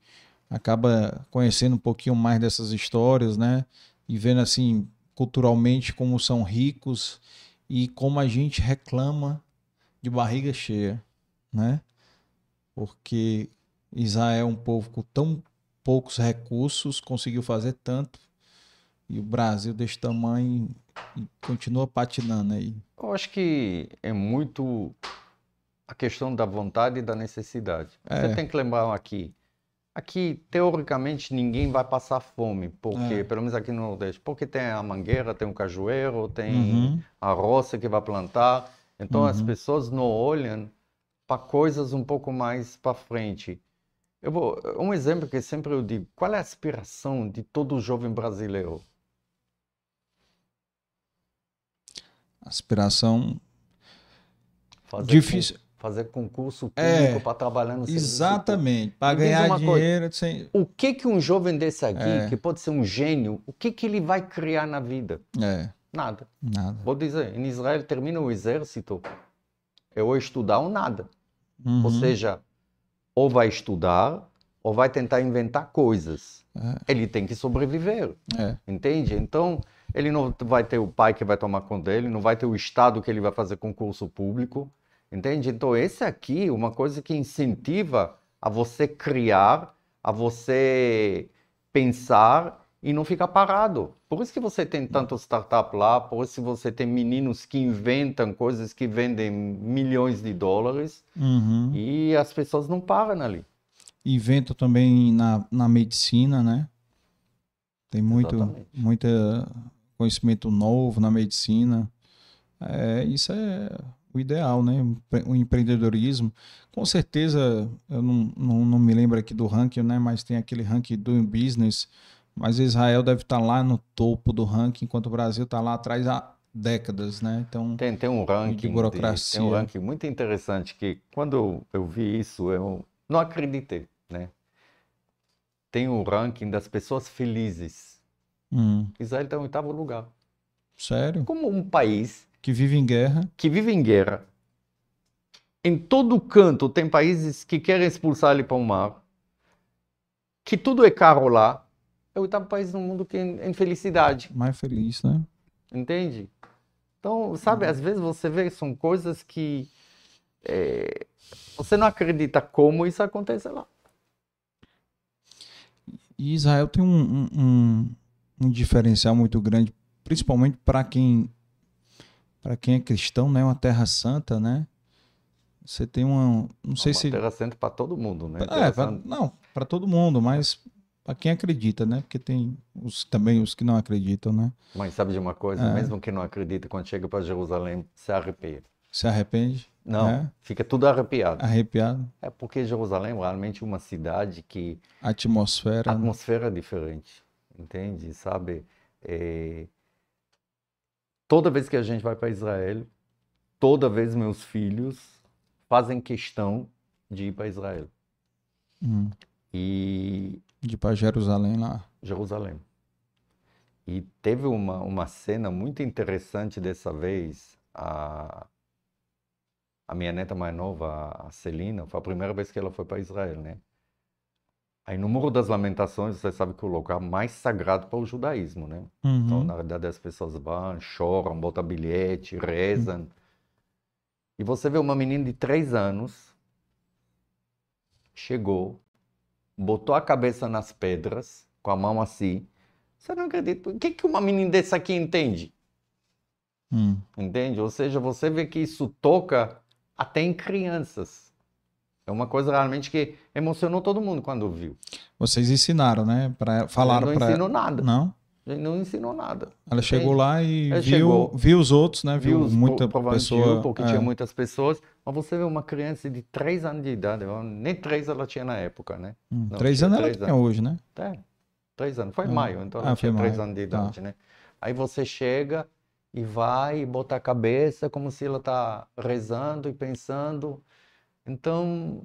S1: acaba conhecendo um pouquinho mais dessas histórias, né? E vendo assim culturalmente como são ricos e como a gente reclama de barriga cheia, né? Porque Israel é um povo com tão poucos recursos, conseguiu fazer tanto, e o Brasil desse tamanho continua patinando aí.
S2: Eu acho que é muito a questão da vontade e da necessidade. Você
S1: É.
S2: tem que lembrar aqui. Aqui, teoricamente, ninguém vai passar fome, porque,
S1: É.
S2: pelo menos aqui no Nordeste, porque tem a mangueira, tem o cajueiro, tem
S1: Uhum.
S2: a roça que vai plantar. Então as
S1: Uhum.
S2: pessoas não olham para coisas um pouco mais para frente. Eu vou, um exemplo que sempre eu digo, qual é a aspiração de todo jovem brasileiro?
S1: Aspiração
S2: Fazer
S1: difícil.
S2: fazer concurso
S1: É,
S2: público para trabalhar no
S1: Exatamente. Para ganhar
S2: uma coisa.
S1: dinheiro sem.
S2: O que que um jovem desse aqui,
S1: É.
S2: que pode ser um gênio, o que que ele vai criar na vida?
S1: É,
S2: Nada.
S1: nada.
S2: Vou dizer, em Israel termina o exército, é ou estudar ou nada. Ou
S1: Uhum.
S2: seja, ou vai estudar ou vai tentar inventar coisas.
S1: É.
S2: Ele tem que sobreviver,
S1: É.
S2: entende? Então, ele não vai ter o pai que vai tomar conta dele, não vai ter o estado que ele vai fazer concurso público, entende? Então, esse aqui é uma coisa que incentiva a você criar, a você pensar e não ficar parado. Por isso que você tem tanto startup lá, por isso que você tem meninos que inventam coisas que vendem milhões de dólares
S1: Uhum.
S2: e as pessoas não param ali.
S1: Invento também na, na medicina, né? Tem muito,
S2: Exatamente.
S1: muito conhecimento novo na medicina. É, isso é o ideal, né? O empreendedorismo. Com certeza, eu não, não, não me lembro aqui do ranking, né? Mas tem aquele ranking do business. Mas Israel deve estar lá no topo do ranking, enquanto o Brasil está lá atrás há décadas, né? Então,
S2: Tem, tem um ranking, de-
S1: burocracia.
S2: tem um ranking muito interessante que quando eu, eu vi isso, eu não acreditei, né? Tem um ranking das pessoas felizes.
S1: hum,
S2: Israel está em oitavo lugar.
S1: sério?
S2: Como um país
S1: Que vive em guerra.
S2: que vive em guerra, em todo canto tem países que querem expulsar ele para o mar, que tudo é caro lá, é o oitavo país no mundo que é em felicidade.
S1: Mais feliz, né?
S2: Entende? Então, sabe, às vezes você vê são coisas que é, você não acredita como isso acontece lá.
S1: E Israel tem um, um, um- diferencial muito grande, principalmente para quem para quem é cristão, né? Uma terra santa, né? Você tem uma, não sei
S2: Uma
S1: se
S2: terra santa para todo mundo, né?
S1: é, pra- não, para todo mundo, mas para quem acredita, né? Porque tem os, também os que não acreditam, né?
S2: Mas sabe de uma coisa?
S1: É.
S2: Mesmo que não acredita, quando chega para Jerusalém, se arrepia.
S1: Se arrepende,
S2: Não,
S1: É.
S2: fica tudo arrepiado.
S1: arrepiado,
S2: É porque Jerusalém é realmente uma cidade que
S1: a atmosfera,
S2: a atmosfera é diferente, entende? Sabe? É, Toda vez que a gente vai para Israel, toda vez meus filhos fazem questão de ir para Israel
S1: hum,
S2: e
S1: de ir para Jerusalém lá.
S2: Jerusalém. E teve uma, uma cena muito interessante dessa vez. A, a minha neta mais nova, a Celina, foi a primeira vez que ela foi para Israel, né? Aí no Muro das Lamentações, você sabe que é o lugar mais sagrado para o judaísmo, né?
S1: Uhum.
S2: Então, na verdade, as pessoas vão, choram, botam bilhete, rezam. E você vê uma menina de três anos, chegou, botou a cabeça nas pedras, com a mão assim. Você não acredita? O que, que uma menina desse aqui entende?
S1: Hum.
S2: Entende? Ou seja, você vê que isso toca até em crianças. É uma coisa realmente que emocionou todo mundo quando viu.
S1: Vocês ensinaram, né? Pra, falaram
S2: não
S1: para
S2: ensinou nada.
S1: Não?
S2: Ele não ensinou nada.
S1: Ela chegou
S2: Entende?
S1: lá e
S2: Ela
S1: viu,
S2: chegou.
S1: viu os outros, né? Viu,
S2: Viu, os-
S1: muita pessoa.
S2: viu, porque
S1: é.
S2: tinha muitas pessoas. Mas você vê uma criança de 3 anos de idade, nem 3 ela tinha na época, né?
S1: Hum,
S2: Não,
S1: três
S2: tinha
S1: anos ela
S2: três
S1: tem hoje, né?
S2: É, 3 anos. Foi
S1: Ah.
S2: em maio, então
S1: Ah,
S2: ela
S1: foi
S2: tinha 3
S1: maio.
S2: anos de
S1: Tá.
S2: idade, né? Aí você chega e vai e bota a cabeça como se ela tá rezando e pensando. Então,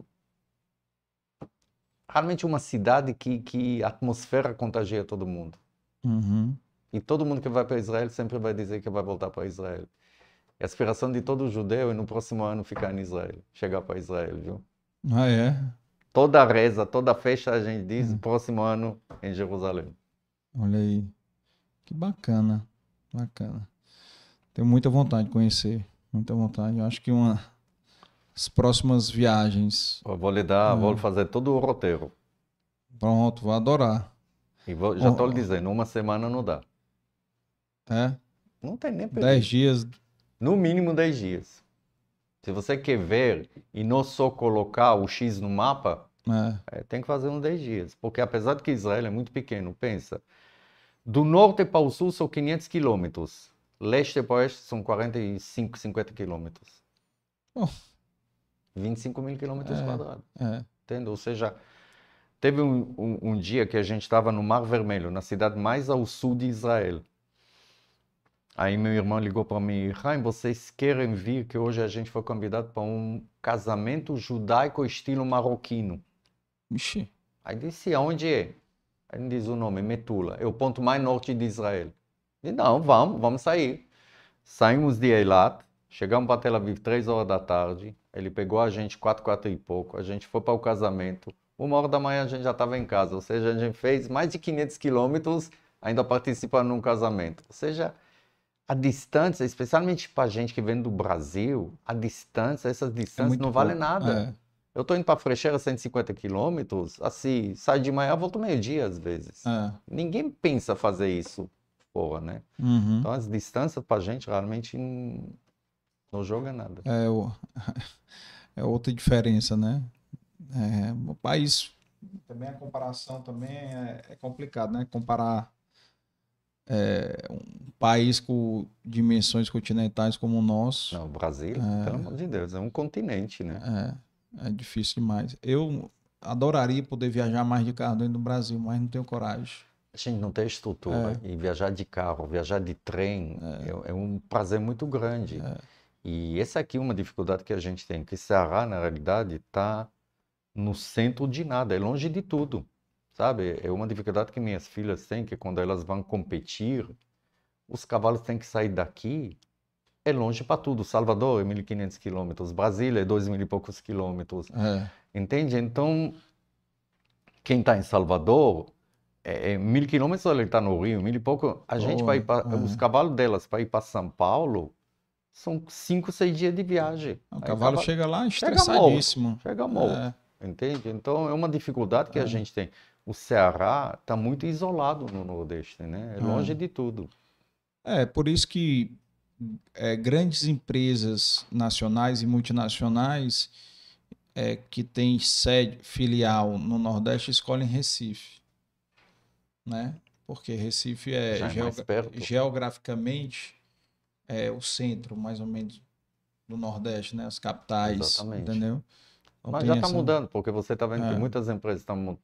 S2: realmente uma cidade que, que a atmosfera contagia todo mundo.
S1: Uhum.
S2: E todo mundo que vai para Israel sempre vai dizer que vai voltar para Israel. E a aspiração de todo judeu é no próximo ano ficar em Israel, chegar para Israel, viu?
S1: Ah, é?
S2: Toda reza, toda festa a gente diz,
S1: Hum.
S2: próximo ano em Jerusalém.
S1: Olha aí. Que bacana. Bacana. Tenho muita vontade de conhecer. Muita vontade. Eu acho que uma. As próximas viagens.
S2: Eu vou lhe dar,
S1: Hum.
S2: vou fazer todo o roteiro.
S1: Pronto, vou adorar.
S2: E vou- já estou
S1: Oh.
S2: lhe dizendo, uma semana não dá.
S1: É?
S2: Não tem nem
S1: Dez
S2: perigo.
S1: dias.
S2: No mínimo 10 dias. Se você quer ver e não só colocar o X no mapa,
S1: É.
S2: É, tem que fazer uns 10 dias, porque apesar de que Israel é muito pequeno, pensa, do norte para o sul são 500 quilômetros, leste para oeste são 45, 50 quilômetros.
S1: Oh.
S2: 25 mil quilômetros
S1: É.
S2: quadrados,
S1: É.
S2: Ou seja, teve um, um- um dia que a gente estava no Mar Vermelho, na cidade mais ao sul de Israel. Aí meu irmão ligou para mim, Raim, vocês querem vir que hoje a gente foi convidado para um casamento judaico estilo marroquino.
S1: Ixi.
S2: Aí disse, aonde é? Aí ele diz o nome, Metula. É o ponto mais norte de Israel. E não, vamos, vamos sair. Saímos de Eilat, chegamos para Tel Aviv três horas da tarde. Ele pegou a gente quatro, quatro e pouco. A gente foi para o casamento. Uma hora da manhã a gente já estava em casa. Ou seja, a gente fez mais de 500 quilômetros ainda participando num casamento. Ou seja, a distância, especialmente para a gente que vem do Brasil, a distância, essas
S1: É
S2: distâncias
S1: muito
S2: não valem
S1: pouco.
S2: nada.
S1: É.
S2: Eu tô indo para Frecheira 150 quilômetros, assim, saio de manhã, volto meio-dia às vezes.
S1: É.
S2: Ninguém pensa fazer isso fora, né?
S1: Uhum.
S2: Então as distâncias pra gente realmente não, não joga nada.
S1: É, o- é outra diferença, né? É, o país também a comparação também é, é complicado, né? Comparar é, um país com dimensões continentais como o nosso
S2: Não, o Brasil,
S1: É.
S2: pelo amor de Deus, é um continente, né?
S1: é, é difícil demais. Eu adoraria poder viajar mais de carro dentro do Brasil, mas não tenho coragem.
S2: A gente não tem estrutura e viajar de carro, viajar de trem é, é um prazer muito grande.
S1: É.
S2: E essa aqui é uma dificuldade que a gente tem, que Ceará, na realidade, está no centro de nada, é longe de tudo, sabe? É uma dificuldade que minhas filhas têm, que quando elas vão competir, os cavalos têm que sair daqui, é longe para tudo. Salvador é 1.500 quilômetros, Brasília é 2.000 e poucos quilômetros,
S1: É,
S2: entende? Então, quem está em Salvador, é, é mil quilômetros ele está no Rio, mil e pouco. A gente vai para
S1: é.
S2: os cavalos delas para ir para São Paulo são cinco, seis dias de viagem.
S1: o cavalo
S2: acaba-
S1: chega lá
S2: chega
S1: estressadíssimo.
S2: chega morto,
S1: É,
S2: entende? Então é uma dificuldade que a
S1: É.
S2: gente tem. O Ceará está muito isolado no Nordeste, né? É
S1: É.
S2: longe de tudo.
S1: É, por isso que é, grandes empresas nacionais e multinacionais é, que têm sede filial no Nordeste escolhem Recife, né? Porque Recife é,
S2: é
S1: geogra-
S2: perto.
S1: geograficamente é o centro, mais ou menos, do Nordeste, né? As capitais,
S2: Exatamente.
S1: entendeu? Então
S2: Mas já está
S1: essa-
S2: mudando, porque você está vendo
S1: É.
S2: que muitas empresas estão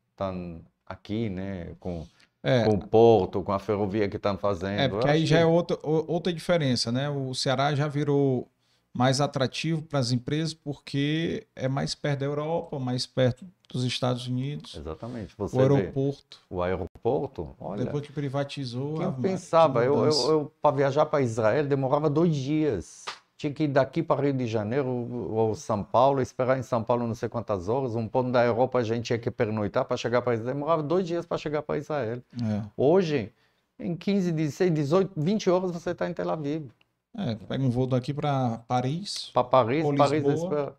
S2: aqui, né? Com,
S1: É,
S2: com o porto, com a ferrovia que estão fazendo.
S1: É, porque aí já
S2: que-
S1: é outra, outra diferença, né? O Ceará já virou mais atrativo para as empresas porque é mais perto da Europa, mais perto dos Estados Unidos.
S2: Exatamente. Você
S1: o aeroporto.
S2: O aeroporto, olha.
S1: Depois que privatizou.
S2: Eu pensava, eu, eu, eu para viajar para Israel demorava dois dias. Tinha que ir daqui para Rio de Janeiro ou São Paulo, esperar em São Paulo não sei quantas horas. Um ponto da Europa a gente tinha que pernoitar para chegar para Israel. Demorava dois dias para chegar para Israel.
S1: É.
S2: Hoje, em 15, 16, 18, 20 horas você está em Tel Aviv.
S1: É, pega um voo daqui para Paris.
S2: Para Paris, Paris
S1: Lisboa.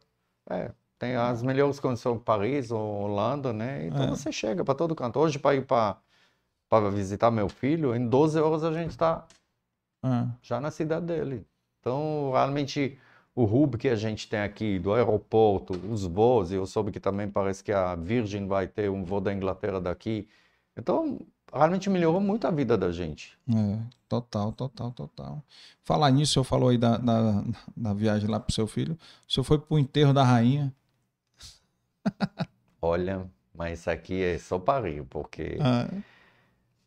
S2: é, tem as melhores condições Paris ou Holanda, né? Então
S1: É.
S2: você chega para todo canto. Hoje, para ir para visitar meu filho, em 12 horas a gente está
S1: É.
S2: já na cidade dele. Então, realmente, o hub que a gente tem aqui do aeroporto, os voos, eu soube que também parece que a Virgin vai ter um voo da Inglaterra daqui. Então, realmente melhorou muito a vida da gente.
S1: É, total, total, total. Falar nisso, o senhor falou aí da, da, da viagem lá pro seu filho. O senhor foi pro enterro da rainha.
S2: Olha, mas isso aqui é só pariu, porque
S1: Ah,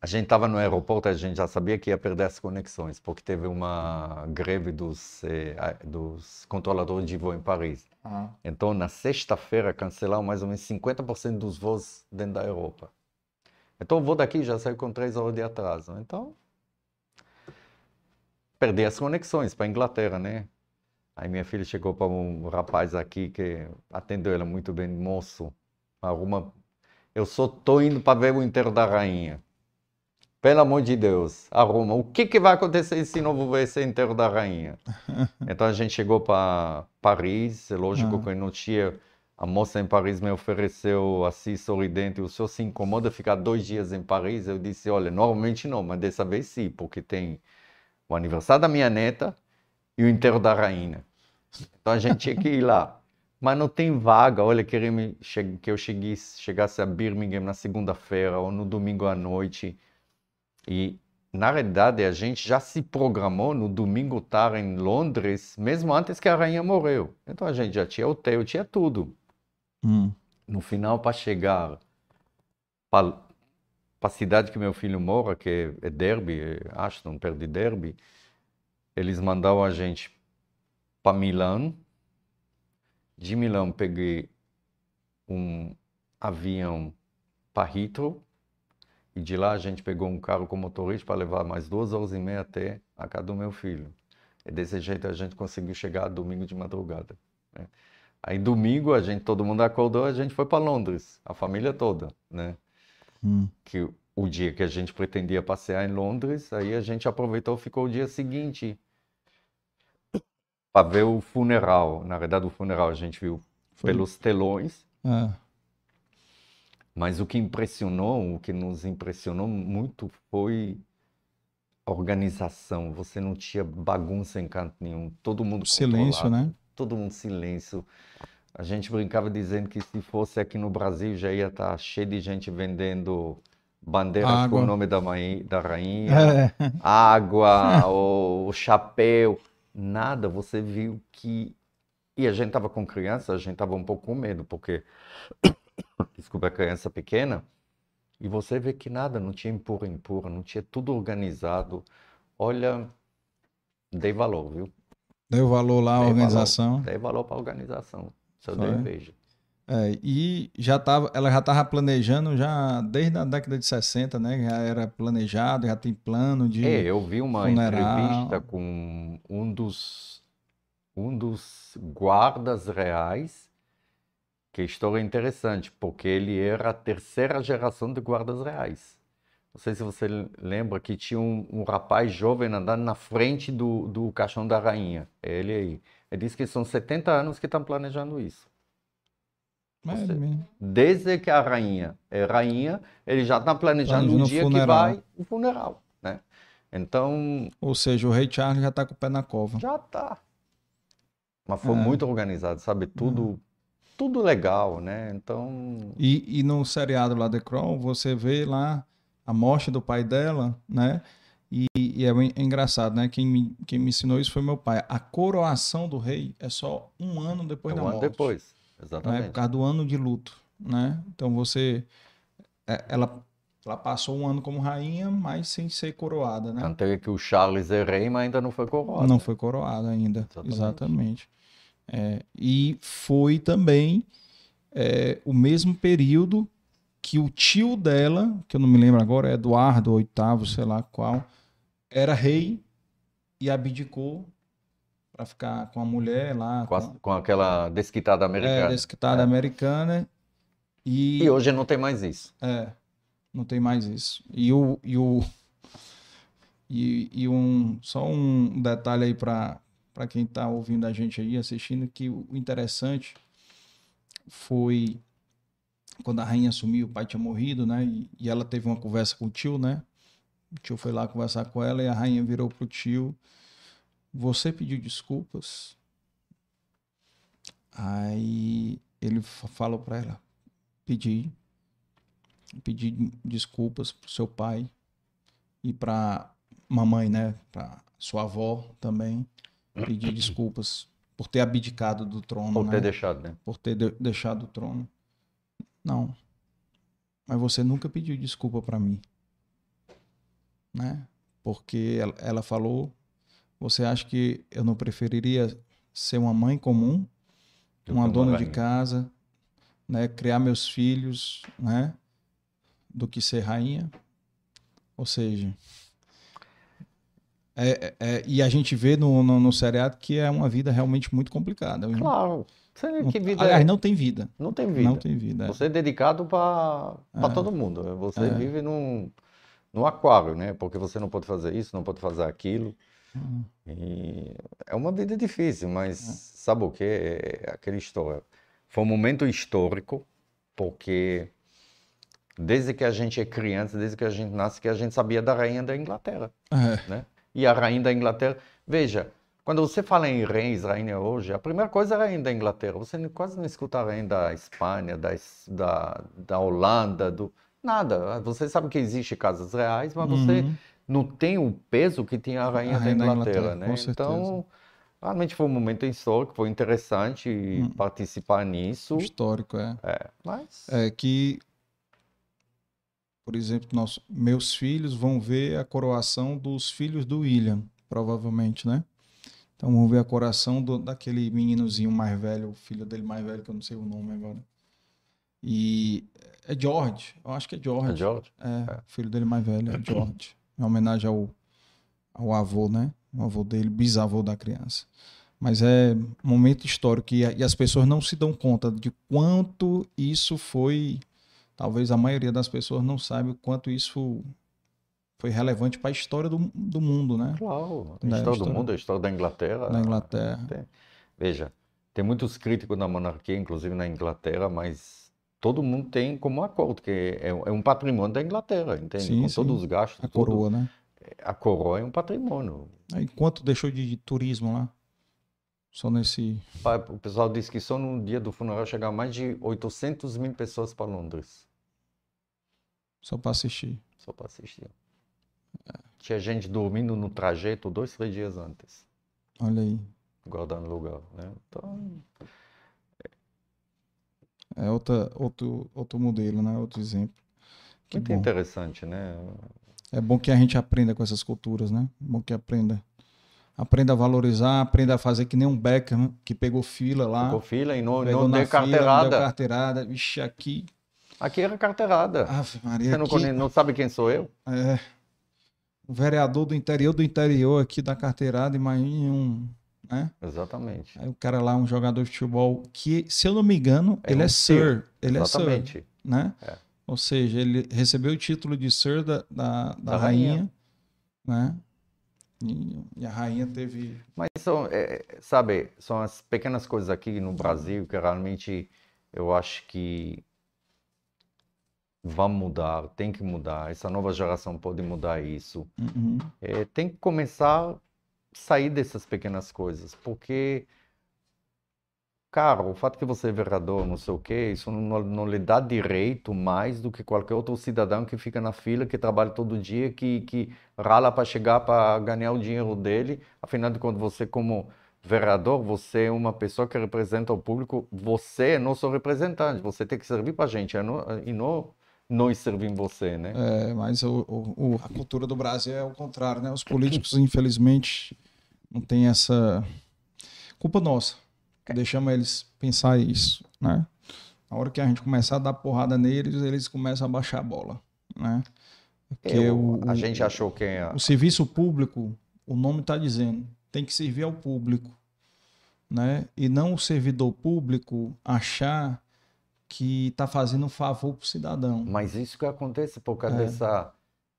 S2: a gente estava no aeroporto, a gente já sabia que ia perder as conexões, porque teve uma greve dos, eh, dos controladores de voo em Paris.
S1: ah,
S2: Então, na sexta-feira, cancelaram mais ou menos 50% dos voos dentro da Europa. Então, o voo daqui já saiu com três horas de atraso. Então, perdi as conexões para a Inglaterra, né? Aí minha filha chegou para um rapaz aqui que atendeu ela muito bem, moço, arruma. Eu só tô indo para ver o enterro da rainha. Pelo amor de Deus, arruma. O que que vai acontecer se não ver esse enterro da rainha? Então a gente chegou para Paris, é lógico
S1: Ah.
S2: que não tinha. A moça em Paris me ofereceu assim, sorridente, o senhor se incomoda ficar dois dias em Paris? Eu disse, olha, normalmente não, mas dessa vez sim, porque tem o aniversário da minha neta e o enterro da rainha. Então a gente tinha que ir lá. Mas não tem vaga. Olha, queria que eu cheguei, chegasse a Birmingham na segunda-feira ou no domingo à noite. E, na realidade, a gente já se programou no domingo estar em Londres, mesmo antes que a rainha morreu. Então a gente já tinha hotel, tinha tudo.
S1: hum,
S2: No final, para chegar para a cidade que meu filho mora, que é Derby, Ashton, perto de Derby, eles mandaram a gente para Milão. De Milão, peguei um avião para Heathrow. E de lá a gente pegou um carro com motorista para levar mais duas horas e meia até a casa do meu filho. E desse jeito a gente conseguiu chegar domingo de madrugada. né? Aí domingo a gente, todo mundo acordou, a gente foi para Londres, a família toda, né?
S1: hum.
S2: Que o dia que a gente pretendia passear em Londres, aí a gente aproveitou, ficou o dia seguinte para ver o funeral. Na verdade, o funeral a gente viu
S1: Foi-
S2: pelos telões,
S1: É.
S2: mas o que impressionou, o que nos impressionou muito foi a organização. Você não tinha bagunça em canto nenhum, todo mundo
S1: Silêncio, né?
S2: todo mundo silêncio. A gente brincava dizendo que se fosse aqui no Brasil já ia estar cheio de gente vendendo bandeiras com
S1: Água.
S2: o nome da, mãe, da rainha,
S1: É.
S2: água, o, o chapéu, nada. Você viu que. E a gente estava com criança, a gente estava um pouco com medo, porque. Desculpa, a criança pequena. E você vê que nada, não tinha empurra, empurra, não tinha tudo organizado. Olha, dei valor, viu?
S1: Deu valor lá à
S2: Dei valor.
S1: organização.
S2: Dei valor para a organização. Só dei inveja.
S1: É, e já tava, ela já estava planejando já desde a década de 60, né? Já era planejado, já tem plano de.
S2: É, eu vi uma
S1: funeral.
S2: entrevista com um dos, um dos guardas reais, que história é interessante, porque ele era a terceira geração de guardas reais. Não sei se você lembra que tinha um, um rapaz jovem andando na frente do, do caixão da rainha. É ele aí. Ele disse que são 70 anos que estão planejando isso.
S1: É, mesmo.
S2: Desde que a rainha é rainha, ele já está planejando
S1: Planejando
S2: o dia que
S1: funeral.
S2: vai o funeral, né? Então,
S1: Ou seja, o rei Charles já está com o pé na cova.
S2: já tá. Mas foi
S1: É.
S2: muito organizado, sabe? Tudo, tudo legal, né? Então,
S1: E, e no seriado lá The Crown, você vê lá a morte do pai dela, né? E, e é é engraçado, né? Quem me, quem me ensinou isso foi meu pai. A coroação do rei é só um ano depois da
S2: um ano
S1: morte.
S2: depois,
S1: né? Por
S2: exatamente.
S1: causa do ano de luto, né? Então você... é- Ela Ela passou um ano como rainha, mas sem ser coroada, né?
S2: Tanto é que o Charles é rei, mas ainda não foi coroado.
S1: Não foi coroada ainda,
S2: Exatamente.
S1: exatamente. É, e foi também é, o mesmo período que o tio dela, que eu não me lembro agora, Eduardo VIII, sei lá qual, era rei e abdicou para ficar com a mulher lá,
S2: Com, a-
S1: com
S2: com aquela desquitada
S1: a
S2: americana.
S1: é, desquitada
S2: É.
S1: americana. E,
S2: E hoje não tem mais isso.
S1: é, não tem mais isso. E o. E, o, e, e um, só um detalhe aí para quem está ouvindo a gente aí, assistindo, que o interessante foi quando a rainha sumiu, o pai tinha morrido, né? E, e ela teve uma conversa com o tio, né? O tio foi lá conversar com ela e a rainha virou pro tio. Você pediu desculpas? Aí ele fa- falou para ela: pedi. Pedi desculpas pro seu pai e pra mamãe, né? Pra sua avó também. Pedi desculpas por ter abdicado do trono,
S2: Por
S1: né?
S2: ter deixado, né?
S1: por ter de- deixado o trono. Não. Mas você nunca pediu desculpa pra mim. Né? Porque ela, ela falou, você acha que eu não preferiria ser uma mãe comum,
S2: Do
S1: uma dona de casa, né, criar meus filhos, né, do que ser rainha? Ou seja, é, é- é- e a gente vê no, no, no seriado que é uma vida realmente muito complicada.
S2: Claro. Você
S1: Não-
S2: que vida
S1: aliás,
S2: é?
S1: não tem vida.
S2: Não tem vida.
S1: Não tem vida. é.
S2: Você é dedicado para
S1: É.
S2: todo mundo. Você
S1: É.
S2: vive num, num aquário, né? Porque você não pode fazer isso, não pode fazer aquilo.
S1: Hum.
S2: E é uma vida difícil, mas
S1: É.
S2: sabe o que? É aquela história. Foi um momento histórico, porque desde que a gente é criança, desde que a gente nasce, que a gente sabia da rainha da Inglaterra, né? E a rainha da Inglaterra, veja, quando você fala em reis, rainha hoje, a primeira coisa é a rainha da Inglaterra. Você quase não escuta a rainha da Espanha, da, da, da Holanda, do nada. Você sabe que existe casas reais, mas você
S1: Uhum.
S2: não tem o peso que tinha a rainha,
S1: A rainha
S2: da
S1: da
S2: Inglaterra,
S1: Inglaterra,
S2: né? Então, realmente foi um momento histórico, foi interessante
S1: Hum.
S2: participar nisso,
S1: Histórico, é.
S2: mas
S1: É que, por exemplo, nós, meus filhos vão ver a coroação dos filhos do William, provavelmente, né? Então vão ver a coroação do, daquele meninozinho mais velho, o filho dele mais velho, que eu não sei o nome agora. E é George, eu acho que é George.
S2: George,
S1: É, o filho dele mais velho é George. Em homenagem ao, ao avô, né? O avô dele, bisavô da criança. Mas é um momento histórico e, e as pessoas não se dão conta de quanto isso foi. Talvez a maioria das pessoas não saiba o quanto isso foi relevante para a história do, do mundo, né?
S2: claro, a
S1: Da
S2: história do
S1: história-
S2: mundo, a história da Inglaterra.
S1: Na Inglaterra.
S2: Tem- Veja, tem muitos críticos da monarquia, inclusive na Inglaterra, mas todo mundo tem como acordo, que é, é um patrimônio da Inglaterra, entende?
S1: Sim,
S2: Com
S1: sim.
S2: todos os gastos,
S1: A
S2: tudo.
S1: coroa, né?
S2: A coroa é um patrimônio.
S1: Aí quanto deixou de, de turismo lá? Só nesse.
S2: O pessoal diz que só no dia do funeral chegaram mais de 800 mil pessoas para Londres,
S1: Só para assistir.
S2: só para assistir. Tinha gente dormindo no trajeto dois, três dias antes,
S1: Olha aí.
S2: guardando lugar, né? Então,
S1: É outra, outro, outro modelo, né? Outro exemplo. Que
S2: muito
S1: bom.
S2: interessante, né?
S1: É bom que a gente aprenda com essas culturas, né? É bom que aprenda. Aprenda a valorizar, aprenda a fazer que nem um Beckham, que pegou fila lá.
S2: Ficou fila e não,
S1: pegou
S2: não deu
S1: fila, não
S2: carteirada.
S1: deu carteirada. Vixe, aqui.
S2: Aqui era carteirada.
S1: Ave Maria,
S2: Você não,
S1: aqui.
S2: não sabe quem sou eu?
S1: É, o vereador do interior do interior aqui da carteirada, imagine um. Né?
S2: Exatamente.
S1: Aí o cara lá, um jogador de futebol, que, se eu não me engano,
S2: É
S1: ele
S2: um
S1: é Sir. Ele é Sir.
S2: Exatamente.
S1: né?
S2: É.
S1: Ou seja, ele recebeu o título de Sir da, da, da
S2: Da
S1: rainha, né? E, e a rainha teve.
S2: Mas são, é, sabe, são as pequenas coisas aqui no Brasil que realmente eu acho que vão mudar, tem que mudar. Essa nova geração pode mudar isso.
S1: Uhum.
S2: É, tem que começar a sair dessas pequenas coisas, porque, cara, o fato que você é vereador, não sei o quê, isso não, não lhe dá direito mais do que qualquer outro cidadão que fica na fila, que trabalha todo dia, que, que rala para chegar para ganhar o dinheiro dele. Afinal de contas, você como vereador, você é uma pessoa que representa o público, você é nosso representante, você tem que servir para a gente, é e não nós servimos você, né?
S1: É, mas o, o, a cultura do Brasil é o contrário, né? Os políticos, infelizmente, não tem essa culpa nossa. Deixamos eles pensar isso, né? Na hora que a gente começar a dar porrada neles, eles começam a baixar a bola, né?
S2: Porque Eu, o, a gente achou que é...
S1: o serviço público, o nome está dizendo, tem que servir ao público, né? E não o servidor público achar que está fazendo um favor para o cidadão.
S2: Mas isso que acontece por causa é. dessa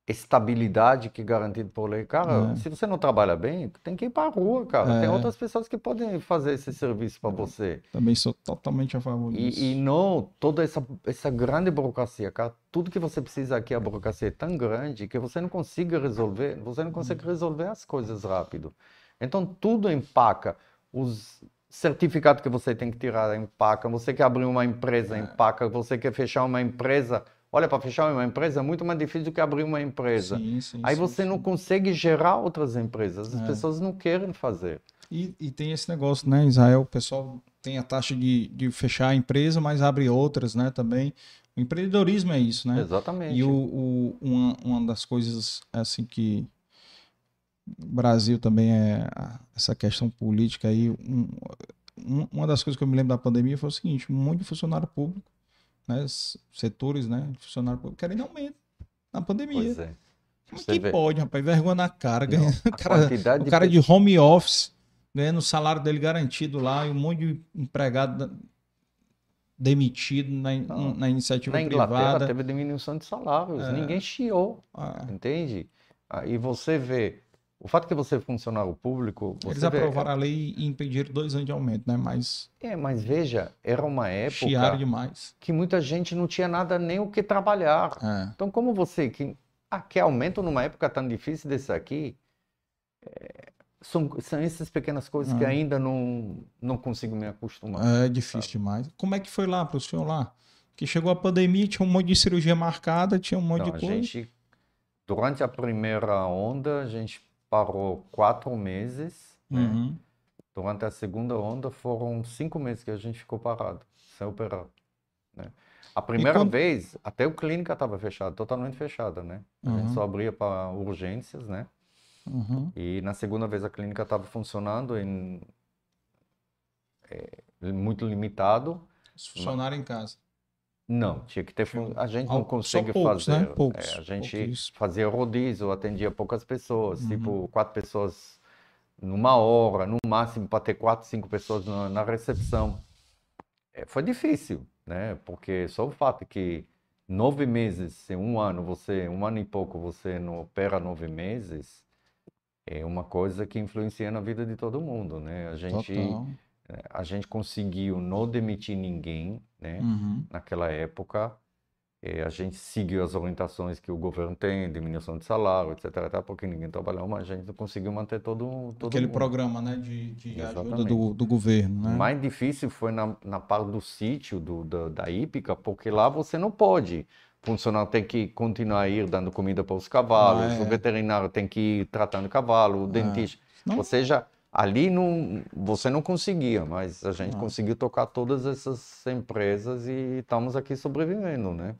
S2: estabilidade que é garantida por lei. Cara, é. se você não trabalha bem, tem que ir para a rua, cara. É. Tem outras pessoas que podem fazer esse serviço para você.
S1: Também sou totalmente a favor disso.
S2: E, e, não toda essa, essa grande burocracia, cara. Tudo que você precisa aqui, a burocracia é tão grande que você não consegue resolver, você não consegue resolver as coisas rápido. Então, tudo empaca. Os certificado que você tem que tirar empaca, você quer abrir uma empresa, é. empaca, você quer fechar uma empresa. Olha, para fechar uma empresa é muito mais difícil do que abrir uma empresa. Sim, sim, Aí sim, você não consegue gerar outras empresas, as é. pessoas não querem fazer.
S1: E, e, tem esse negócio, né, Israel? O pessoal tem a taxa de, de fechar a empresa, mas abre outras, né, também. O empreendedorismo é isso, né?
S2: Exatamente.
S1: E o, o, uma, uma das coisas, assim, que Brasil também é essa questão política aí. Um, uma das coisas que eu me lembro da pandemia foi o seguinte: um monte de funcionário público, né, setores, né, de funcionário público querem aumento na pandemia. Pois é. Como que vê. pode, rapaz? Vergonha na cara. Não, o cara, o cara de... de home office ganhando o salário dele garantido lá e um monte de empregado demitido na, não, na iniciativa
S2: na
S1: Inglaterra privada.
S2: teve diminuição de salários, é. ninguém chiou, ah. entende? E você vê o fato que você é funcionário público. Você
S1: Eles aprovaram vê... a lei e impediram dois anos de aumento, né? Mas.
S2: É, mas veja, era uma época.
S1: Chiaram demais.
S2: Que muita gente não tinha nada nem o que trabalhar. É. Então, como você que. Ah, quer aumento numa época tão difícil desse aqui? É... São, são essas pequenas coisas é. que ainda não, não consigo me acostumar.
S1: É difícil sabe? demais. Como é que foi lá para o senhor lá? Que chegou a pandemia, tinha um monte de cirurgia marcada, tinha um monte não, de coisa. Gente,
S2: durante a primeira onda, a gente parou quatro meses. Né? Uhum. Né? Durante a segunda onda foram cinco meses que a gente ficou parado, sem operar. Né? A primeira quando... vez, até o clínica estava fechada, totalmente fechada, né? A uhum. gente só abria para urgências, né? Uhum. E na segunda vez a clínica estava funcionando em é, muito limitado.
S1: Funcionar em casa.
S2: Não, tinha que ter. A gente não consegue poucos, fazer. Né? Poucos, é, a gente fazia rodízio, atendia poucas pessoas, uhum. tipo quatro pessoas numa hora, no máximo para ter quatro, cinco pessoas na, na recepção. É, foi difícil, né? Porque só o fato que nove meses, um ano, você, um ano e pouco, você não opera nove meses, é uma coisa que influencia na vida de todo mundo, né? A gente. Total a gente conseguiu não demitir ninguém, né? Uhum. Naquela época, a gente seguiu as orientações que o governo tem, diminuição de salário, etc, etc porque ninguém trabalhou, mas a gente não conseguiu manter todo, todo
S1: Aquele mundo. programa, né, de, de ajuda do, do governo, né?
S2: O mais difícil foi na, na parte do sítio, do, da, da hípica, porque lá você não pode o funcionário tem que continuar a ir dando comida para os cavalos, ah, é. o veterinário tem que ir tratando o cavalo, o é. dentista. Não. Ou seja, Ali não, você não conseguia, mas a gente conseguiu tocar todas essas empresas e estamos aqui sobrevivendo, né?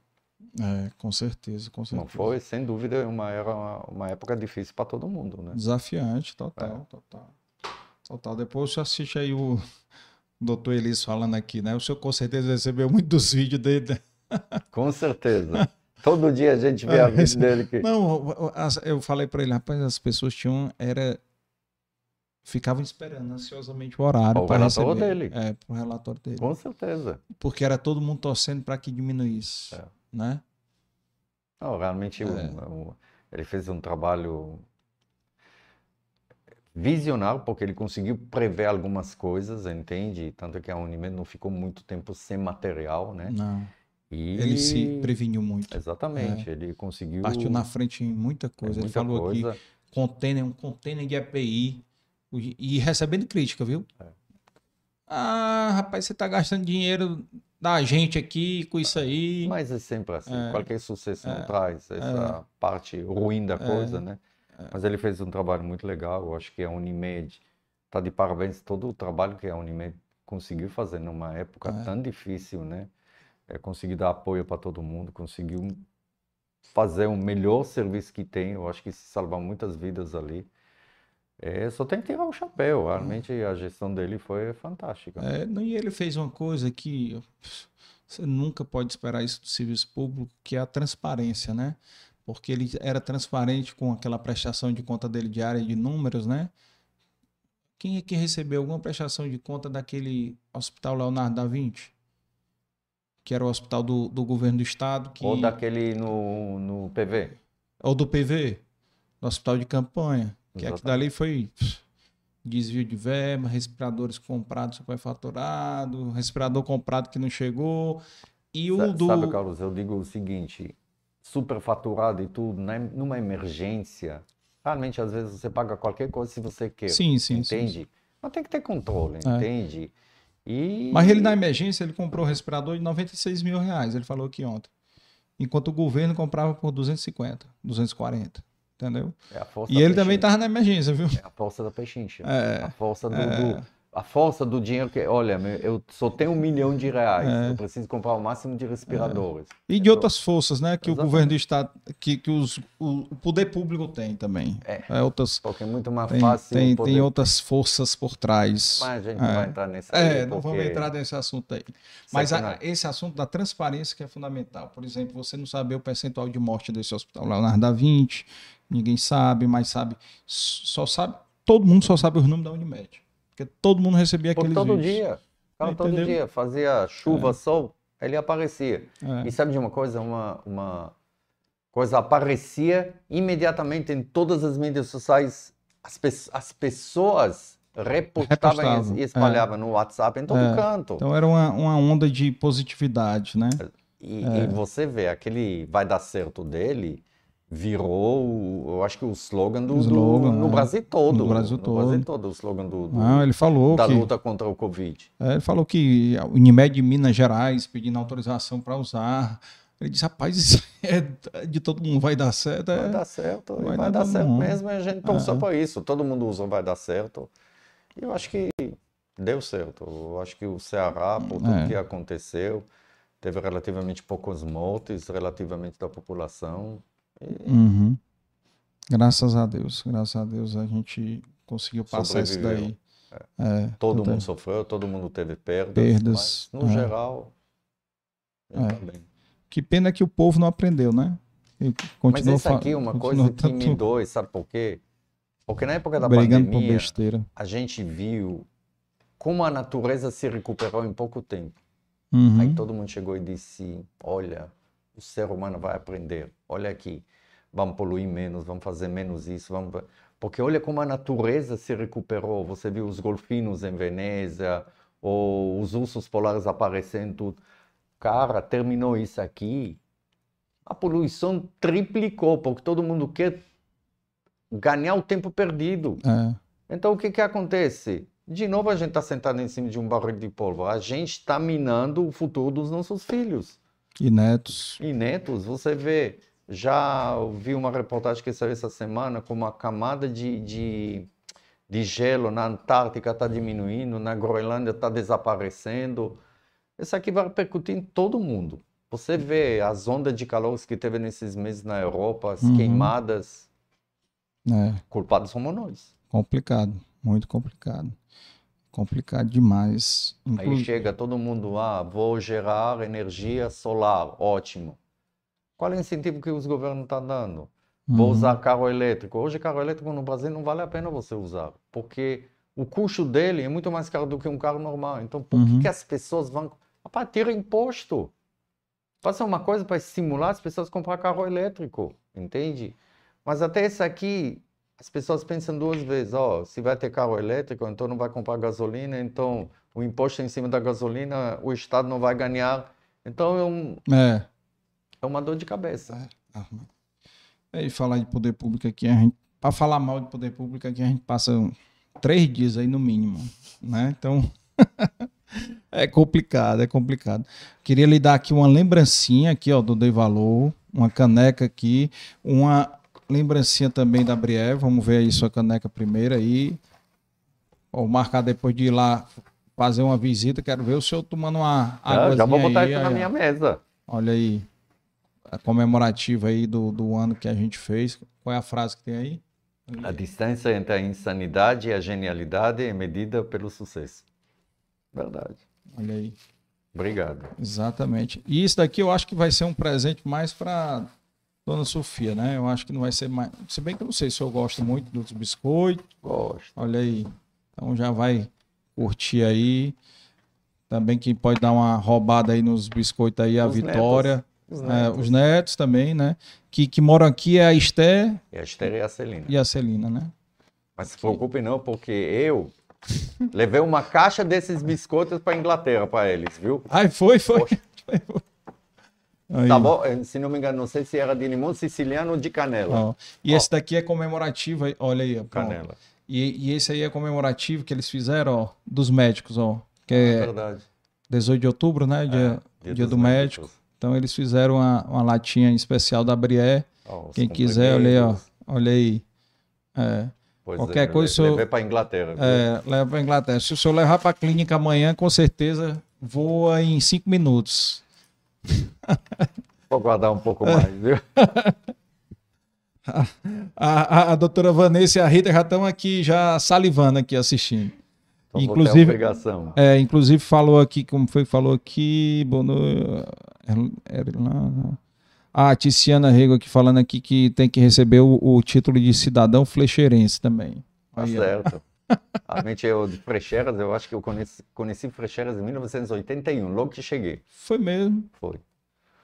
S1: É, com certeza, com certeza. Não
S2: foi, sem dúvida, uma, era uma, uma época difícil para todo mundo, né?
S1: Desafiante, total, é. total. Total. Depois você assiste aí o doutor Elis falando aqui, né? O senhor com certeza recebeu muito dos vídeos dele. Né?
S2: Com certeza. Todo dia a gente vê a vida dele aqui.
S1: Não, eu falei para ele, rapaz, as pessoas tinham, era ficavam esperando ansiosamente o horário
S2: para receber. dele.
S1: É, o relatório dele.
S2: Com certeza.
S1: Porque era todo mundo torcendo para que diminuísse, é. né?
S2: Não, realmente é. o, o, ele fez um trabalho visionário, porque ele conseguiu prever algumas coisas, entende? Tanto que a Unimed não ficou muito tempo sem material, né?
S1: Não. E... Ele se preveniu muito.
S2: Exatamente, é. ele conseguiu...
S1: Partiu na frente em muita coisa. É, muita ele falou coisa. aqui, container, um container de EPI e recebendo crítica, viu? É. Ah, rapaz, você tá gastando dinheiro da gente aqui com isso aí.
S2: Mas é sempre assim. É. Qualquer sucesso é. traz essa é. parte ruim da é. coisa, né? É. Mas ele fez um trabalho muito legal. Eu acho que a Unimed tá de parabéns todo o trabalho que a Unimed conseguiu fazer numa época tão difícil, né? é, conseguiu dar apoio para todo mundo, conseguiu fazer o melhor serviço que tem. Eu acho que se salvar muitas vidas ali. É, só tem que tirar o chapéu. Realmente a gestão dele foi fantástica.
S1: É, e ele fez uma coisa que você nunca pode esperar isso do serviço público, que é a transparência, né? Porque ele era transparente com aquela prestação de conta dele diária de números, né? Quem é que recebeu alguma prestação de conta daquele hospital Leonardo da Vinci? Que era o hospital do, do governo do estado. Que...
S2: Ou daquele no, no PV.
S1: Ou do PV, do hospital de campanha. Que aquilo dali foi desvio de verba, respiradores comprados superfaturado, respirador comprado que não chegou. E o
S2: sabe,
S1: do.
S2: Sabe, Carlos, eu digo o seguinte: superfaturado e tudo, né? numa emergência, realmente às vezes você paga qualquer coisa se você quer.
S1: Sim, sim.
S2: Entende?
S1: Sim, sim.
S2: Mas tem que ter controle, é. entende? E...
S1: Mas ele na emergência ele comprou o respirador de 96 mil reais, ele falou aqui ontem. Enquanto o governo comprava por 250, 240 entendeu? É e ele também estava na emergência, viu?
S2: É a força da pechincha. É, a força do, é. do, a força do dinheiro que, olha, eu só tenho um milhão de reais, é. eu preciso comprar o máximo de respiradores.
S1: É. E de outras forças, né, que Exatamente. o governo do estado, que, que os, o, poder público tem também.
S2: É. é outras, Porque é muito mais
S1: tem,
S2: fácil.
S1: Tem, poder... tem outras forças por trás.
S2: Mas a gente não vai entrar nesse.
S1: É, não vamos entrar nesse assunto aí. Mas a, esse assunto da transparência que é fundamental. Por exemplo, você não saber o percentual de morte desse hospital Leonardo da Vinci, ninguém sabe, mas sabe, só sabe, todo mundo só sabe os números da Unimed. Porque todo mundo recebia aqueles
S2: todo
S1: vídeos.
S2: dia. Cara, todo dia. Fazia chuva, é. sol, ele aparecia. É. E sabe de uma coisa? Uma, uma coisa aparecia imediatamente em todas as mídias sociais. As, pe as pessoas repostavam e espalhavam é. no WhatsApp em todo é. canto.
S1: Então era uma, uma onda de positividade, né?
S2: E, e, você vê aquele vai dar certo dele, virou, eu acho que o slogan do, slogan, do no é. Brasil todo.
S1: No Brasil
S2: no
S1: todo.
S2: Brasil todo, o slogan do, do
S1: ah, ele falou
S2: da
S1: que,
S2: luta contra o Covid.
S1: É, ele falou que o Unimed de Minas Gerais pedindo autorização para usar. Ele disse, rapaz, isso é de todo mundo, vai dar certo. É,
S2: vai dar certo, vai, vai dar, dar certo mundo. mesmo, a gente pensou é. para isso. Todo mundo usou, vai dar certo. E eu acho que deu certo. Eu acho que o Ceará, por tudo é. que aconteceu, teve relativamente poucos mortes, relativamente da população
S1: Uhum. Graças a Deus, graças a Deus a gente conseguiu passar isso daí.
S2: É. É, todo mundo sofreu, todo mundo teve perdas,
S1: perdas
S2: no é. geral,
S1: é. Que pena que o povo não aprendeu, né?
S2: Mas isso aqui é uma coisa que tanto... me dói, sabe por quê? Porque na época da pandemia, a gente viu como a natureza se recuperou em pouco tempo. Uhum. Aí todo mundo chegou e disse, olha, o ser humano vai aprender. Olha aqui, vamos poluir menos, vamos fazer menos isso, vamos... Porque olha como a natureza se recuperou. Você viu os golfinhos em Veneza, ou os ursos polares aparecendo. Cara, terminou isso aqui, a poluição triplicou, porque todo mundo quer ganhar o tempo perdido. É. Então o que, que acontece? De novo a gente está sentado em cima de um barril de pólvora. A gente está minando o futuro dos nossos filhos.
S1: E netos.
S2: E netos, você vê, já vi uma reportagem que saiu essa semana como a camada de, de, de gelo na Antártica está diminuindo, na Groenlândia está desaparecendo. Isso aqui vai repercutir em todo mundo. Você vê as ondas de calor que teve nesses meses na Europa, as uhum. queimadas. É. Culpados somos nós.
S1: Complicado, muito complicado complicado demais.
S2: Inclu... Aí chega todo mundo, ah, vou gerar energia solar, ótimo. Qual é o incentivo que os governos estão tá dando? Vou uhum. usar carro elétrico. Hoje, carro elétrico no Brasil não vale a pena você usar, porque o custo dele é muito mais caro do que um carro normal. Então, por uhum. que, as pessoas vão. Rapaz, tira imposto. Faça uma coisa para estimular as pessoas a comprar carro elétrico, entende? Mas até esse aqui, as pessoas pensam duas vezes, ó, se vai ter carro elétrico, então não vai comprar gasolina, então o imposto em cima da gasolina, o Estado não vai ganhar. Então é, um, é. é uma dor de cabeça.
S1: É, e falar de poder público aqui, a gente, para falar mal de poder público aqui, a gente passa três dias aí no mínimo, né? Então é complicado, é complicado. Queria lhe dar aqui uma lembrancinha aqui, ó, do Dei Valor, uma caneca aqui, uma lembrancinha também da Brié. Vamos ver aí sua caneca primeiro aí. Vou marcar depois de ir lá fazer uma visita, quero ver o senhor tomando uma
S2: Ah,
S1: água.
S2: já vou botar
S1: aí,
S2: isso na
S1: aí, ó.
S2: minha mesa.
S1: Olha aí, a comemorativa aí do, do ano que a gente fez. Qual é a frase que tem aí?
S2: A distância entre a insanidade e a genialidade é medida pelo sucesso. Verdade.
S1: Olha aí,
S2: Obrigado.
S1: exatamente. E isso daqui eu acho que vai ser um presente mais para Dona Sofia, né? Eu acho que não vai ser mais. Se bem que eu não sei se eu gosto muito dos biscoitos.
S2: Gosto.
S1: Olha aí. Então já vai curtir aí. Também quem pode dar uma roubada aí nos biscoitos aí, a
S2: Os
S1: Vitória.
S2: Os
S1: É,
S2: netos.
S1: os netos também, né? Que, que moram aqui é a Esté
S2: E a Esther e a Celina.
S1: e a Celina, né?
S2: Mas se preocupe não, porque eu levei uma caixa desses biscoitos para Inglaterra para eles, viu?
S1: Ai, foi, foi. Aí,
S2: Tá bom? Eh, Se não me engano, não sei se era de limão siciliano ou de canela.
S1: ó. E esse daqui é comemorativo, olha aí, ó.
S2: Canela.
S1: E, e esse aí é comemorativo que eles fizeram, ó, dos médicos, ó. Que
S2: É
S1: é
S2: verdade.
S1: 18 de outubro, né? Dia,
S2: Dia
S1: dia
S2: dos
S1: do médico.
S2: médicos.
S1: Então eles fizeram uma, uma latinha especial da Brié.
S2: Ó,
S1: Quem quiser, olha aí, ó. Olha aí. É,
S2: Pois
S1: Qualquer
S2: é,
S1: coisa, senhor-
S2: Levei para Inglaterra.
S1: é, leva para Inglaterra. Se o senhor levar para a clínica amanhã, com certeza voa em cinco minutos.
S2: Vou guardar um pouco mais, viu?
S1: A, a, a doutora Vanessa e a Rita já estão aqui, já salivando aqui, assistindo.
S2: Então,
S1: Inclusive-. É, inclusive falou aqui, como foi que falou aqui, Bono, era lá, a Tiziana Rego aqui falando aqui que tem que receber o, o título de cidadão flecheirense também.
S2: Tá
S1: Aí,
S2: certo. Realmente eu de Frecheiras, eu acho que eu conheci, conheci Frecheiras em 1981, logo que cheguei.
S1: Foi mesmo.
S2: Foi.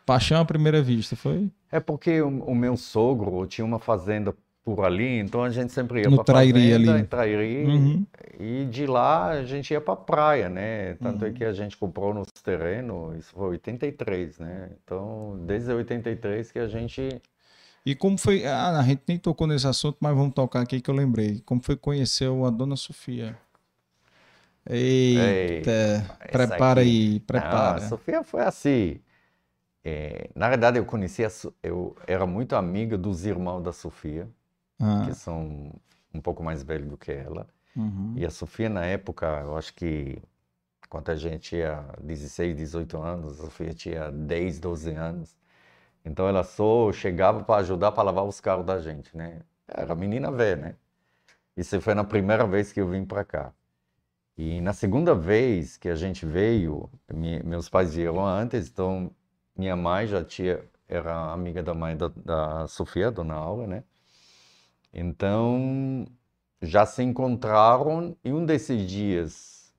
S1: Paixão à primeira vista, foi?
S2: É porque o, o meu sogro tinha uma fazenda por ali, então a gente sempre ia para
S1: Trairi
S2: fazenda,
S1: ali.
S2: Trairi,
S1: Uhum.
S2: e de lá a gente ia para praia, né? Tanto
S1: Uhum.
S2: é que a gente comprou nos terrenos, isso foi 83, né? Então, desde 83 que a gente
S1: E como foi. Ah, a gente nem tocou nesse assunto, mas vamos tocar aqui que eu lembrei. Como foi que conheceu a dona Sofia? Eita,
S2: Essa
S1: prepara
S2: aqui.
S1: aí, prepara.
S2: a Sofia foi assim. é, na verdade, eu conhecia, eu era muito amiga dos irmãos da Sofia,
S1: Ah,
S2: que são um pouco mais velhos do que ela.
S1: uhum.
S2: E a Sofia, na época, eu acho que quando a gente tinha 16, 18 anos, a Sofia tinha 10, 12 anos. Então ela só chegava para ajudar para lavar os carros da gente, né? Era menina velha, né? Isso foi na primeira vez que eu vim para cá. E na segunda vez que a gente veio, me- meus pais vieram antes, então minha mãe já tinha, era amiga da mãe da, da Sofia, dona Aura, né? Então já se encontraram e um desses dias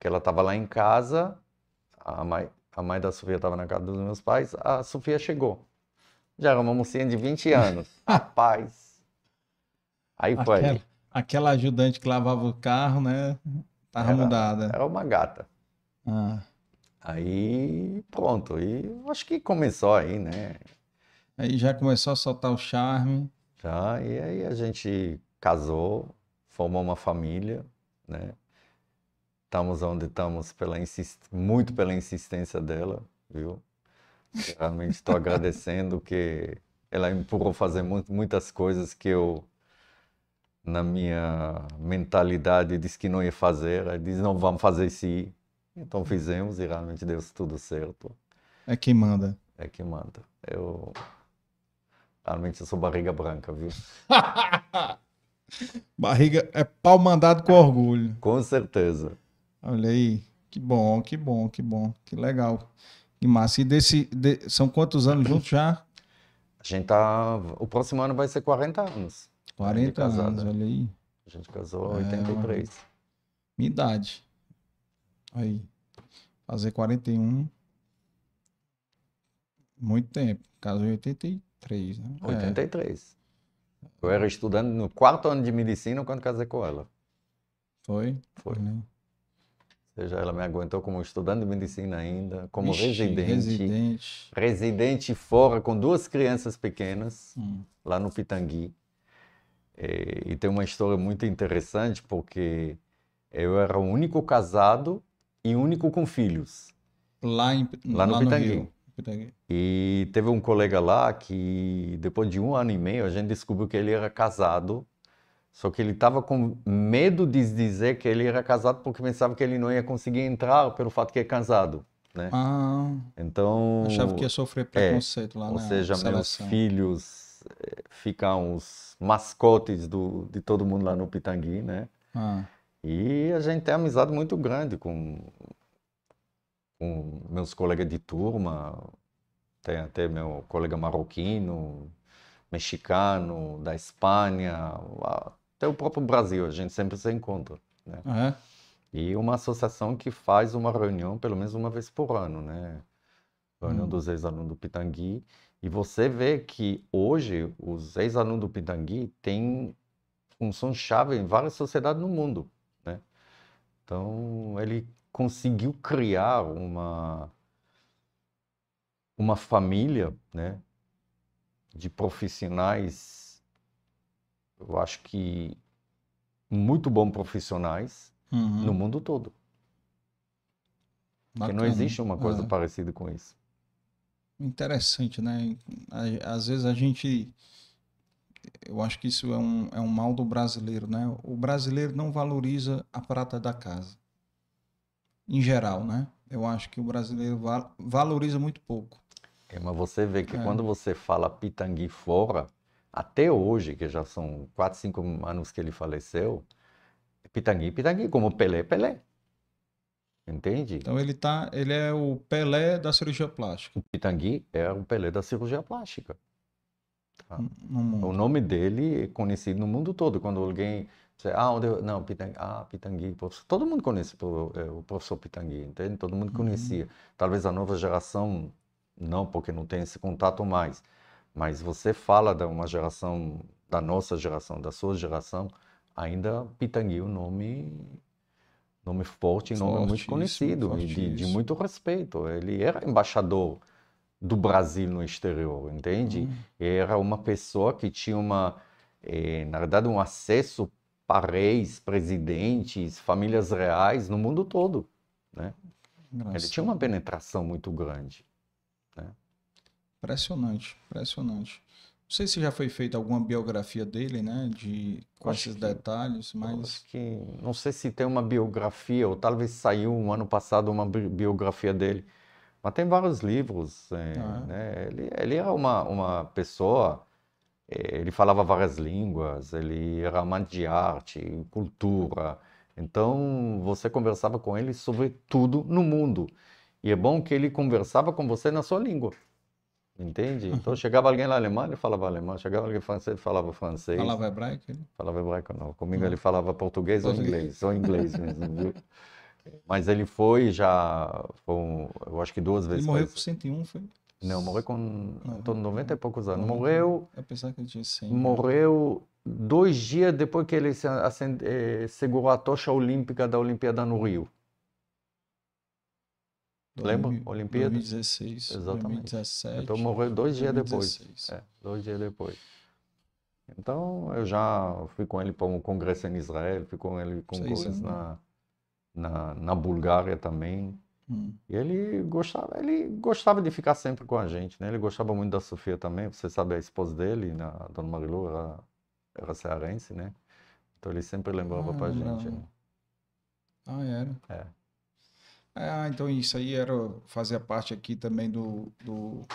S2: que ela estava lá em casa, a mãe, a mãe da Sofia estava na casa dos meus pais, a Sofia chegou. Já era uma mocinha de 20 anos. Rapaz. Aí foi.
S1: Aquela, aquela ajudante que lavava o carro, né? Tava
S2: Era-
S1: mudada.
S2: Era uma gata.
S1: Ah,
S2: Aí, pronto. E acho que começou aí, né?
S1: aí já começou a soltar o charme.
S2: Já, e aí a gente casou, formou uma família, né? Estamos onde estamos pela muito pela insistência dela, viu? Realmente estou agradecendo que ela empurrou a fazer mu- muitas coisas que eu, na minha mentalidade, disse que não ia fazer. Ela disse, não, vamos fazer isso. Então fizemos e realmente deu tudo certo.
S1: É quem manda.
S2: É que manda. Eu realmente eu sou barriga branca, viu?
S1: Barriga é pau mandado com orgulho.
S2: Com certeza.
S1: Olha aí. Que bom, que bom, que bom. Que legal. Que massa. E desse, de- são quantos anos juntos já?
S2: A gente tá. O próximo ano vai ser 40 anos.
S1: 40
S2: casada.
S1: anos, olha aí.
S2: A gente casou
S1: É,
S2: em 83.
S1: Minha idade. Aí. Fazer 41. Muito tempo. Casou em 83, né? É.
S2: 83. Eu era estudante no quarto ano de medicina quando casei com ela.
S1: Foi?
S2: Foi. Ou seja, ela me aguentou como estudante de medicina ainda, como
S1: Vixe,
S2: residente.
S1: residente.
S2: Residente fora com duas crianças pequenas.
S1: Hum.
S2: lá no Pitangui. Eh, E, tem uma história muito interessante porque eu era o único casado e único com filhos.
S1: Lá, em,
S2: Lá no Pitangui.
S1: Rio. Pitangui.
S2: E teve um colega lá que, depois de um ano e meio, a gente descobriu que ele era casado Só que ele estava com medo de dizer que ele era casado porque pensava que ele não ia conseguir entrar pelo fato que é casado. Né?
S1: Ah,
S2: Então,
S1: achava que ia sofrer preconceito lá
S2: ou
S1: na
S2: seja, meus
S1: seleção.
S2: filhos eh, ficam os mascotes do, de todo mundo lá no Pitangui, né?
S1: Ah,
S2: E a gente tem amizade muito grande com, com meus colegas de turma, tem até meu colega marroquino, mexicano, da Espanha, até o próprio Brasil, a gente sempre se encontra. Né?
S1: é?
S2: E uma associação que faz uma reunião pelo menos uma vez por ano, né? Reunião
S1: Hum.
S2: dos ex-alunos do Pitangui. E você vê que hoje os ex-alunos do Pitangui têm função chave em várias sociedades no mundo, né? Então, ele conseguiu criar uma uma família, né, de profissionais, eu acho que muito bons profissionais
S1: Uhum.
S2: no mundo todo. Porque não
S1: Bacana.
S2: existe uma coisa
S1: É.
S2: parecida com isso.
S1: Interessante, né? Às vezes a gente. Eu acho que isso é um, é um mal do brasileiro, né? O brasileiro não valoriza a prata da casa. Em geral, né? Eu acho que o brasileiro va- valoriza muito pouco.
S2: É, mas você vê que
S1: É.
S2: quando você fala Pitangui fora, até hoje, que já são 4, 5 anos que ele faleceu, Pitangui, Pitangui, como Pelé, Pelé. Entende?
S1: Então ele tá, ele é o Pelé da cirurgia plástica
S2: O Pitangui é o Pelé da cirurgia plástica.
S1: no mundo.
S2: O nome dele é conhecido no mundo todo. Quando alguém ah, onde eu... Não, Pitangui, ah, Pitangui, professor. Todo mundo conhece o, é, o professor Pitangui, entende? Todo mundo conhecia. Talvez a nova geração não, porque não tem esse contato mais. Mas você fala de uma geração, da nossa geração, da sua geração, ainda Pitangui um nome, nome forte, nome muito conhecido e de, de muito respeito. Ele era embaixador do Brasil no exterior, entende?
S1: Hum.
S2: Era uma pessoa que tinha uma, eh, na verdade, um acesso para reis, presidentes, famílias reais no mundo todo. Ele
S1: Engraçado.
S2: tinha uma penetração muito grande.
S1: Impressionante, impressionante. Não sei se já foi feita alguma biografia dele, né? De, com
S2: Acho
S1: esses
S2: que-
S1: detalhes, mas.
S2: Que não sei se tem uma biografia, ou talvez saiu um ano passado uma bi- biografia dele. Mas tem vários livros. eh,
S1: Ah, é?
S2: né? Ele, ele era uma, uma pessoa, eh, ele falava várias línguas, ele era amante de arte, cultura. Então você conversava com ele sobre tudo no mundo. E é bom que ele conversava com você na sua língua. Entende? Então chegava alguém lá alemão, ele falava alemão. Chegava alguém francês, ele falava francês.
S1: Falava hebraico? ele?
S2: Falava hebraico não. Comigo
S1: Não.
S2: ele falava português ou
S1: Português.
S2: inglês, ou inglês mesmo, viu? Mas ele foi já, foi um- eu acho que duas
S1: Ele
S2: vezes.
S1: morreu
S2: faz-
S1: com 101, foi?
S2: Não, morreu com de 90 e poucos anos.
S1: 90.
S2: Morreu,
S1: Eu pensava que ele tinha 100.
S2: morreu dois dias depois que ele acende- eh, segurou a tocha olímpica da Olimpíada no Rio. Lembra?
S1: 2000,
S2: Olimpíada?
S1: 2016,
S2: Exatamente.
S1: 2017.
S2: Então morreu dois dias depois.
S1: 2016.
S2: É, dois dias depois. Então eu já fui com ele para um congresso em Israel, fui com ele com congresso na, na, na Bulgária também.
S1: Hum.
S2: E ele gostava, ele gostava de ficar sempre com a gente, né? Ele gostava muito da Sofia também. Você sabe, a esposa dele, a Dona Marilu, era, era cearense, né? Então ele sempre lembrava
S1: Ah,
S2: pra gente. né?
S1: Ah, era.
S2: É.
S1: Ah, então isso aí era fazia parte aqui também do, do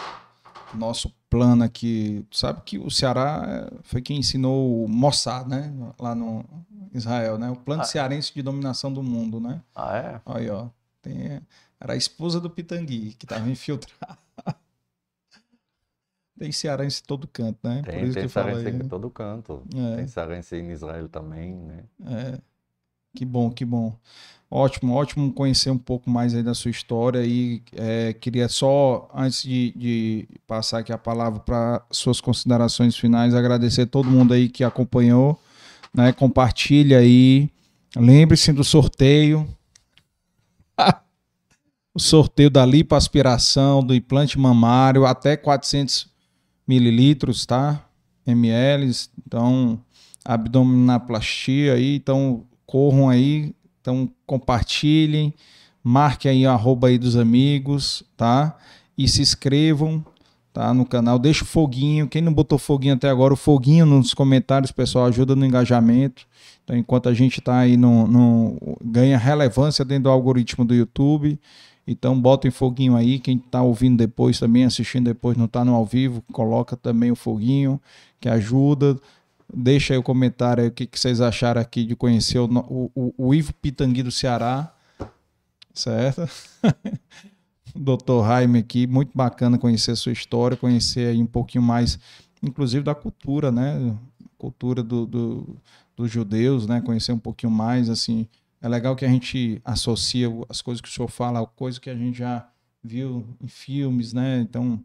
S1: nosso plano aqui. Tu Sabe que o Ceará eh, foi quem ensinou o Mossad, né? Lá no Israel, né? O plano
S2: Ah.
S1: cearense de dominação do mundo, né?
S2: Ah, é?
S1: Aí, ó. Tem, era a esposa do Pitangui, que estava infiltrada. Tem cearense em todo canto, né? Por
S2: Tem,
S1: isso
S2: tem
S1: que
S2: cearense em todo canto.
S1: É.
S2: Tem cearense em Israel também, né?
S1: É. Que bom, que bom. Ótimo, ótimo conhecer um pouco mais aí da sua história e é, queria só, antes de, de passar aqui a palavra para suas considerações finais, agradecer todo mundo aí que acompanhou, né? Compartilha aí, lembre-se do sorteio, o sorteio da lipoaspiração, do implante mamário, até 400 mililitros, tá? ml, então abdominoplastia aí, então corram aí, então compartilhem, marquem aí o arroba aí dos amigos, tá? E se inscrevam, tá? No canal. Deixa o foguinho. Quem não botou foguinho até agora, o foguinho nos comentários, pessoal, ajuda no engajamento. Então, enquanto a gente está aí no, no, ganha relevância dentro do algoritmo do YouTube. Então, botem foguinho aí. Quem está ouvindo depois também, assistindo depois, não está no ao vivo, coloca também o foguinho, que ajuda. Deixa aí o comentário aí, o que, que vocês acharam aqui de conhecer o, o, o Ivo Pitangui do Ceará. Certo? Dr. Jaime aqui, muito bacana conhecer a sua história, conhecer aí um pouquinho mais, inclusive da cultura, né? Cultura do, do, dos judeus, né? Conhecer um pouquinho mais, assim. É legal que a gente associa as coisas que o senhor fala a coisa que a gente já viu em filmes, né? Então,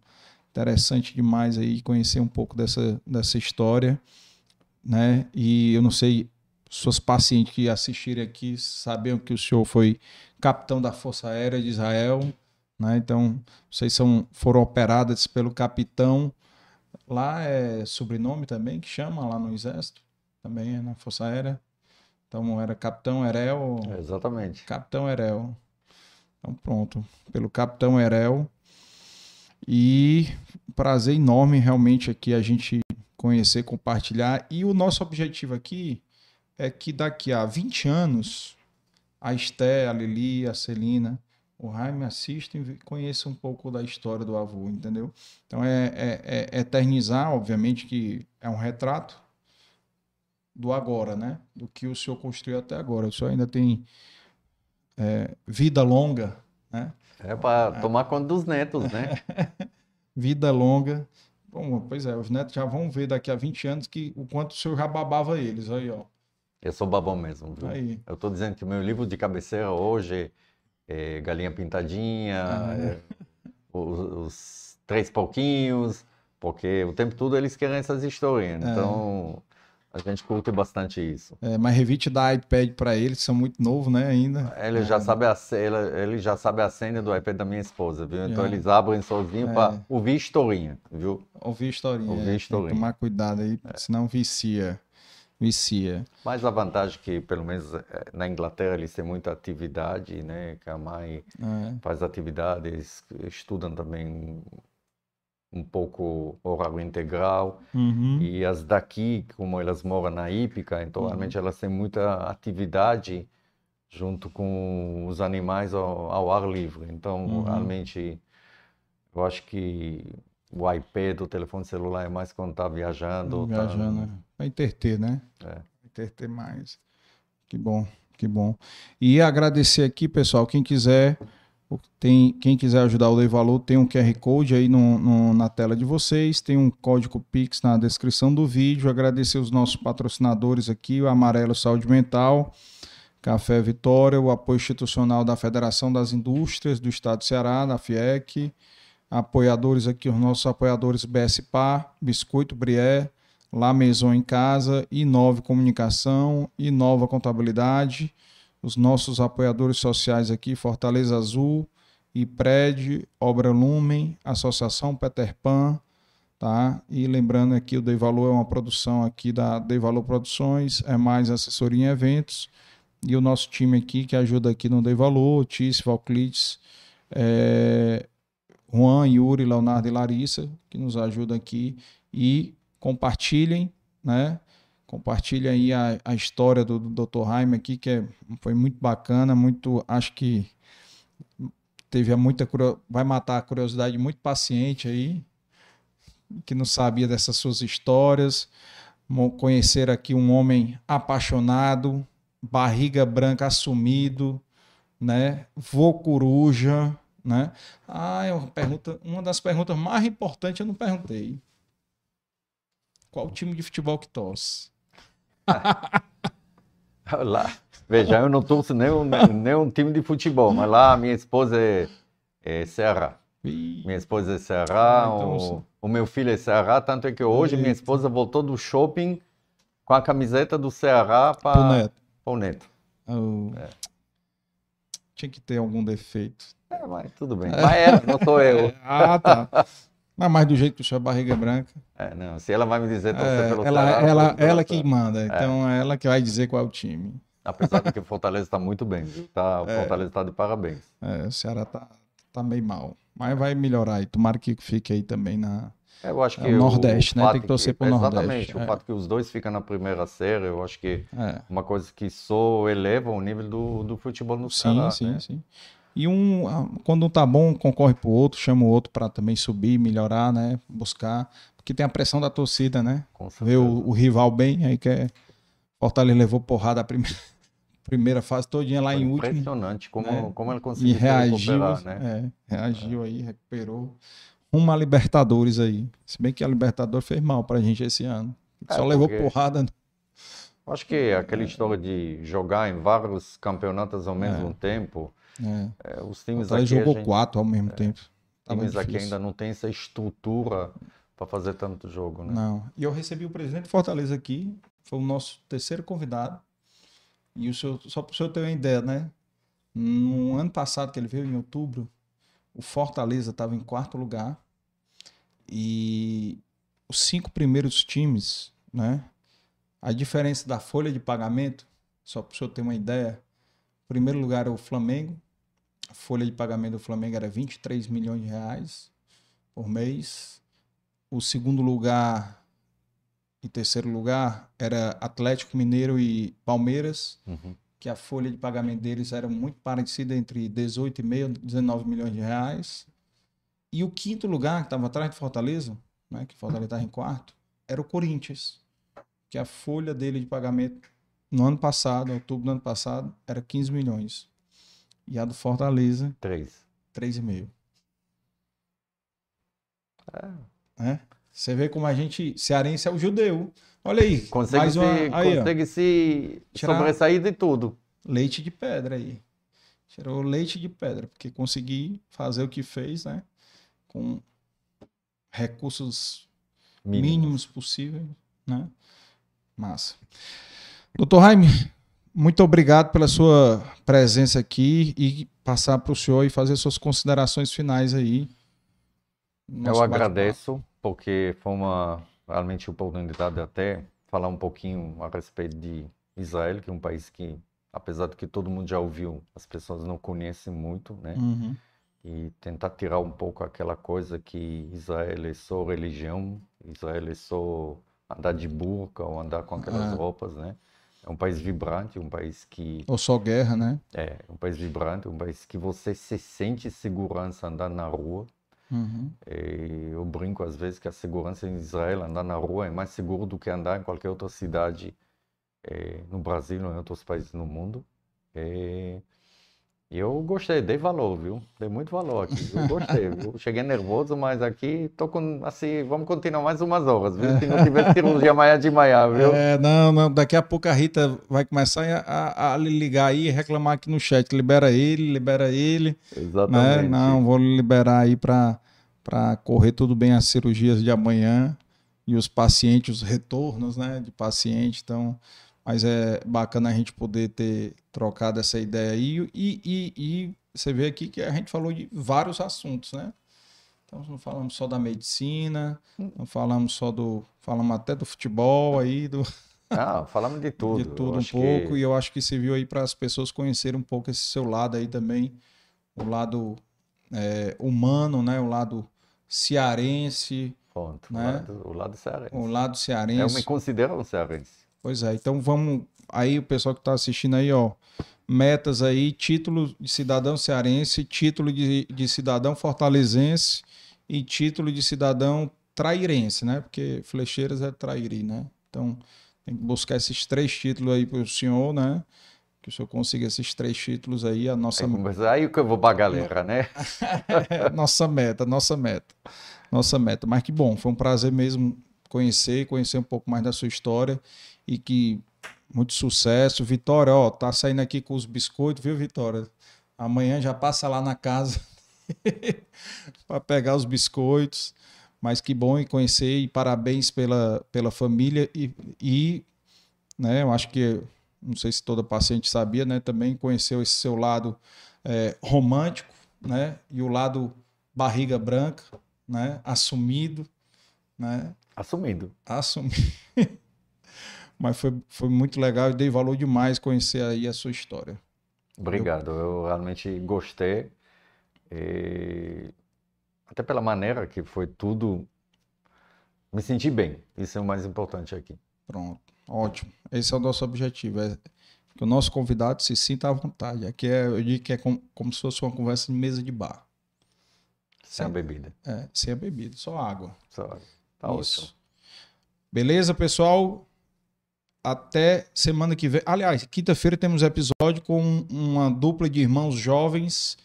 S1: interessante demais aí conhecer um pouco dessa, dessa história, né? E eu não sei, suas pacientes que assistirem aqui sabiam que o senhor foi capitão da Força Aérea de Israel, né? Então, vocês são, foram operadas pelo capitão. Lá é sobrenome também que chama lá no Exército, também é na Força Aérea. Então, era Capitão Erel.
S2: É, exatamente.
S1: Capitão Erel. Então, pronto. Pelo Capitão Erel. E prazer enorme realmente aqui a gente conhecer, compartilhar. E o nosso objetivo aqui é que daqui a 20 anos, a Esté, a Lili, a Celina, o Jaime assistam e conheçam um pouco da história do avô, entendeu? Então é, é, é, eternizar, obviamente, que é um retrato do agora, né? Do que o senhor construiu até agora. O senhor ainda tem é, vida longa, né?
S2: É para tomar conta dos netos, né?
S1: vida longa. Bom, pois é, os netos já vão ver daqui a 20 anos que o quanto o senhor já babava eles, aí, ó.
S2: Eu sou babão mesmo, viu? Aí. Eu estou dizendo que o meu livro de cabeceira hoje é, Galinha Pintadinha, ah, é. os, os, Três Pouquinhos, porque o tempo todo eles querem essas histórias. É. Então, a gente curte bastante isso.
S1: É, mas Revit dá iPad para eles, são muito novos, né, ainda.
S2: Ele, já sabe a, ele, ele, já sabe a senha do iPad da minha esposa, viu? Então, eles abrem sozinho para ouvir historinha, viu?
S1: Ouvir historinha. Ouvir historinha. tomar cuidado aí, senão vicia vicia.
S2: Mas a vantagem é que, pelo menos na Inglaterra, eles têm muita atividade, né? Que a mãe é. faz atividades, estudam também um pouco horário integral. Uhum. E as daqui, como elas moram na hípica, então uhum. realmente elas têm muita atividade junto com os animais ao, ao ar livre. Então, uhum. realmente, eu acho que o iPad, o telefone celular é mais quando tá viajando.
S1: Viajando, tá... Vai interter, né? É. Interter mais. Que bom, que bom. E agradecer aqui, pessoal, quem quiser, tem, quem quiser ajudar o Lei Valor, tem um QR Code aí no, no, na tela de vocês, tem um código Pix na descrição do vídeo. Agradecer os nossos patrocinadores aqui, o Amarelo Saúde Mental, Café Vitória, o apoio institucional da Federação das Indústrias do Estado do Ceará, da FIEC, apoiadores aqui, os nossos apoiadores BSPA, Biscoito Brié, La Maison em Casa, Inove Comunicação, Inova Contabilidade, os nossos apoiadores sociais aqui, Fortaleza Azul, IPRED, Obra Lumen, Associação Peter Pan, tá? E lembrando aqui, o Dei Valor é uma produção aqui da Dei Valor Produções, é mais assessoria em eventos, e o nosso time aqui que ajuda aqui no Dei Valor, Tício, Valclides, é, Juan, Yuri, Leonardo e Larissa, que nos ajudam aqui. E compartilhem, né? Compartilhem aí a, a história do, do Dr. Jaime aqui, que é, foi muito bacana, muito, acho que teve muita vai matar a curiosidade muito paciente aí, que não sabia dessas suas histórias. Conhecer aqui um homem apaixonado, barriga branca assumido, né? Vô coruja, né? Ah, é uma pergunta, uma das perguntas mais importantes eu não perguntei. Qual time de futebol que torce?
S2: Lá. Veja, eu não torço nenhum, nenhum time de futebol, mas lá minha esposa é, é Ceará. Minha esposa é Ceará, ah, então, o, o, meu filho é Ceará, tanto é que hoje minha esposa voltou do shopping com a camiseta do Ceará para o neto. O neto.
S1: Oh. É. Tinha que ter algum defeito.
S2: É, mas tudo bem. Mas ela, não sou eu.
S1: ah, tá. Mas mais do jeito que o senhor barriga branca.
S2: É, não. Se ela vai me dizer
S1: é, pelo ela, Ceará, ela, ela que manda. É. Então é ela que vai dizer qual é o time.
S2: Apesar de que o Fortaleza está muito bem, viu? Tá, o é. Fortaleza está de parabéns.
S1: É, o Ceará está tá meio mal. Mas vai melhorar aí. Tomara que fique aí também na.
S2: Eu acho
S1: É
S2: que
S1: o Nordeste, né?
S2: fato
S1: Tem que torcer pro
S2: Exatamente.
S1: Nordeste,
S2: O
S1: é.
S2: fato que os dois ficam na primeira série, eu acho que
S1: É.
S2: uma coisa que só eleva o nível do, do futebol no
S1: Sim,
S2: Ceará,
S1: sim,
S2: né?
S1: sim. E um, ah, quando um tá bom, concorre pro outro, chama o outro para também subir, melhorar, né? Buscar. Porque tem a pressão da torcida, né? Ver o, o rival bem, aí quer. Fortaleza levou porrada a primeira, primeira fase todinha lá
S2: Foi
S1: em último.
S2: impressionante como,
S1: né?
S2: como ele
S1: E
S2: conseguiu se
S1: reagiu,
S2: recuperar, né?
S1: é, reagiu aí, recuperou. Rumo a Libertadores aí. Se bem que a Libertadores fez mal pra gente esse ano.
S2: É,
S1: Só levou
S2: porque-
S1: porrada.
S2: Acho que aquela história de jogar em vários campeonatos ao mesmo tempo,
S1: É.
S2: é, os times aqui,
S1: jogou
S2: gente-
S1: quatro ao mesmo tempo. Tava
S2: times aqui
S1: difícil.
S2: ainda não tem essa estrutura para fazer tanto jogo, né?
S1: Não. E eu recebi o presidente de Fortaleza aqui, foi o nosso terceiro convidado. E o senhor, só para o senhor ter uma ideia, né? No ano passado que ele veio, em outubro, o Fortaleza estava em quarto lugar. E os cinco primeiros times, né? A diferença da folha de pagamento, só para o senhor ter uma ideia, primeiro lugar o Flamengo. A folha de pagamento do Flamengo era 23 milhões de reais por mês. O segundo lugar e terceiro lugar era Atlético Mineiro e Palmeiras,
S2: Uhum.
S1: que a folha de pagamento deles era muito parecida entre 18,5 e 19 milhões de reais. E o quinto lugar, que estava atrás de Fortaleza, né, que Fortaleza estava em quarto, era o Corinthians, que a folha dele de pagamento no ano passado, outubro do ano passado, era 15 milhões. E a do Fortaleza,
S2: Três.
S1: 3,5.
S2: É.
S1: né? Você vê como a gente, cearense é o judeu. Olha aí,
S2: Consegue,
S1: mais uma,
S2: se,
S1: aí, ó,
S2: consegue se
S1: Tirar-
S2: sobressair de tudo.
S1: leite de pedra aí. Tirou leite de pedra, porque consegui fazer o que fez, né? Com recursos
S2: Mínimo.
S1: mínimos possíveis, né? Massa. Doutor Jaime, muito obrigado pela sua presença aqui e passar para o senhor e fazer suas considerações finais aí.
S2: Eu agradeço, porque foi uma realmente oportunidade até falar um pouquinho a respeito de Israel, que é um país que, apesar de que todo mundo já ouviu, as pessoas não conhecem muito, né?
S1: Uhum.
S2: E tentar tirar um pouco aquela coisa que Israel é só religião, Israel é só andar de burca ou andar com aquelas
S1: Ah.
S2: roupas, né? É um país vibrante, um país que
S1: Ou só guerra, né?
S2: é um país vibrante, um país que você se sente segurança andando na rua.
S1: Uhum.
S2: E eu brinco às vezes que a segurança em Israel, andar na rua, é mais seguro do que andar em qualquer outra cidade eh, no Brasil ou em outros países no mundo. E e eu gostei, dei valor, viu? Dei muito valor aqui. Eu gostei? Cheguei nervoso, mas aqui tô com, assim, vamos continuar mais umas horas, viu? Se não tiver cirurgia amanhã de manhã, viu?
S1: É, não, não, daqui a pouco a Rita vai começar a, a- a ligar aí e reclamar aqui no chat. Libera ele, libera ele. Né?
S2: Exatamente.
S1: Não, vou liberar aí para correr tudo bem as cirurgias de amanhã e os pacientes, os retornos né, de paciente. Então, mas é bacana a gente poder ter trocado essa ideia aí. E, e, e você vê aqui que a gente falou de vários assuntos, né? Então, não falamos só da medicina, não falamos só do. Falamos até do futebol aí, do,
S2: Ah, falamos de tudo.
S1: de
S2: Eu
S1: tudo um pouco,
S2: que-
S1: e eu acho que serviu aí para as pessoas conhecerem um pouco esse seu lado aí também, o lado é, humano, né? O lado cearense,
S2: Pronto, o
S1: né?
S2: lado, o lado cearense.
S1: o lado
S2: Eu
S1: cearense.
S2: me considero um cearense.
S1: Pois é, então vamos aí, o pessoal que está assistindo aí, ó, metas aí, título de cidadão cearense, título de, de cidadão fortalezense e título de cidadão trairense, né? Porque Flecheiras é trairi, né? Então tem que buscar esses três títulos aí para o senhor, né? Que o senhor consiga esses três títulos aí, a nossa,
S2: Aí, conversa- aí que eu vou pra galera, né?
S1: nossa meta, nossa meta, nossa meta. Mas que bom, foi um prazer mesmo conhecer, conhecer um pouco mais da sua história e que muito sucesso. Vitória, ó, tá saindo aqui com os biscoitos, viu, Vitória? Amanhã já passa lá na casa para pegar os biscoitos. Mas que bom em conhecer e parabéns pela, pela família e, e né, eu acho que não sei se toda paciente sabia, né, também conheceu esse seu lado é, romântico, né, e o lado barriga branca, né, assumido, né,
S2: Assumindo.
S1: assumido. Mas foi, foi muito legal e dei valor demais conhecer aí a sua história.
S2: Obrigado, eu realmente gostei. E até pela maneira que foi tudo, me senti bem. Isso é o mais importante aqui.
S1: Pronto, ótimo. Esse é o nosso objetivo, é que o nosso convidado se sinta à vontade. Aqui é, eu digo que é como, como se fosse uma conversa de mesa de bar.
S2: Sem a bebida.
S1: É, sem a bebida, só água.
S2: Só. Tá
S1: Isso.
S2: ótimo.
S1: Beleza, pessoal? Até semana que vem. Aliás, quinta-feira temos episódio com uma dupla de irmãos jovens,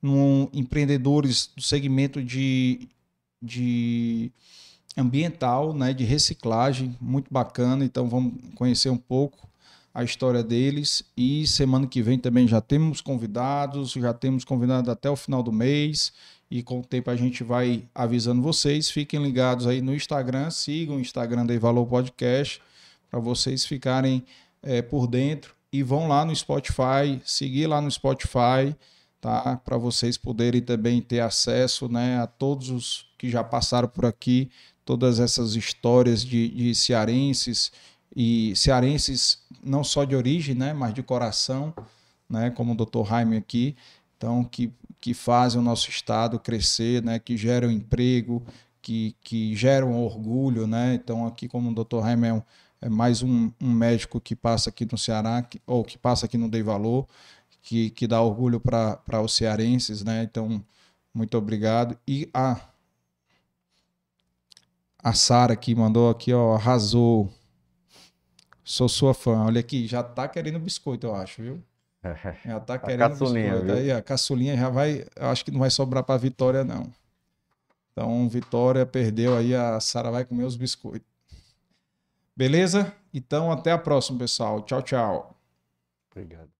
S1: num, empreendedores do segmento de, de ambiental, né, de reciclagem, muito bacana. Então vamos conhecer um pouco a história deles e semana que vem também já temos convidados, já temos convidados até o final do mês e com o tempo a gente vai avisando vocês. Fiquem ligados aí no Instagram, sigam o Instagram da Valor Podcast para vocês ficarem é, por dentro e vão lá no Spotify, seguir lá no Spotify, tá? Para vocês poderem também ter acesso, né, a todos os que já passaram por aqui, todas essas histórias de, de cearenses e cearenses não só de origem, né, mas de coração, né, como o Dr. Jaime aqui, então que, que fazem o nosso estado crescer, né, que geram emprego, que, que geram orgulho, né? Então aqui como o Dr. Jaime é, um, é mais um, um, médico que passa aqui no Ceará, que, ou que passa aqui no Dei Valor, que, que dá orgulho para os cearenses, né? Então muito obrigado e a a Sara que mandou aqui, ó, arrasou. Sou sua fã. Olha aqui, já tá querendo biscoito, eu acho, viu? Já tá querendo
S2: caçulinha, viu?
S1: Aí a caçulinha já vai. Acho que não vai sobrar pra Vitória, não. Então, Vitória perdeu aí, a Sara vai comer os biscoitos. Beleza? Então, até a próxima, pessoal. Tchau, tchau.
S2: Obrigado.